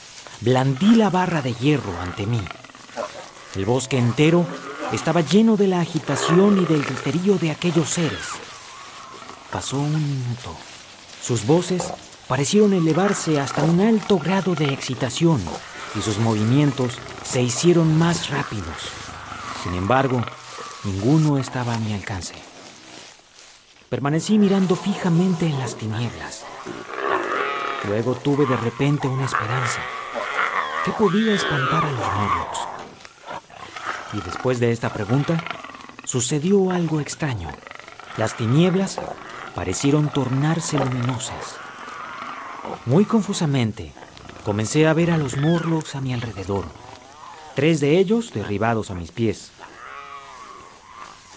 blandí la barra de hierro ante mí. El bosque entero estaba lleno de la agitación y del griterío de aquellos seres. Pasó un minuto. Sus voces parecieron elevarse hasta un alto grado de excitación y sus movimientos se hicieron más rápidos. Sin embargo, ninguno estaba a mi alcance. Permanecí mirando fijamente en las tinieblas. Luego tuve de repente una esperanza. ¿Qué podía espantar a los Morlocks? Y después de esta pregunta, sucedió algo extraño. Las tinieblas parecieron tornarse luminosas. Muy confusamente, comencé a ver a los Morlocks a mi alrededor. Tres de ellos derribados a mis pies.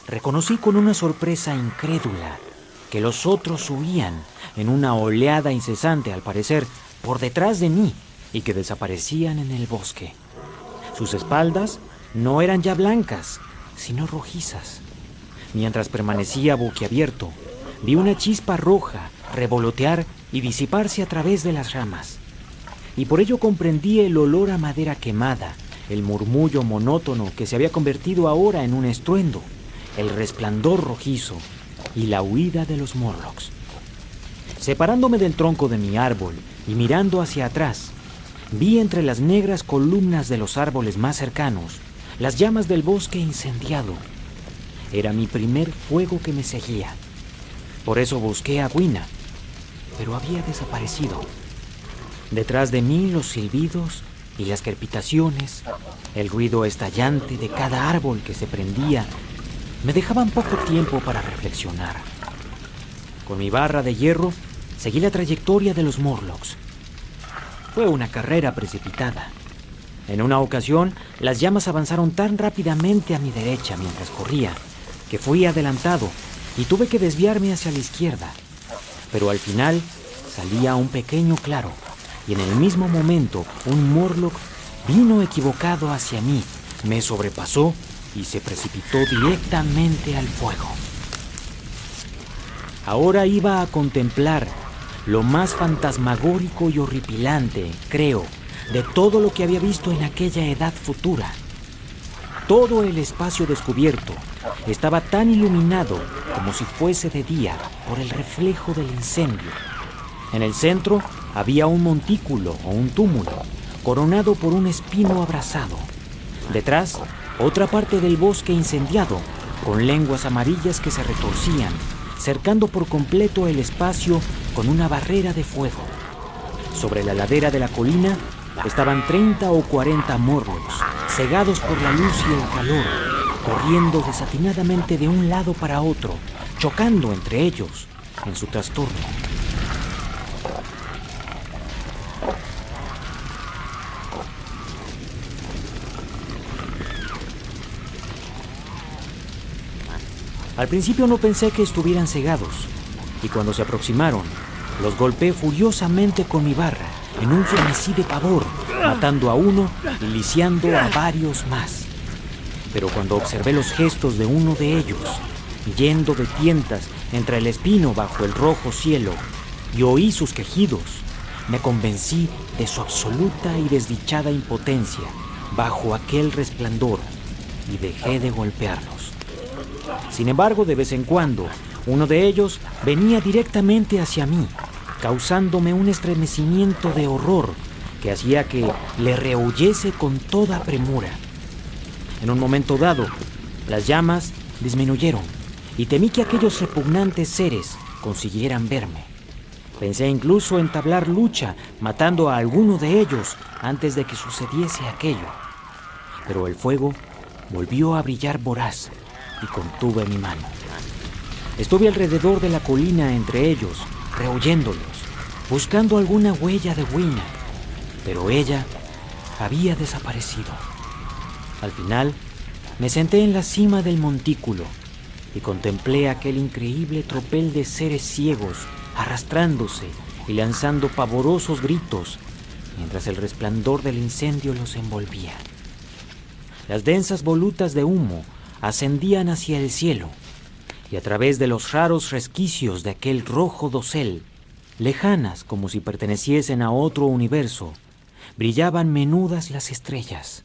Reconocí con una sorpresa incrédula que los otros huían en una oleada incesante, al parecer, por detrás de mí y que desaparecían en el bosque. Sus espaldas no eran ya blancas, sino rojizas. Mientras permanecía boquiabierto, vi una chispa roja revolotear y disiparse a través de las ramas. Y por ello comprendí el olor a madera quemada, el murmullo monótono que se había convertido ahora en un estruendo, el resplandor rojizo y la huida de los Morlocks. Separándome del tronco de mi árbol y mirando hacia atrás, vi entre las negras columnas de los árboles más cercanos las llamas del bosque incendiado. Era mi primer fuego que me seguía. Por eso busqué a Wina, pero había desaparecido. Detrás de mí los silbidos y las crepitaciones, el ruido estallante de cada árbol que se prendía, me dejaban poco tiempo para reflexionar. Con mi barra de hierro seguí la trayectoria de los Morlocks. Fue una carrera precipitada. En una ocasión, las llamas avanzaron tan rápidamente a mi derecha mientras corría, que fui adelantado y tuve que desviarme hacia la izquierda. Pero al final salía un pequeño claro, y en el mismo momento un Morlock vino equivocado hacia mí, me sobrepasó y se precipitó directamente al fuego. Ahora iba a contemplar lo más fantasmagórico y horripilante, creo, de todo lo que había visto en aquella edad futura. Todo el espacio descubierto estaba tan iluminado como si fuese de día por el reflejo del incendio. En el centro había un montículo o un túmulo, coronado por un espino abrasado. Detrás, otra parte del bosque incendiado, con lenguas amarillas que se retorcían, cercando por completo el espacio con una barrera de fuego. Sobre la ladera de la colina estaban 30 o 40 morros, cegados por la luz y el calor, corriendo desatinadamente de un lado para otro, chocando entre ellos en su trastorno. Al principio no pensé que estuvieran cegados, y cuando se aproximaron, los golpeé furiosamente con mi barra, en un frenesí de pavor, matando a uno y lisiando a varios más. Pero cuando observé los gestos de uno de ellos, yendo de tientas entre el espino bajo el rojo cielo, y oí sus quejidos, me convencí de su absoluta y desdichada impotencia bajo aquel resplandor y dejé de golpearlos. Sin embargo, de vez en cuando, uno de ellos venía directamente hacia mí, causándome un estremecimiento de horror que hacía que le rehuyese con toda premura. En un momento dado, las llamas disminuyeron y temí que aquellos repugnantes seres consiguieran verme. Pensé incluso entablar lucha, matando a alguno de ellos antes de que sucediese aquello. Pero el fuego volvió a brillar voraz y contuve mi mano. Estuve alrededor de la colina entre ellos, rehuyéndolos, buscando alguna huella de Wina, pero ella había desaparecido. Al final, me senté en la cima del montículo y contemplé aquel increíble tropel de seres ciegos arrastrándose y lanzando pavorosos gritos mientras el resplandor del incendio los envolvía. Las densas volutas de humo ascendían hacia el cielo y a través de los raros resquicios de aquel rojo dosel, lejanas como si perteneciesen a otro universo, brillaban menudas las estrellas.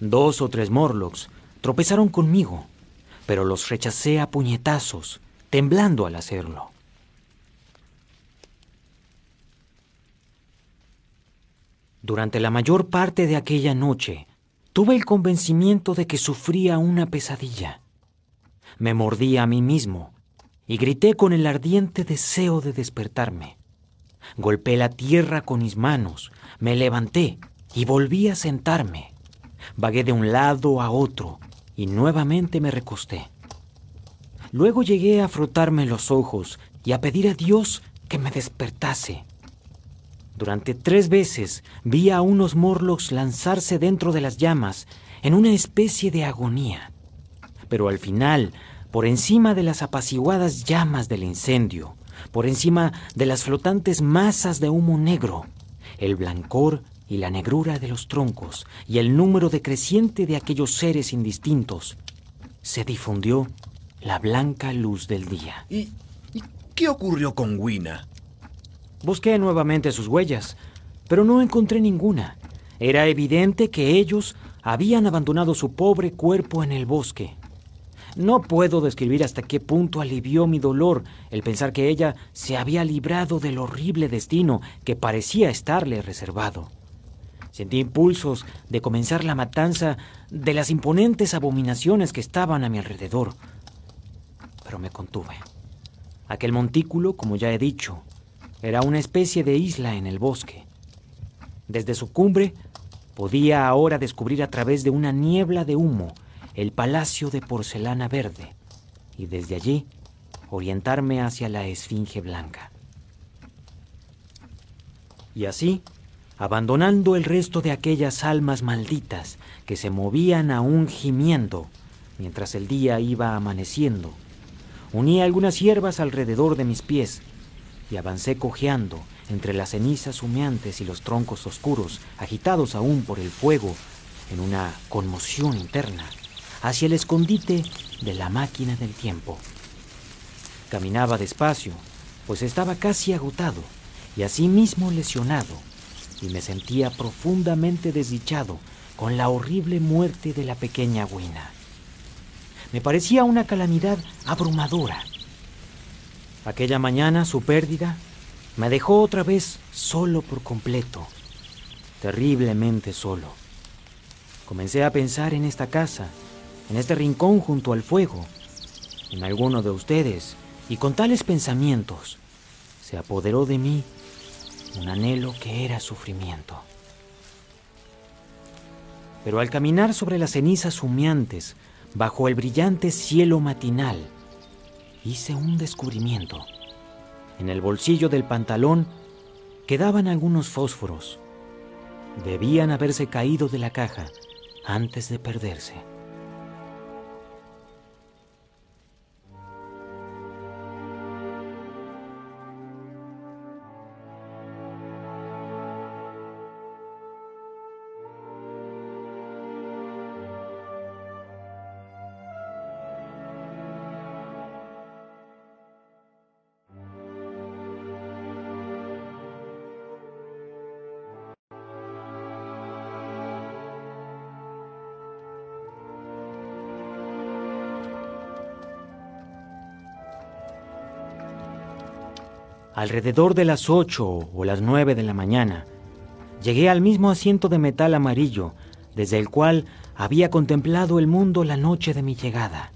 Dos o tres Morlocks tropezaron conmigo, pero los rechacé a puñetazos, temblando al hacerlo. Durante la mayor parte de aquella noche, tuve el convencimiento de que sufría una pesadilla. Me mordí a mí mismo y grité con el ardiente deseo de despertarme. Golpeé la tierra con mis manos, me levanté y volví a sentarme. Vagué de un lado a otro y nuevamente me recosté. Luego llegué a frotarme los ojos y a pedir a Dios que me despertase. Durante tres veces vi a unos Morlocks lanzarse dentro de las llamas en una especie de agonía. Pero al final, por encima de las apaciguadas llamas del incendio, por encima de las flotantes masas de humo negro, el blancor y la negrura de los troncos y el número decreciente de aquellos seres indistintos, se difundió la blanca luz del día. ¿Y, qué ocurrió con Wina? Busqué nuevamente sus huellas, pero no encontré ninguna. Era evidente que ellos habían abandonado su pobre cuerpo en el bosque. No puedo describir hasta qué punto alivió mi dolor el pensar que ella se había librado del horrible destino que parecía estarle reservado. Sentí impulsos de comenzar la matanza de las imponentes abominaciones que estaban a mi alrededor, pero me contuve. Aquel montículo, como ya he dicho, era una especie de isla en el bosque. Desde su cumbre podía ahora descubrir a través de una niebla de humo el palacio de porcelana verde y desde allí orientarme hacia la esfinge blanca. Y así, abandonando el resto de aquellas almas malditas que se movían aún gimiendo mientras el día iba amaneciendo, uní algunas hierbas alrededor de mis pies y avancé cojeando entre las cenizas humeantes y los troncos oscuros, agitados aún por el fuego, en una conmoción interna, hacia el escondite de la máquina del tiempo. Caminaba despacio, pues estaba casi agotado y asimismo lesionado, y me sentía profundamente desdichado con la horrible muerte de la pequeña Wina. Me parecía una calamidad abrumadora Aquella mañana su pérdida me dejó otra vez solo por completo, terriblemente solo. Comencé a pensar en esta casa, en este rincón junto al fuego, en alguno de ustedes, y con tales pensamientos se apoderó de mí un anhelo que era sufrimiento. Pero al caminar sobre las cenizas humeantes, bajo el brillante cielo matinal, hice un descubrimiento. En el bolsillo del pantalón quedaban algunos fósforos. Debían haberse caído de la caja antes de perderse. Alrededor de las ocho o las nueve de la mañana, llegué al mismo asiento de metal amarillo desde el cual había contemplado el mundo la noche de mi llegada.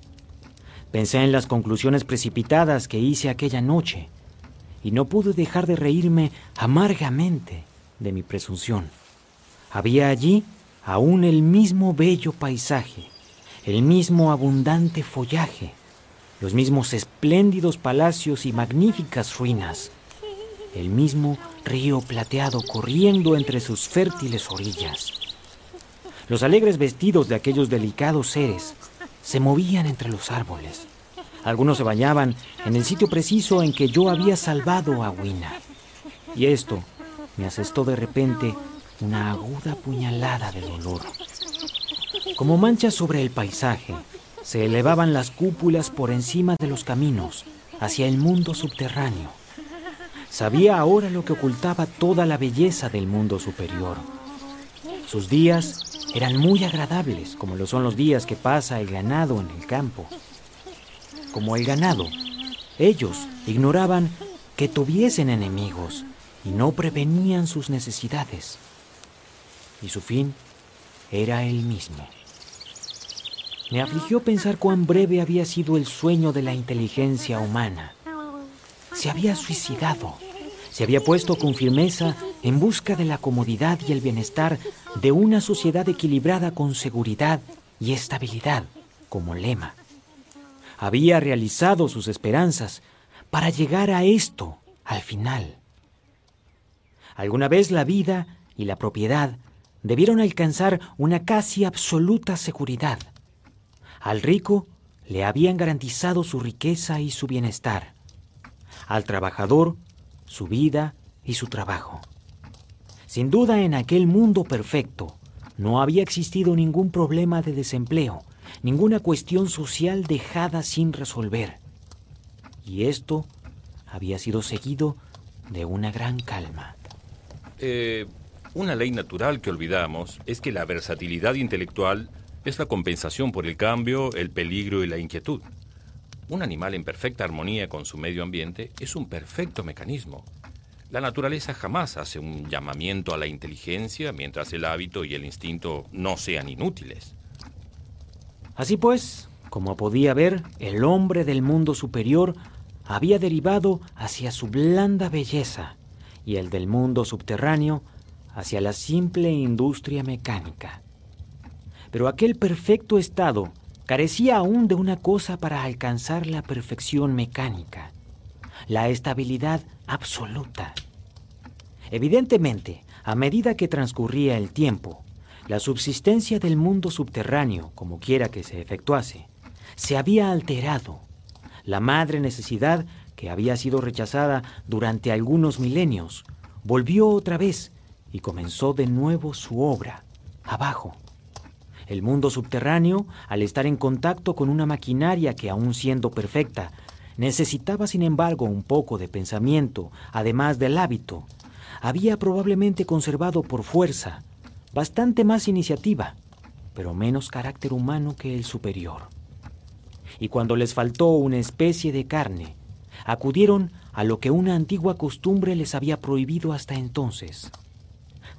Pensé en las conclusiones precipitadas que hice aquella noche y no pude dejar de reírme amargamente de mi presunción. Había allí aún el mismo bello paisaje, el mismo abundante follaje, los mismos espléndidos palacios y magníficas ruinas, el mismo río plateado corriendo entre sus fértiles orillas. Los alegres vestidos de aquellos delicados seres se movían entre los árboles. Algunos se bañaban en el sitio preciso en que yo había salvado a Wina. Y esto me asestó de repente una aguda puñalada de dolor. Como manchas sobre el paisaje, se elevaban las cúpulas por encima de los caminos hacia el mundo subterráneo. Sabía ahora lo que ocultaba toda la belleza del mundo superior. Sus días eran muy agradables, como lo son los días que pasa el ganado en el campo. Como el ganado, ellos ignoraban que tuviesen enemigos y no prevenían sus necesidades. Y su fin era el mismo. Me afligió pensar cuán breve había sido el sueño de la inteligencia humana. Se había suicidado, se había puesto con firmeza en busca de la comodidad y el bienestar de una sociedad equilibrada con seguridad y estabilidad como lema. Había realizado sus esperanzas para llegar a esto al final. Alguna vez la vida y la propiedad debieron alcanzar una casi absoluta seguridad. Al rico le habían garantizado su riqueza y su bienestar. Al trabajador, su vida y su trabajo. Sin duda en aquel mundo perfecto no había existido ningún problema de desempleo, ninguna cuestión social dejada sin resolver. Y esto había sido seguido de una gran calma. Eh, una ley natural que olvidamos es que la versatilidad intelectual es la compensación por el cambio, el peligro y la inquietud. Un animal en perfecta armonía con su medio ambiente es un perfecto mecanismo. La naturaleza jamás hace un llamamiento a la inteligencia mientras el hábito y el instinto no sean inútiles. Así pues, como podía ver, el hombre del mundo superior había derivado hacia su blanda belleza y el del mundo subterráneo hacia la simple industria mecánica. Pero aquel perfecto estado carecía aún de una cosa para alcanzar la perfección mecánica, la estabilidad absoluta. Evidentemente, a medida que transcurría el tiempo, la subsistencia del mundo subterráneo, como quiera que se efectuase, se había alterado. La madre necesidad, que había sido rechazada durante algunos milenios, volvió otra vez y comenzó de nuevo su obra, abajo. El mundo subterráneo, al estar en contacto con una maquinaria que, aun siendo perfecta, necesitaba sin embargo un poco de pensamiento, además del hábito, había probablemente conservado por fuerza bastante más iniciativa, pero menos carácter humano que el superior. Y cuando les faltó una especie de carne, acudieron a lo que una antigua costumbre les había prohibido hasta entonces,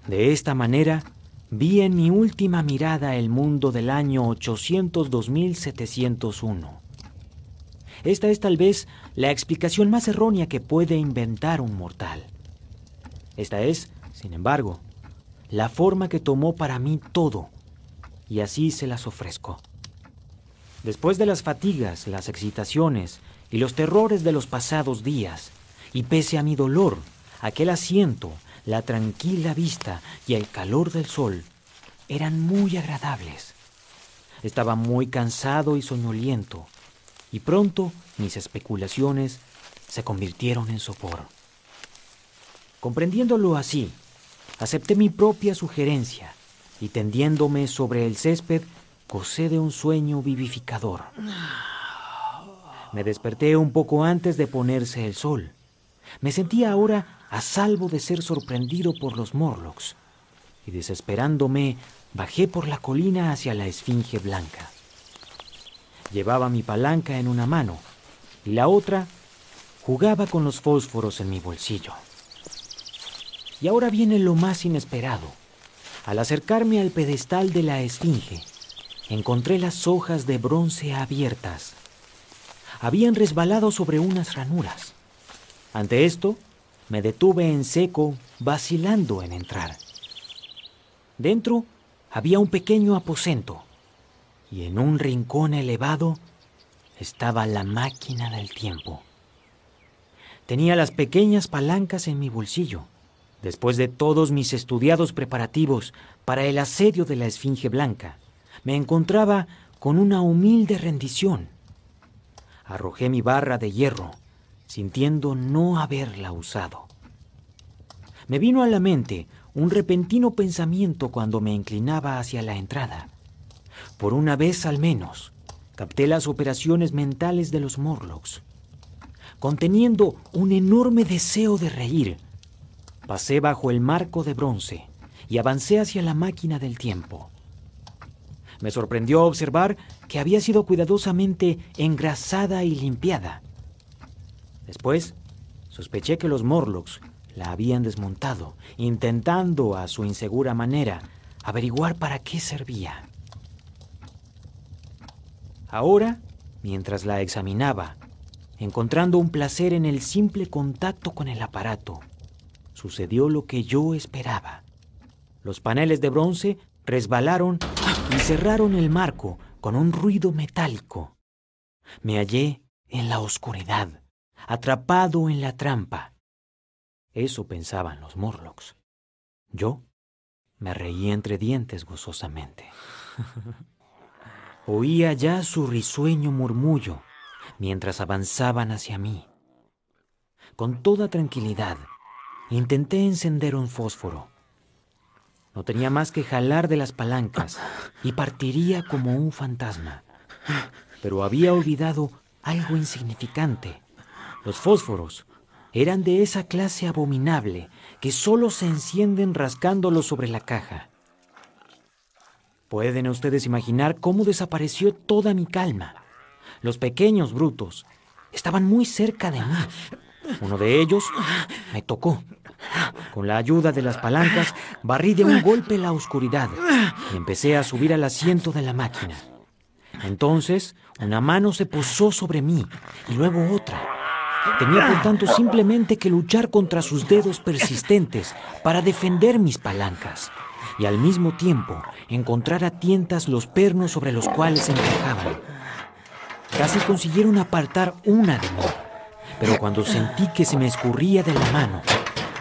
de esta manera, vi en mi última mirada el mundo del año 802.701. Esta es tal vez la explicación más errónea que puede inventar un mortal. Esta es, sin embargo, la forma que tomó para mí todo, y así se las ofrezco. Después de las fatigas, las excitaciones y los terrores de los pasados días, y pese a mi dolor, aquel asiento, la tranquila vista y el calor del sol eran muy agradables. Estaba muy cansado y soñoliento, y pronto mis especulaciones se convirtieron en sopor. Comprendiéndolo así, acepté mi propia sugerencia y tendiéndome sobre el césped, gocé de un sueño vivificador. Me desperté un poco antes de ponerse el sol. Me sentía ahora a salvo de ser sorprendido por los Morlocks, y desesperándome bajé por la colina hacia la Esfinge Blanca. Llevaba mi palanca en una mano y la otra Jugaba con los fósforos en mi bolsillo. Y ahora viene lo más inesperado. Al acercarme al pedestal de la esfinge, encontré las hojas de bronce abiertas. Habían resbalado sobre unas ranuras. Ante esto, me detuve en seco, vacilando en entrar. Dentro había un pequeño aposento y en un rincón elevado estaba la máquina del tiempo. Tenía las pequeñas palancas en mi bolsillo, después de todos mis estudiados preparativos para el asedio de la Esfinge Blanca. Me encontraba con una humilde rendición. Arrojé mi barra de hierro, sintiendo no haberla usado. Me vino a la mente un repentino pensamiento cuando me inclinaba hacia la entrada. Por una vez al menos, capté las operaciones mentales de los Morlocks. Conteniendo un enorme deseo de reír, pasé bajo el marco de bronce y avancé hacia la máquina del tiempo. Me sorprendió observar que había sido cuidadosamente engrasada y limpiada. Después, sospeché que los Morlocks la habían desmontado, intentando a su insegura manera averiguar para qué servía. Ahora, mientras la examinaba, encontrando un placer en el simple contacto con el aparato, sucedió lo que yo esperaba. Los paneles de bronce resbalaron y cerraron el marco con un ruido metálico. Me hallé en la oscuridad, atrapado en la trampa. Eso pensaban los Morlocks. Yo me reí entre dientes gozosamente. Oía ya su risueño murmullo mientras avanzaban hacia mí. Con toda tranquilidad, intenté encender un fósforo. No tenía más que jalar de las palancas y partiría como un fantasma. Pero había olvidado algo insignificante. Los fósforos eran de esa clase abominable que solo se encienden rascándolos sobre la caja. Pueden ustedes imaginar cómo desapareció toda mi calma. Los pequeños brutos estaban muy cerca de mí. Uno de ellos me tocó. Con la ayuda de las palancas, barrí de un golpe la oscuridad y empecé a subir al asiento de la máquina. Entonces, una mano se posó sobre mí y luego otra. Tenía por tanto simplemente que luchar contra sus dedos persistentes para defender mis palancas y al mismo tiempo encontrar a tientas los pernos sobre los cuales se encajaban. Casi consiguieron apartar una de mí, pero cuando sentí que se me escurría de la mano,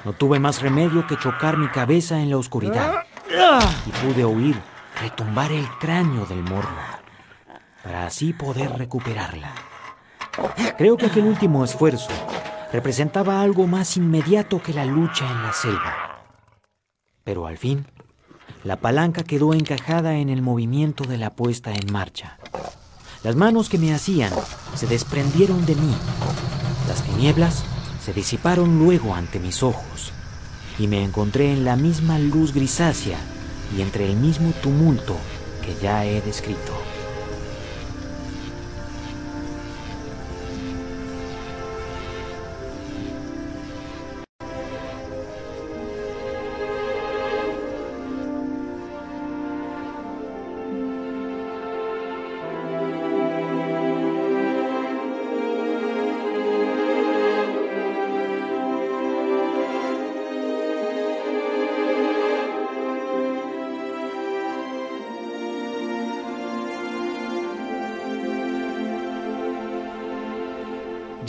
no tuve más remedio que chocar mi cabeza en la oscuridad y pude oír retumbar el cráneo del morro para así poder recuperarla. Creo que aquel último esfuerzo representaba algo más inmediato que la lucha en la selva. Pero al fin la palanca quedó encajada en el movimiento de la puesta en marcha. Las manos que me hacían se desprendieron de mí. Las tinieblas se disiparon luego ante mis ojos y me encontré en la misma luz grisácea y entre el mismo tumulto que ya he descrito.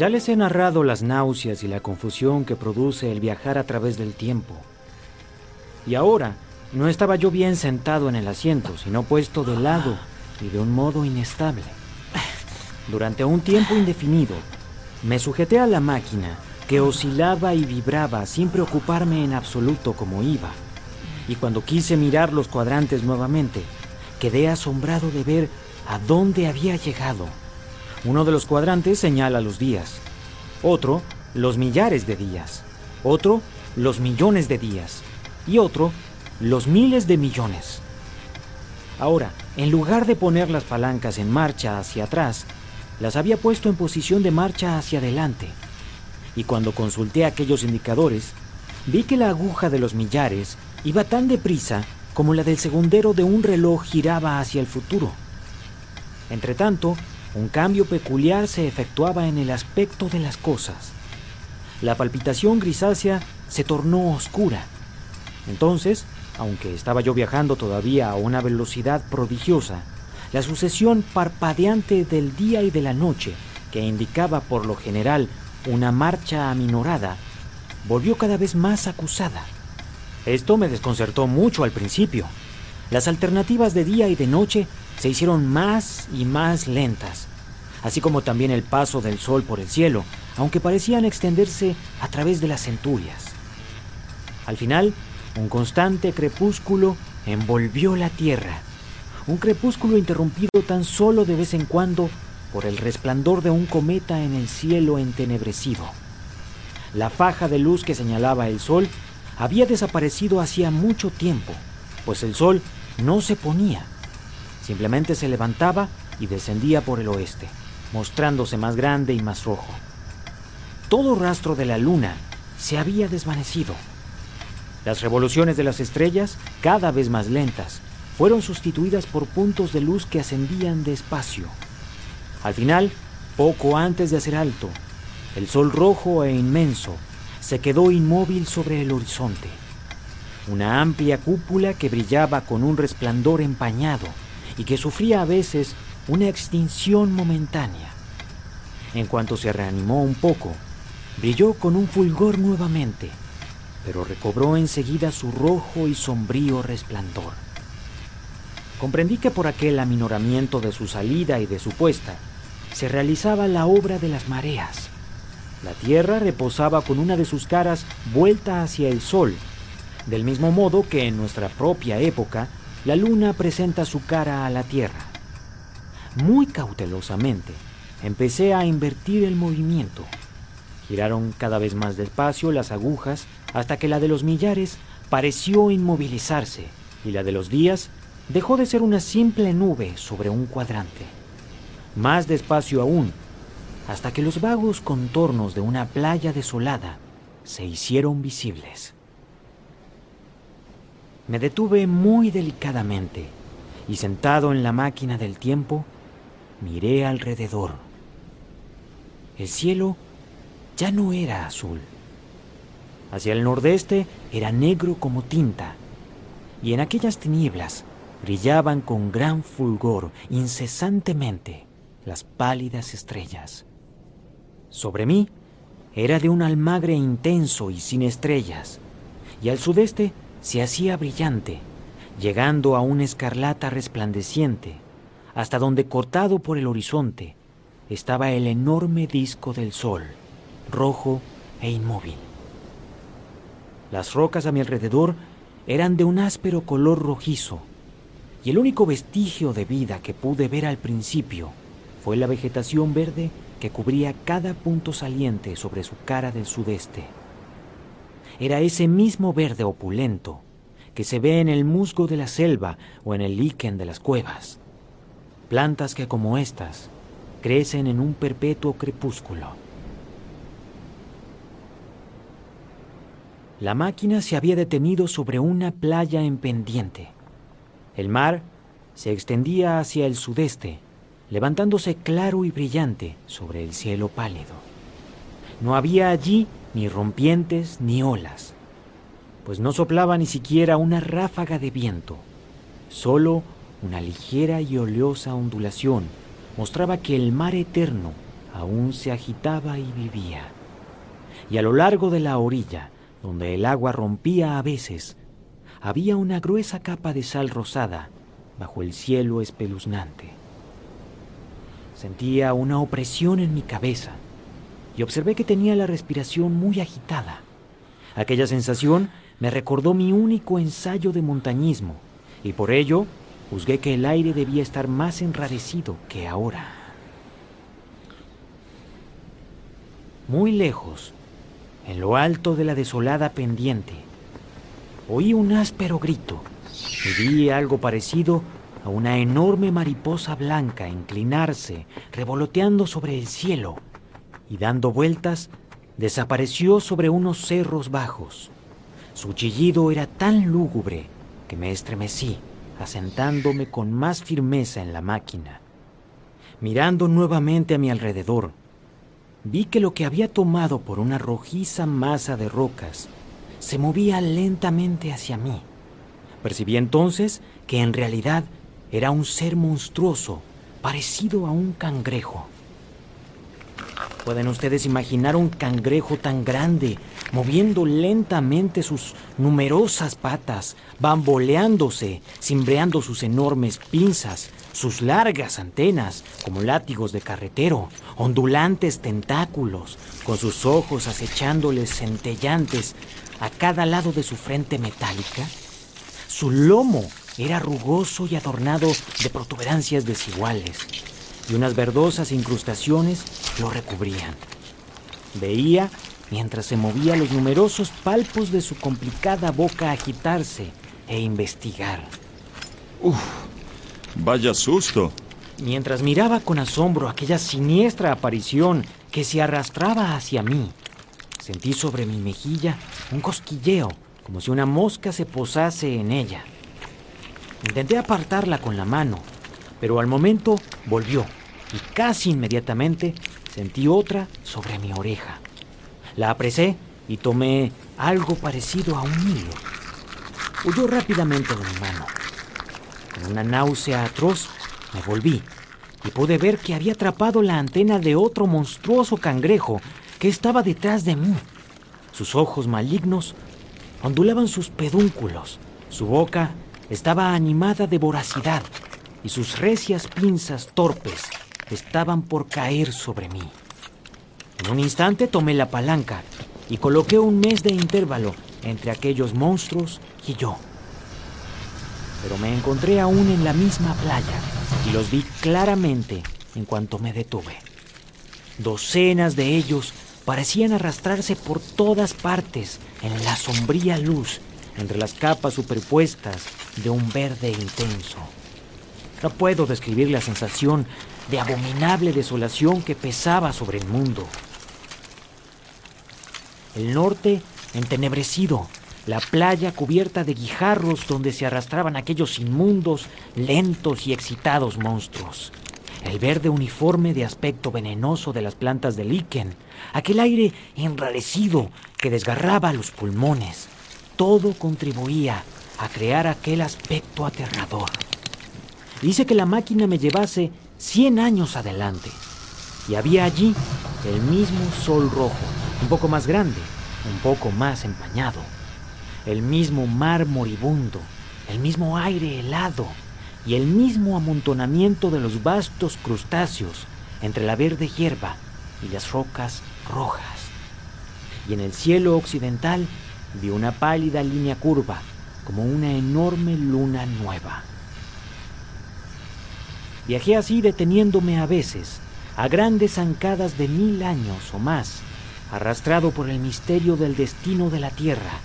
Ya les he narrado las náuseas y la confusión que produce el viajar a través del tiempo. Y ahora no estaba yo bien sentado en el asiento, sino puesto de lado y de un modo inestable. Durante un tiempo indefinido, me sujeté a la máquina que oscilaba y vibraba sin preocuparme en absoluto como iba. Y cuando quise mirar los cuadrantes nuevamente, quedé asombrado de ver a dónde había llegado. Uno de los cuadrantes señala los días, otro los millares de días, otro los millones de días y otro los miles de millones. Ahora, en lugar de poner las palancas en marcha hacia atrás, las había puesto en posición de marcha hacia adelante. y cuando consulté aquellos indicadores, vi que la aguja de los millares iba tan deprisa como la del segundero de un reloj giraba hacia el futuro. Entretanto, un cambio peculiar se efectuaba en el aspecto de las cosas. La palpitación grisácea se tornó oscura. Entonces, aunque estaba yo viajando todavía a una velocidad prodigiosa, la sucesión parpadeante del día y de la noche, que indicaba por lo general una marcha aminorada, volvió cada vez más acusada. Esto me desconcertó mucho al principio. Las alternativas de día y de noche se hicieron más y más lentas, así como también el paso del sol por el cielo, aunque parecían extenderse a través de las centurias. Al final, un constante crepúsculo envolvió la tierra un crepúsculo interrumpido tan solo de vez en cuando por el resplandor de un cometa en el cielo entenebrecido. La faja de luz que señalaba el sol había desaparecido hacía mucho tiempo, pues el sol no se ponía, simplemente se levantaba y descendía por el oeste, mostrándose más grande y más rojo. Todo rastro de la luna se había desvanecido. Las revoluciones de las estrellas, cada vez más lentas, fueron sustituidas por puntos de luz que ascendían despacio. Al final, poco antes de hacer alto, el sol rojo e inmenso se quedó inmóvil sobre el horizonte. Una amplia cúpula que brillaba con un resplandor empañado y que sufría a veces una extinción momentánea. En cuanto se reanimó un poco, brilló con un fulgor nuevamente, pero recobró enseguida su rojo y sombrío resplandor. Comprendí que por aquel aminoramiento de su salida y de su puesta, se realizaba la obra de las mareas. La tierra reposaba con una de sus caras vuelta hacia el sol, del mismo modo que en nuestra propia época la luna presenta su cara a la tierra. Muy cautelosamente empecé a invertir el movimiento. Giraron cada vez más despacio las agujas hasta que la de los millares pareció inmovilizarse y la de los días dejó de ser una simple nube sobre un cuadrante. Más despacio aún, hasta que los vagos contornos de una playa desolada se hicieron visibles. Me detuve muy delicadamente y sentado en la máquina del tiempo, miré alrededor. El cielo ya no era azul. Hacia el nordeste era negro como tinta, y en aquellas tinieblas brillaban con gran fulgor incesantemente las pálidas estrellas. Sobre mí era de un almagre intenso y sin estrellas, y al sudeste se hacía brillante, llegando a una escarlata resplandeciente, hasta donde cortado por el horizonte estaba el enorme disco del sol, rojo e inmóvil. Las rocas a mi alrededor eran de un áspero color rojizo, y el único vestigio de vida que pude ver al principio fue la vegetación verde que cubría cada punto saliente sobre su cara del sudeste. Era ese mismo verde opulento que se ve en el musgo de la selva o en el líquen de las cuevas. Plantas que como estas crecen en un perpetuo crepúsculo. La máquina se había detenido sobre una playa en pendiente. El mar se extendía hacia el sudeste, levantándose claro y brillante sobre el cielo pálido. No había allí ni rompientes ni olas, pues no soplaba ni siquiera una ráfaga de viento. Solo una ligera y oleosa ondulación mostraba que el mar eterno aún se agitaba y vivía. Y a lo largo de la orilla, donde el agua rompía a veces, había una gruesa capa de sal rosada bajo el cielo espeluznante. Sentía una opresión en mi cabeza y observé que tenía la respiración muy agitada. Aquella sensación me recordó mi único ensayo de montañismo y por ello juzgué que el aire debía estar más enrarecido que ahora. Muy lejos, en lo alto de la desolada pendiente, oí un áspero grito y vi algo parecido a una enorme mariposa blanca inclinarse, revoloteando sobre el cielo y dando vueltas desapareció sobre unos cerros bajos. Su chillido era tan lúgubre que me estremecí, asentándome con más firmeza en la máquina. Mirando nuevamente a mi alrededor, vi que lo que había tomado por una rojiza masa de rocas se movía lentamente hacia mí. Percibí entonces que en realidad era un ser monstruoso, parecido a un cangrejo. ¿Pueden ustedes imaginar un cangrejo tan grande, moviendo lentamente sus numerosas patas, bamboleándose, cimbreando sus enormes pinzas, sus largas antenas, como látigos de carretero, ondulantes tentáculos, con sus ojos acechándoles centellantes a cada lado de su frente metálica? Su lomo era rugoso y adornado de protuberancias desiguales, y unas verdosas incrustaciones lo recubrían. Veía, mientras se movía, los numerosos palpos de su complicada boca agitarse e investigar. ¡Uf! Vaya susto. Mientras miraba con asombro aquella siniestra aparición que se arrastraba hacia mí, sentí sobre mi mejilla un cosquilleo, como si una mosca se posase en ella. Intenté apartarla con la mano, pero al momento volvió y casi inmediatamente sentí otra sobre mi oreja. La apresé y tomé algo parecido a un hilo. Huyó rápidamente de mi mano. Con una náusea atroz me volví y pude ver que había atrapado la antena de otro monstruoso cangrejo que estaba detrás de mí. Sus ojos malignos ondulaban sus pedúnculos, su boca estaba animada de voracidad y sus recias pinzas torpes estaban por caer sobre mí. En un instante tomé la palanca y coloqué un mes de intervalo entre aquellos monstruos y yo. Pero me encontré aún en la misma playa y los vi claramente en cuanto me detuve. Docenas de ellos parecían arrastrarse por todas partes en la sombría luz entre las capas superpuestas de un verde intenso. No puedo describir la sensación de abominable desolación que pesaba sobre el mundo. El norte entenebrecido, la playa cubierta de guijarros donde se arrastraban aquellos inmundos, lentos y excitados monstruos. El verde uniforme de aspecto venenoso de las plantas de líquen, aquel aire enrarecido que desgarraba los pulmones. Todo contribuía a crear aquel aspecto aterrador. Hice que la máquina me llevase 100 años adelante. Y había allí el mismo sol rojo, un poco más grande, un poco más empañado. El mismo mar moribundo, el mismo aire helado y el mismo amontonamiento de los vastos crustáceos entre la verde hierba y las rocas rojas. Y en el cielo occidental vi una pálida línea curva, como una enorme luna nueva. Viajé así deteniéndome a veces, a grandes zancadas de mil años o más, arrastrado por el misterio del destino de la Tierra,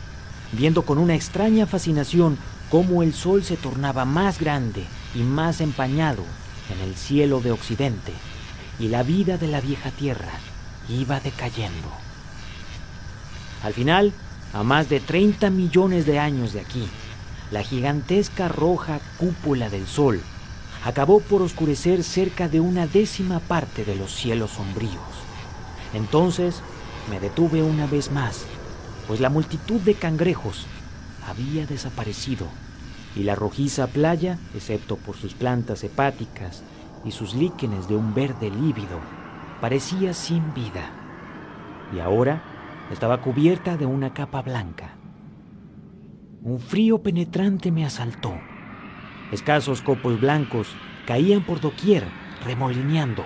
viendo con una extraña fascinación cómo el sol se tornaba más grande y más empañado en el cielo de Occidente, y la vida de la vieja Tierra iba decayendo. Al final, a más de 30 millones de años de aquí, la gigantesca roja cúpula del Sol acabó por oscurecer cerca de una décima parte de los cielos sombríos. Entonces me detuve una vez más, pues la multitud de cangrejos había desaparecido y la rojiza playa, excepto por sus plantas hepáticas y sus líquenes de un verde lívido, parecía sin vida. Y ahora estaba cubierta de una capa blanca. Un frío penetrante me asaltó Escasos copos blancos caían por doquier, remolineando.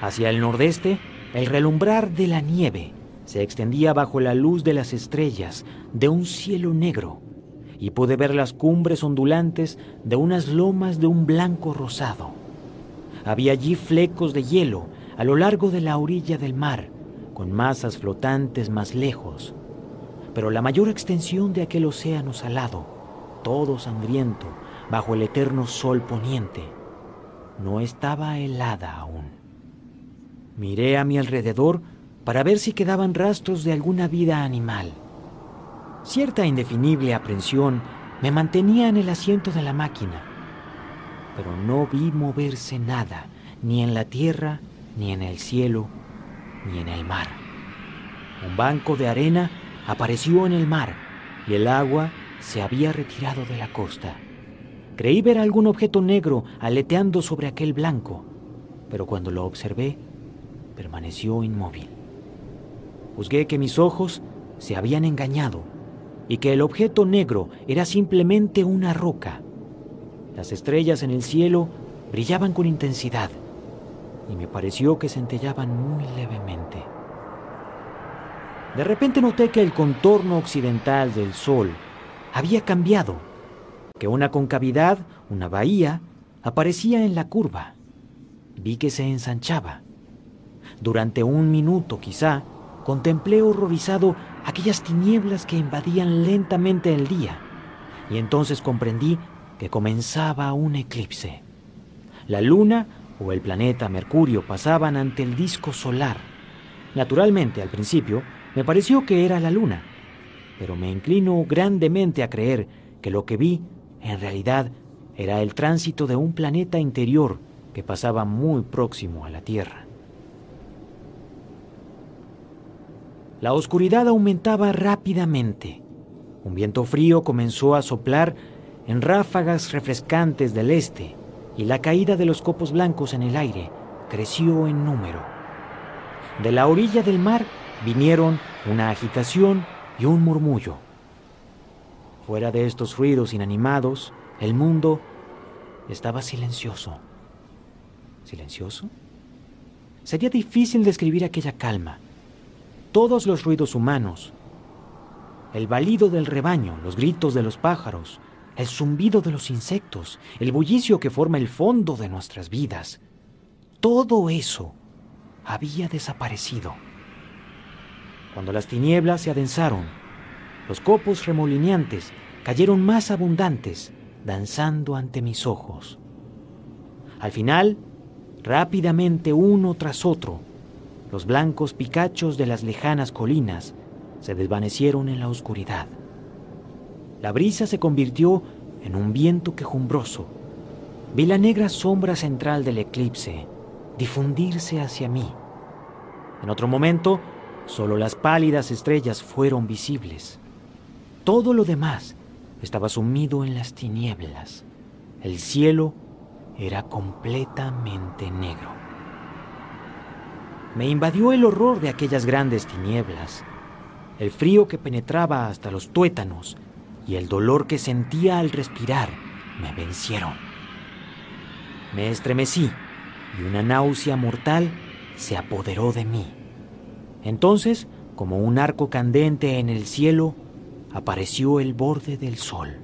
Hacia el nordeste, el relumbrar de la nieve se extendía bajo la luz de las estrellas de un cielo negro, y pude ver las cumbres ondulantes de unas lomas de un blanco rosado. Había allí flecos de hielo a lo largo de la orilla del mar, con masas flotantes más lejos. Pero la mayor extensión de aquel océano salado, todo sangriento, bajo el eterno sol poniente, no estaba helada aún. Miré a mi alrededor para ver si quedaban rastros de alguna vida animal. Cierta indefinible aprensión me mantenía en el asiento de la máquina, pero no vi moverse nada, ni en la tierra, ni en el cielo, ni en el mar. Un banco de arena apareció en el mar y el agua se había retirado de la costa. Creí ver algún objeto negro aleteando sobre aquel blanco, pero cuando lo observé, permaneció inmóvil. Juzgué que mis ojos se habían engañado y que el objeto negro era simplemente una roca. Las estrellas en el cielo brillaban con intensidad y me pareció que centellaban muy levemente. De repente noté que el contorno occidental del sol había cambiado, que una concavidad, una bahía, aparecía en la curva. Vi que se ensanchaba. Durante un minuto quizá, contemplé horrorizado aquellas tinieblas que invadían lentamente el día, y entonces comprendí que comenzaba un eclipse. La luna o el planeta Mercurio pasaban ante el disco solar. Naturalmente, al principio, me pareció que era la luna, pero me inclino grandemente a creer que lo que vi, en realidad, era el tránsito de un planeta interior que pasaba muy próximo a la Tierra. La oscuridad aumentaba rápidamente. Un viento frío comenzó a soplar en ráfagas refrescantes del este y la caída de los copos blancos en el aire creció en número. De la orilla del mar vinieron una agitación y un murmullo. Fuera de estos ruidos inanimados, el mundo estaba silencioso. ¿Silencioso? Sería difícil describir aquella calma. Todos los ruidos humanos, el balido del rebaño, los gritos de los pájaros, el zumbido de los insectos, el bullicio que forma el fondo de nuestras vidas, todo eso había desaparecido. Cuando las tinieblas se adensaron, los copos remolineantes cayeron más abundantes, danzando ante mis ojos. Al final, rápidamente uno tras otro, los blancos picachos de las lejanas colinas se desvanecieron en la oscuridad. La brisa se convirtió en un viento quejumbroso. Vi la negra sombra central del eclipse difundirse hacia mí. En otro momento, Solo las pálidas estrellas fueron visibles. Todo lo demás estaba sumido en las tinieblas. El cielo era completamente negro. Me invadió el horror de aquellas grandes tinieblas, el frío que penetraba hasta los tuétanos y el dolor que sentía al respirar me vencieron. Me estremecí y una náusea mortal se apoderó de mí. Entonces, como un arco candente en el cielo, apareció el borde del sol.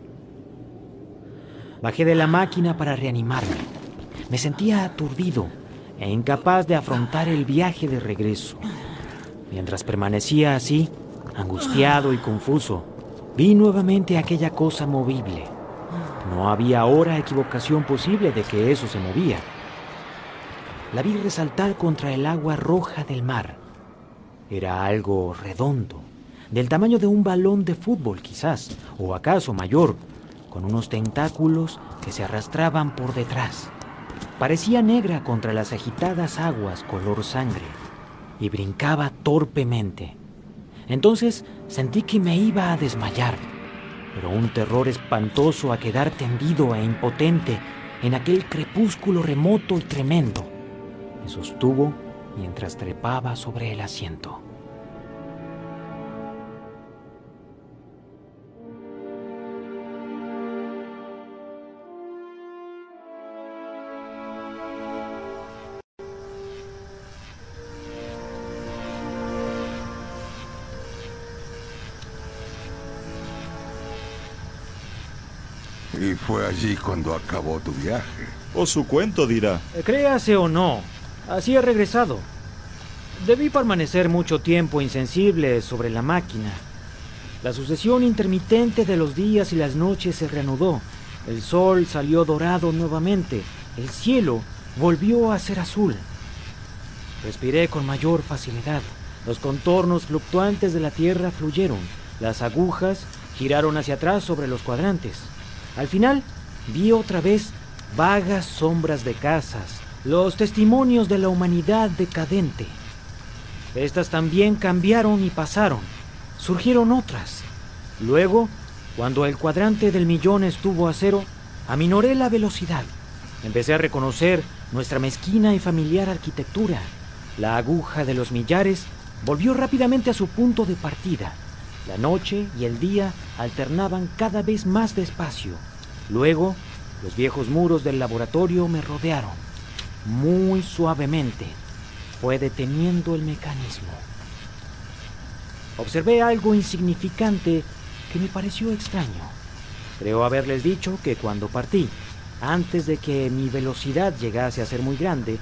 Bajé de la máquina para reanimarme. Me sentía aturdido e incapaz de afrontar el viaje de regreso. Mientras permanecía así, angustiado y confuso, vi nuevamente aquella cosa movible. No había ahora equivocación posible de que eso se movía. La vi resaltar contra el agua roja del mar era algo redondo, del tamaño de un balón de fútbol quizás, o acaso mayor, con unos tentáculos que se arrastraban por detrás. Parecía negra contra las agitadas aguas color sangre y brincaba torpemente. Entonces sentí que me iba a desmayar, pero un terror espantoso a quedar tendido e impotente en aquel crepúsculo remoto y tremendo me sostuvo mientras trepaba sobre el asiento. Y fue allí cuando acabó tu viaje. O su cuento dirá. Créase o no, Así he regresado. Debí permanecer mucho tiempo insensible sobre la máquina. La sucesión intermitente de los días y las noches se reanudó. El sol salió dorado nuevamente. El cielo volvió a ser azul. Respiré con mayor facilidad. Los contornos fluctuantes de la Tierra fluyeron. Las agujas giraron hacia atrás sobre los cuadrantes. Al final, vi otra vez vagas sombras de casas, los testimonios de la humanidad decadente. Estas también cambiaron y pasaron. Surgieron otras. Luego, cuando el cuadrante del millón estuvo a cero, aminoré la velocidad. Empecé a reconocer nuestra mezquina y familiar arquitectura. La aguja de los millares volvió rápidamente a su punto de partida. La noche y el día alternaban cada vez más despacio. Luego, los viejos muros del laboratorio me rodearon. Muy suavemente fue deteniendo el mecanismo. Observé algo insignificante que me pareció extraño. Creo haberles dicho que cuando partí, antes de que mi velocidad llegase a ser muy grande,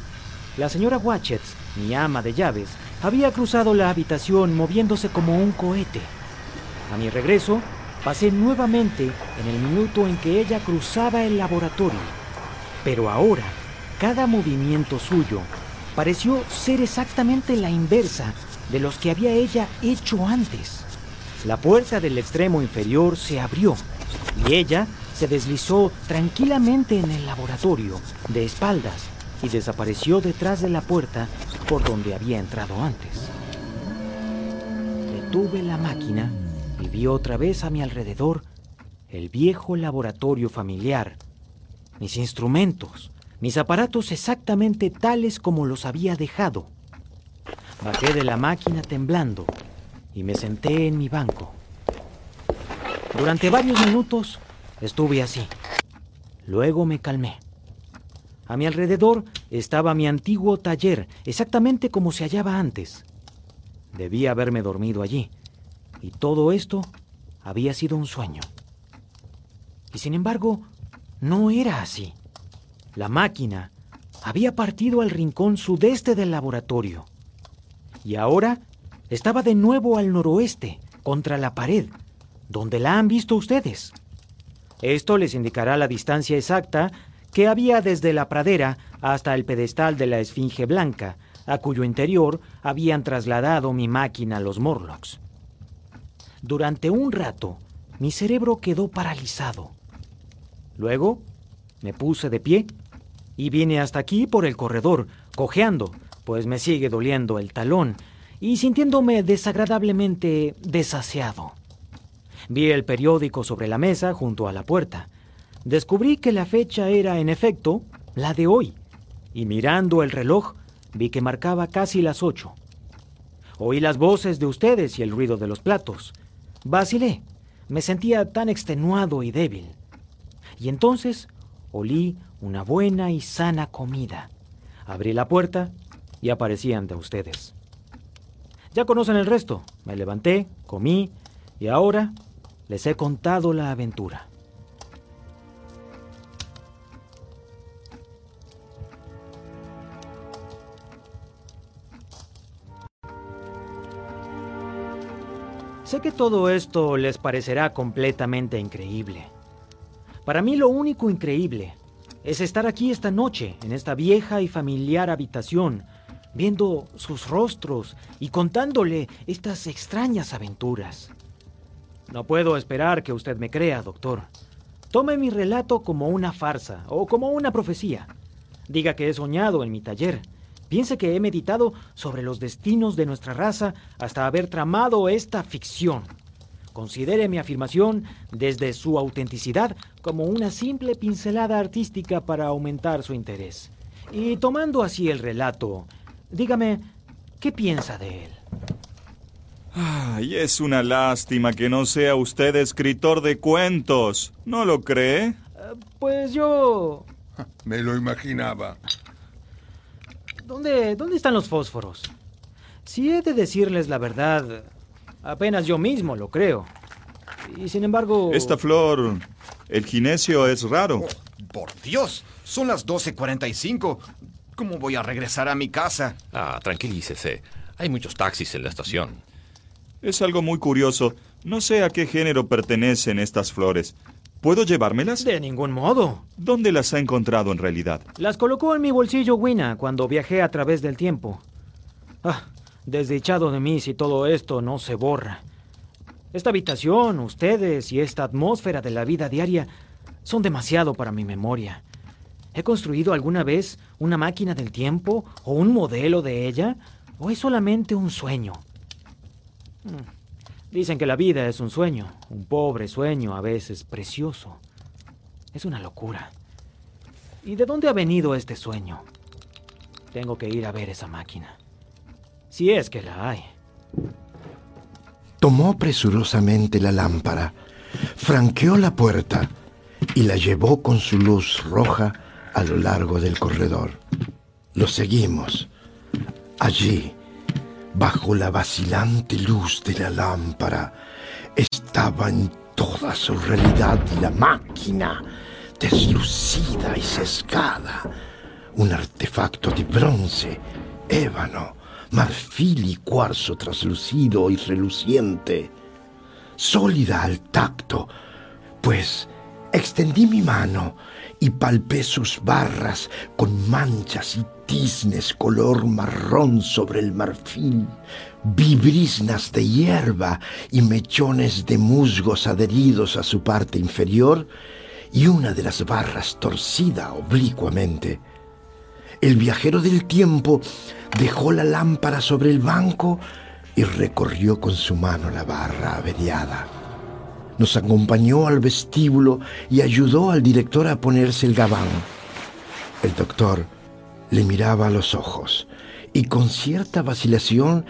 la señora Watchets, mi ama de llaves, había cruzado la habitación moviéndose como un cohete. A mi regreso, pasé nuevamente en el minuto en que ella cruzaba el laboratorio. Pero ahora, cada movimiento suyo pareció ser exactamente la inversa de los que había ella hecho antes. La puerta del extremo inferior se abrió y ella se deslizó tranquilamente en el laboratorio, de espaldas, y desapareció detrás de la puerta por donde había entrado antes. Detuve la máquina y vi otra vez a mi alrededor el viejo laboratorio familiar, mis instrumentos, mis aparatos exactamente tales como los había dejado. Bajé de la máquina temblando y me senté en mi banco. Durante varios minutos estuve así. Luego me calmé. A mi alrededor estaba mi antiguo taller, exactamente como se hallaba antes. Debía haberme dormido allí, y todo esto había sido un sueño. Y sin embargo, no era así. La máquina había partido al rincón sudeste del laboratorio, y ahora estaba de nuevo al noroeste, contra la pared, donde la han visto ustedes. Esto les indicará la distancia exacta que había desde la pradera hasta el pedestal de la Esfinge Blanca, a cuyo interior habían trasladado mi máquina los Morlocks. Durante un rato, mi cerebro quedó paralizado. Luego, me puse de pie y vine hasta aquí por el corredor, cojeando, pues me sigue doliendo el talón y sintiéndome desagradablemente desaseado. Vi el periódico sobre la mesa junto a la puerta descubrí que la fecha era, en efecto, la de hoy, y mirando el reloj vi que marcaba casi las ocho. Oí las voces de ustedes y el ruido de los platos. Vacilé, me sentía tan extenuado y débil. Y entonces olí una buena y sana comida. Abrí la puerta y aparecí ante ustedes. Ya conocen el resto. Me levanté, comí y ahora les he contado la aventura. Sé que todo esto les parecerá completamente increíble. Para mí lo único increíble es estar aquí esta noche, en esta vieja y familiar habitación, viendo sus rostros y contándole estas extrañas aventuras. No puedo esperar que usted me crea, doctor. Tome mi relato como una farsa o como una profecía. Diga que he soñado en mi taller Piense que he meditado sobre los destinos de nuestra raza hasta haber tramado esta ficción. Considere mi afirmación desde su autenticidad como una simple pincelada artística para aumentar su interés. Y tomando así el relato, dígame, ¿qué piensa de él? Ay, es una lástima que no sea usted escritor de cuentos. ¿No lo cree? Eh, pues yo... Me lo imaginaba. ¿Dónde, ¿Dónde están los fósforos? Si he de decirles la verdad, apenas yo mismo lo creo. Y sin embargo... Esta flor, el ginesio es raro. Oh, por Dios, son las 12.45. ¿Cómo voy a regresar a mi casa? Ah, tranquilícese. Hay muchos taxis en la estación. Es algo muy curioso. No sé a qué género pertenecen estas flores. ¿Puedo llevármelas? De ningún modo. ¿Dónde las ha encontrado en realidad? Las colocó en mi bolsillo Wina cuando viajé a través del tiempo. Ah, Desdichado de mí si todo esto no se borra. Esta habitación, ustedes y esta atmósfera de la vida diaria son demasiado para mi memoria. ¿He construido alguna vez una máquina del tiempo o un modelo de ella? ¿O es solamente un sueño? Hmm. Dicen que la vida es un sueño, un pobre sueño, a veces precioso. Es una locura. ¿Y de dónde ha venido este sueño? Tengo que ir a ver esa máquina. Si es que la hay. Tomó presurosamente la lámpara, franqueó la puerta y la llevó con su luz roja a lo largo del corredor. Lo seguimos. Allí, bajo la vacilante luz de la lámpara, estaba en toda su realidad la máquina, deslucida y sesgada, un artefacto de bronce, ébano, marfil y cuarzo traslucido y reluciente, sólida al tacto, pues extendí mi mano y palpé sus barras con manchas y tiznes color marrón sobre el marfil, vi brisnas de hierba y mechones de musgos adheridos a su parte inferior y una de las barras torcida oblicuamente. El viajero del tiempo dejó la lámpara sobre el banco y recorrió con su mano la barra averiada nos acompañó al vestíbulo y ayudó al director a ponerse el gabán. El doctor le miraba a los ojos y con cierta vacilación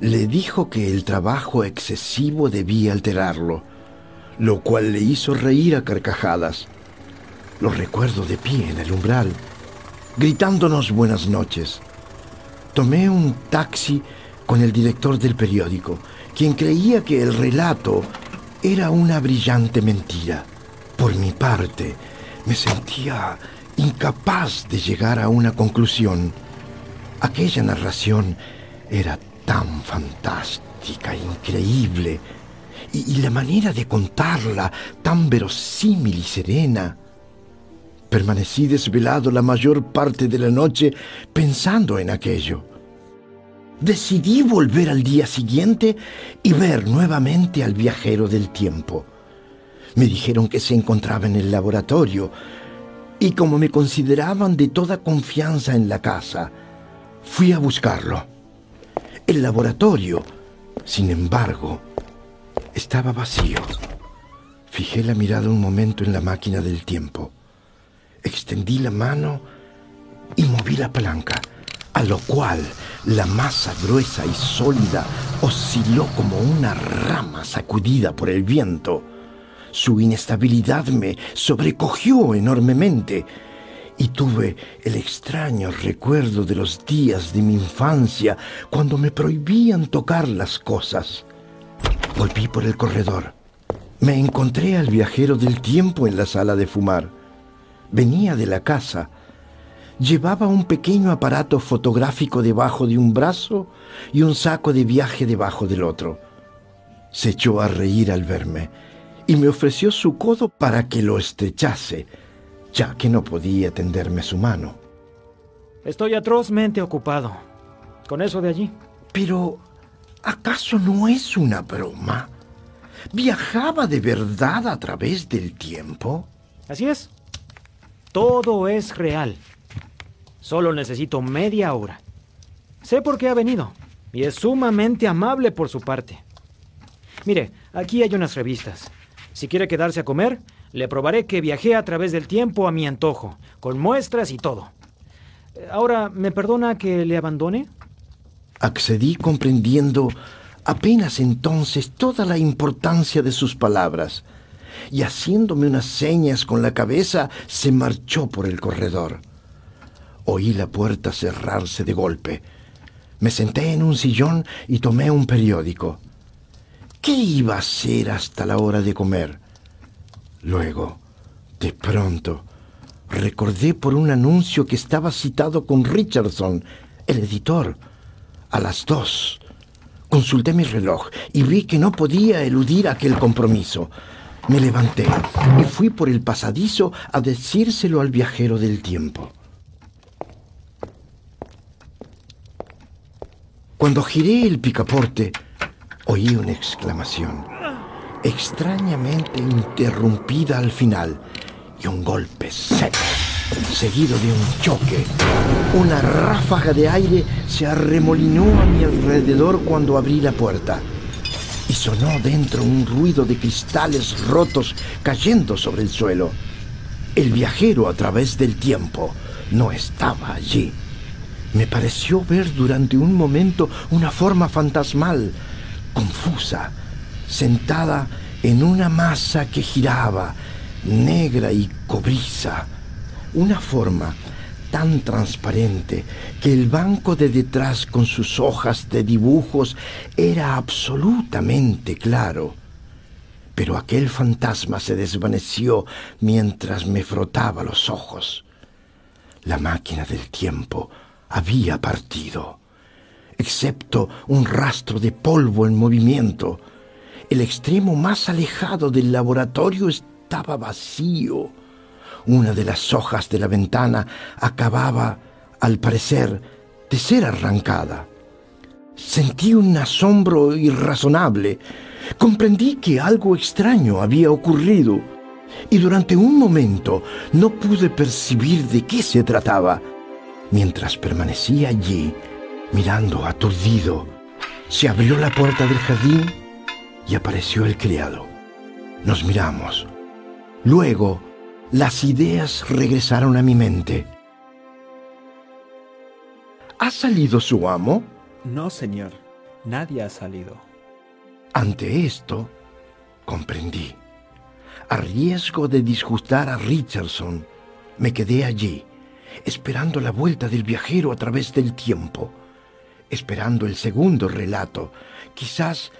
le dijo que el trabajo excesivo debía alterarlo, lo cual le hizo reír a carcajadas. Lo recuerdo de pie en el umbral, gritándonos buenas noches. Tomé un taxi con el director del periódico, quien creía que el relato era una brillante mentira. Por mi parte, me sentía incapaz de llegar a una conclusión. Aquella narración era tan fantástica, increíble, y, y, la manera de contarla tan verosímil y serena. Permanecí desvelado la mayor parte de la noche pensando en aquello decidí volver al día siguiente y ver nuevamente al viajero del tiempo. Me dijeron que se encontraba en el laboratorio y como me consideraban de toda confianza en la casa, fui a buscarlo. El laboratorio, sin embargo, estaba vacío. Fijé la mirada un momento en la máquina del tiempo. Extendí la mano y moví la palanca a lo cual la masa gruesa y sólida osciló como una rama sacudida por el viento. Su inestabilidad me sobrecogió enormemente y tuve el extraño recuerdo de los días de mi infancia cuando me prohibían tocar las cosas. Volví por el corredor. Me encontré al viajero del tiempo en la sala de fumar. Venía de la casa llevaba un pequeño aparato fotográfico debajo de un brazo y un saco de viaje debajo del otro. Se echó a reír al verme y me ofreció su codo para que lo estrechase, ya que no podía tenderme su mano. Estoy atrozmente ocupado con eso de allí. Pero, ¿acaso no es una broma? ¿Viajaba de verdad a través del tiempo? Así es. Todo es real. Solo necesito media hora. Sé por qué ha venido y es sumamente amable por su parte. Mire, aquí hay unas revistas. Si quiere quedarse a comer, le probaré que viajé a través del tiempo a mi antojo, con muestras y todo. Ahora, ¿me perdona que le abandone? Accedí comprendiendo apenas entonces toda la importancia de sus palabras, y haciéndome unas señas con la cabeza, se marchó por el corredor. Oí la puerta cerrarse de golpe. Me senté en un sillón y tomé un periódico. ¿Qué iba a hacer hasta la hora de comer? Luego, de pronto, recordé por un anuncio que estaba citado con Richardson, el editor, a las dos. Consulté mi reloj y vi que no podía eludir aquel compromiso. Me levanté y fui por el pasadizo a decírselo al viajero del tiempo. Cuando giré el picaporte, oí una exclamación, extrañamente interrumpida al final, y un golpe seco, seguido de un choque. Una ráfaga de aire se arremolinó a mi alrededor cuando abrí la puerta y sonó dentro un ruido de cristales rotos cayendo sobre el suelo. El viajero a través del tiempo no estaba allí. Me pareció ver durante un momento una forma fantasmal, confusa, sentada en una masa que giraba, negra y cobriza. Una forma tan transparente que el banco de detrás con sus hojas de dibujos era absolutamente claro. Pero aquel fantasma se desvaneció mientras me frotaba los ojos. La máquina del tiempo había partido, excepto un rastro de polvo en movimiento. El extremo más alejado del laboratorio estaba vacío. Una de las hojas de la ventana acababa, al parecer, de ser arrancada. Sentí un asombro irrazonable. Comprendí que algo extraño había ocurrido y durante un momento no pude percibir de qué se trataba. Mientras permanecía allí, mirando aturdido, se abrió la puerta del jardín y apareció el criado. Nos miramos. Luego, las ideas regresaron a mi mente. ¿Ha salido su amo? No, señor. Nadie ha salido. Ante esto, comprendí. A riesgo de disgustar a Richardson, me quedé allí, esperando la vuelta del viajero a través del tiempo, esperando el segundo relato, quizás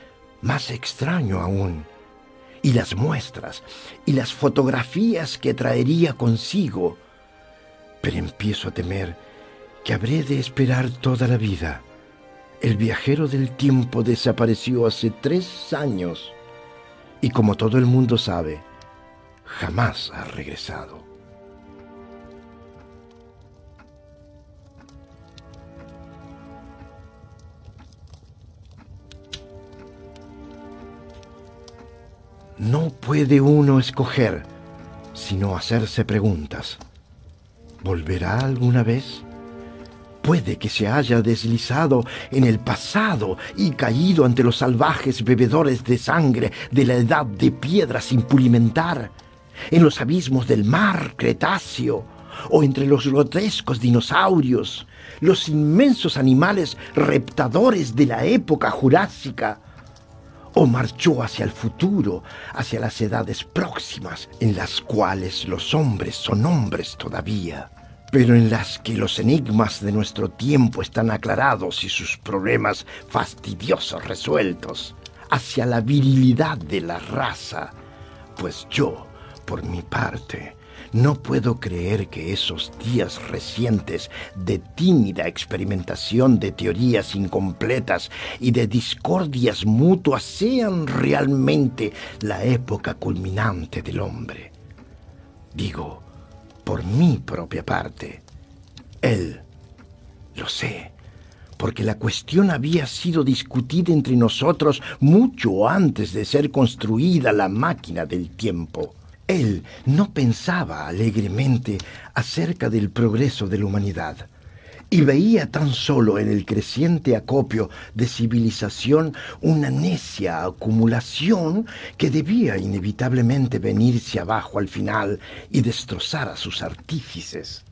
más extraño aún, y las muestras y las fotografías que traería consigo. Pero empiezo a temer que habré de esperar toda la vida. El viajero del tiempo desapareció hace tres años y como todo el mundo sabe, jamás ha regresado. No puede uno escoger, sino hacerse preguntas. ¿Volverá alguna vez? Puede que se haya deslizado en el pasado y caído ante los salvajes bebedores de sangre de la edad de piedra sin pulimentar en los abismos del mar Cretáceo o entre los grotescos dinosaurios, los inmensos animales reptadores de la época jurásica, o marchó hacia el futuro, hacia las edades próximas, en las cuales los hombres son hombres todavía, pero en las que los enigmas de nuestro tiempo están aclarados y sus problemas fastidiosos resueltos, hacia la virilidad de la raza, pues yo, por mi parte, no puedo creer que esos días recientes de tímida experimentación de teorías incompletas y de discordias mutuas sean realmente la época culminante del hombre. Digo, por mi propia parte, él, lo sé, porque la cuestión había sido discutida entre nosotros mucho antes de ser construida la máquina del tiempo. Él no pensaba alegremente acerca del progreso de la humanidad y veía tan solo en el creciente acopio de civilización una necia acumulación que debía inevitablemente venirse abajo al final y destrozar a sus artífices.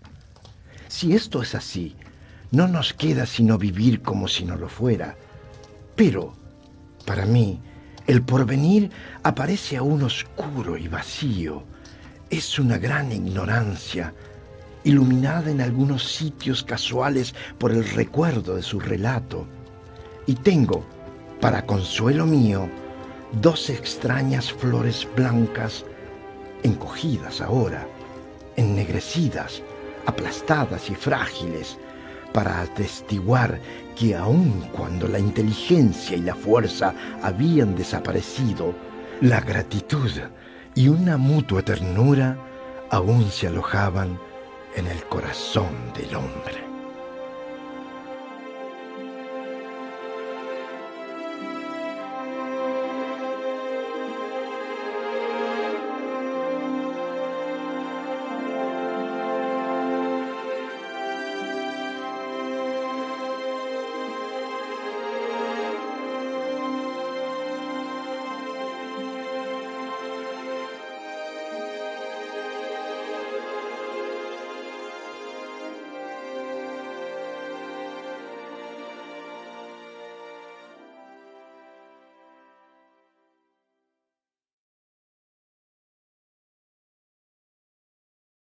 Si esto es así, no nos queda sino vivir como si no lo fuera. Pero, para mí, el porvenir aparece aún oscuro y vacío. Es una gran ignorancia, iluminada en algunos sitios casuales por el recuerdo de su relato. Y tengo, para consuelo mío, dos extrañas flores blancas, encogidas ahora, ennegrecidas, aplastadas y frágiles, para atestiguar que aun cuando la inteligencia y la fuerza habían desaparecido, la gratitud y una mutua ternura aún se alojaban en el corazón del hombre.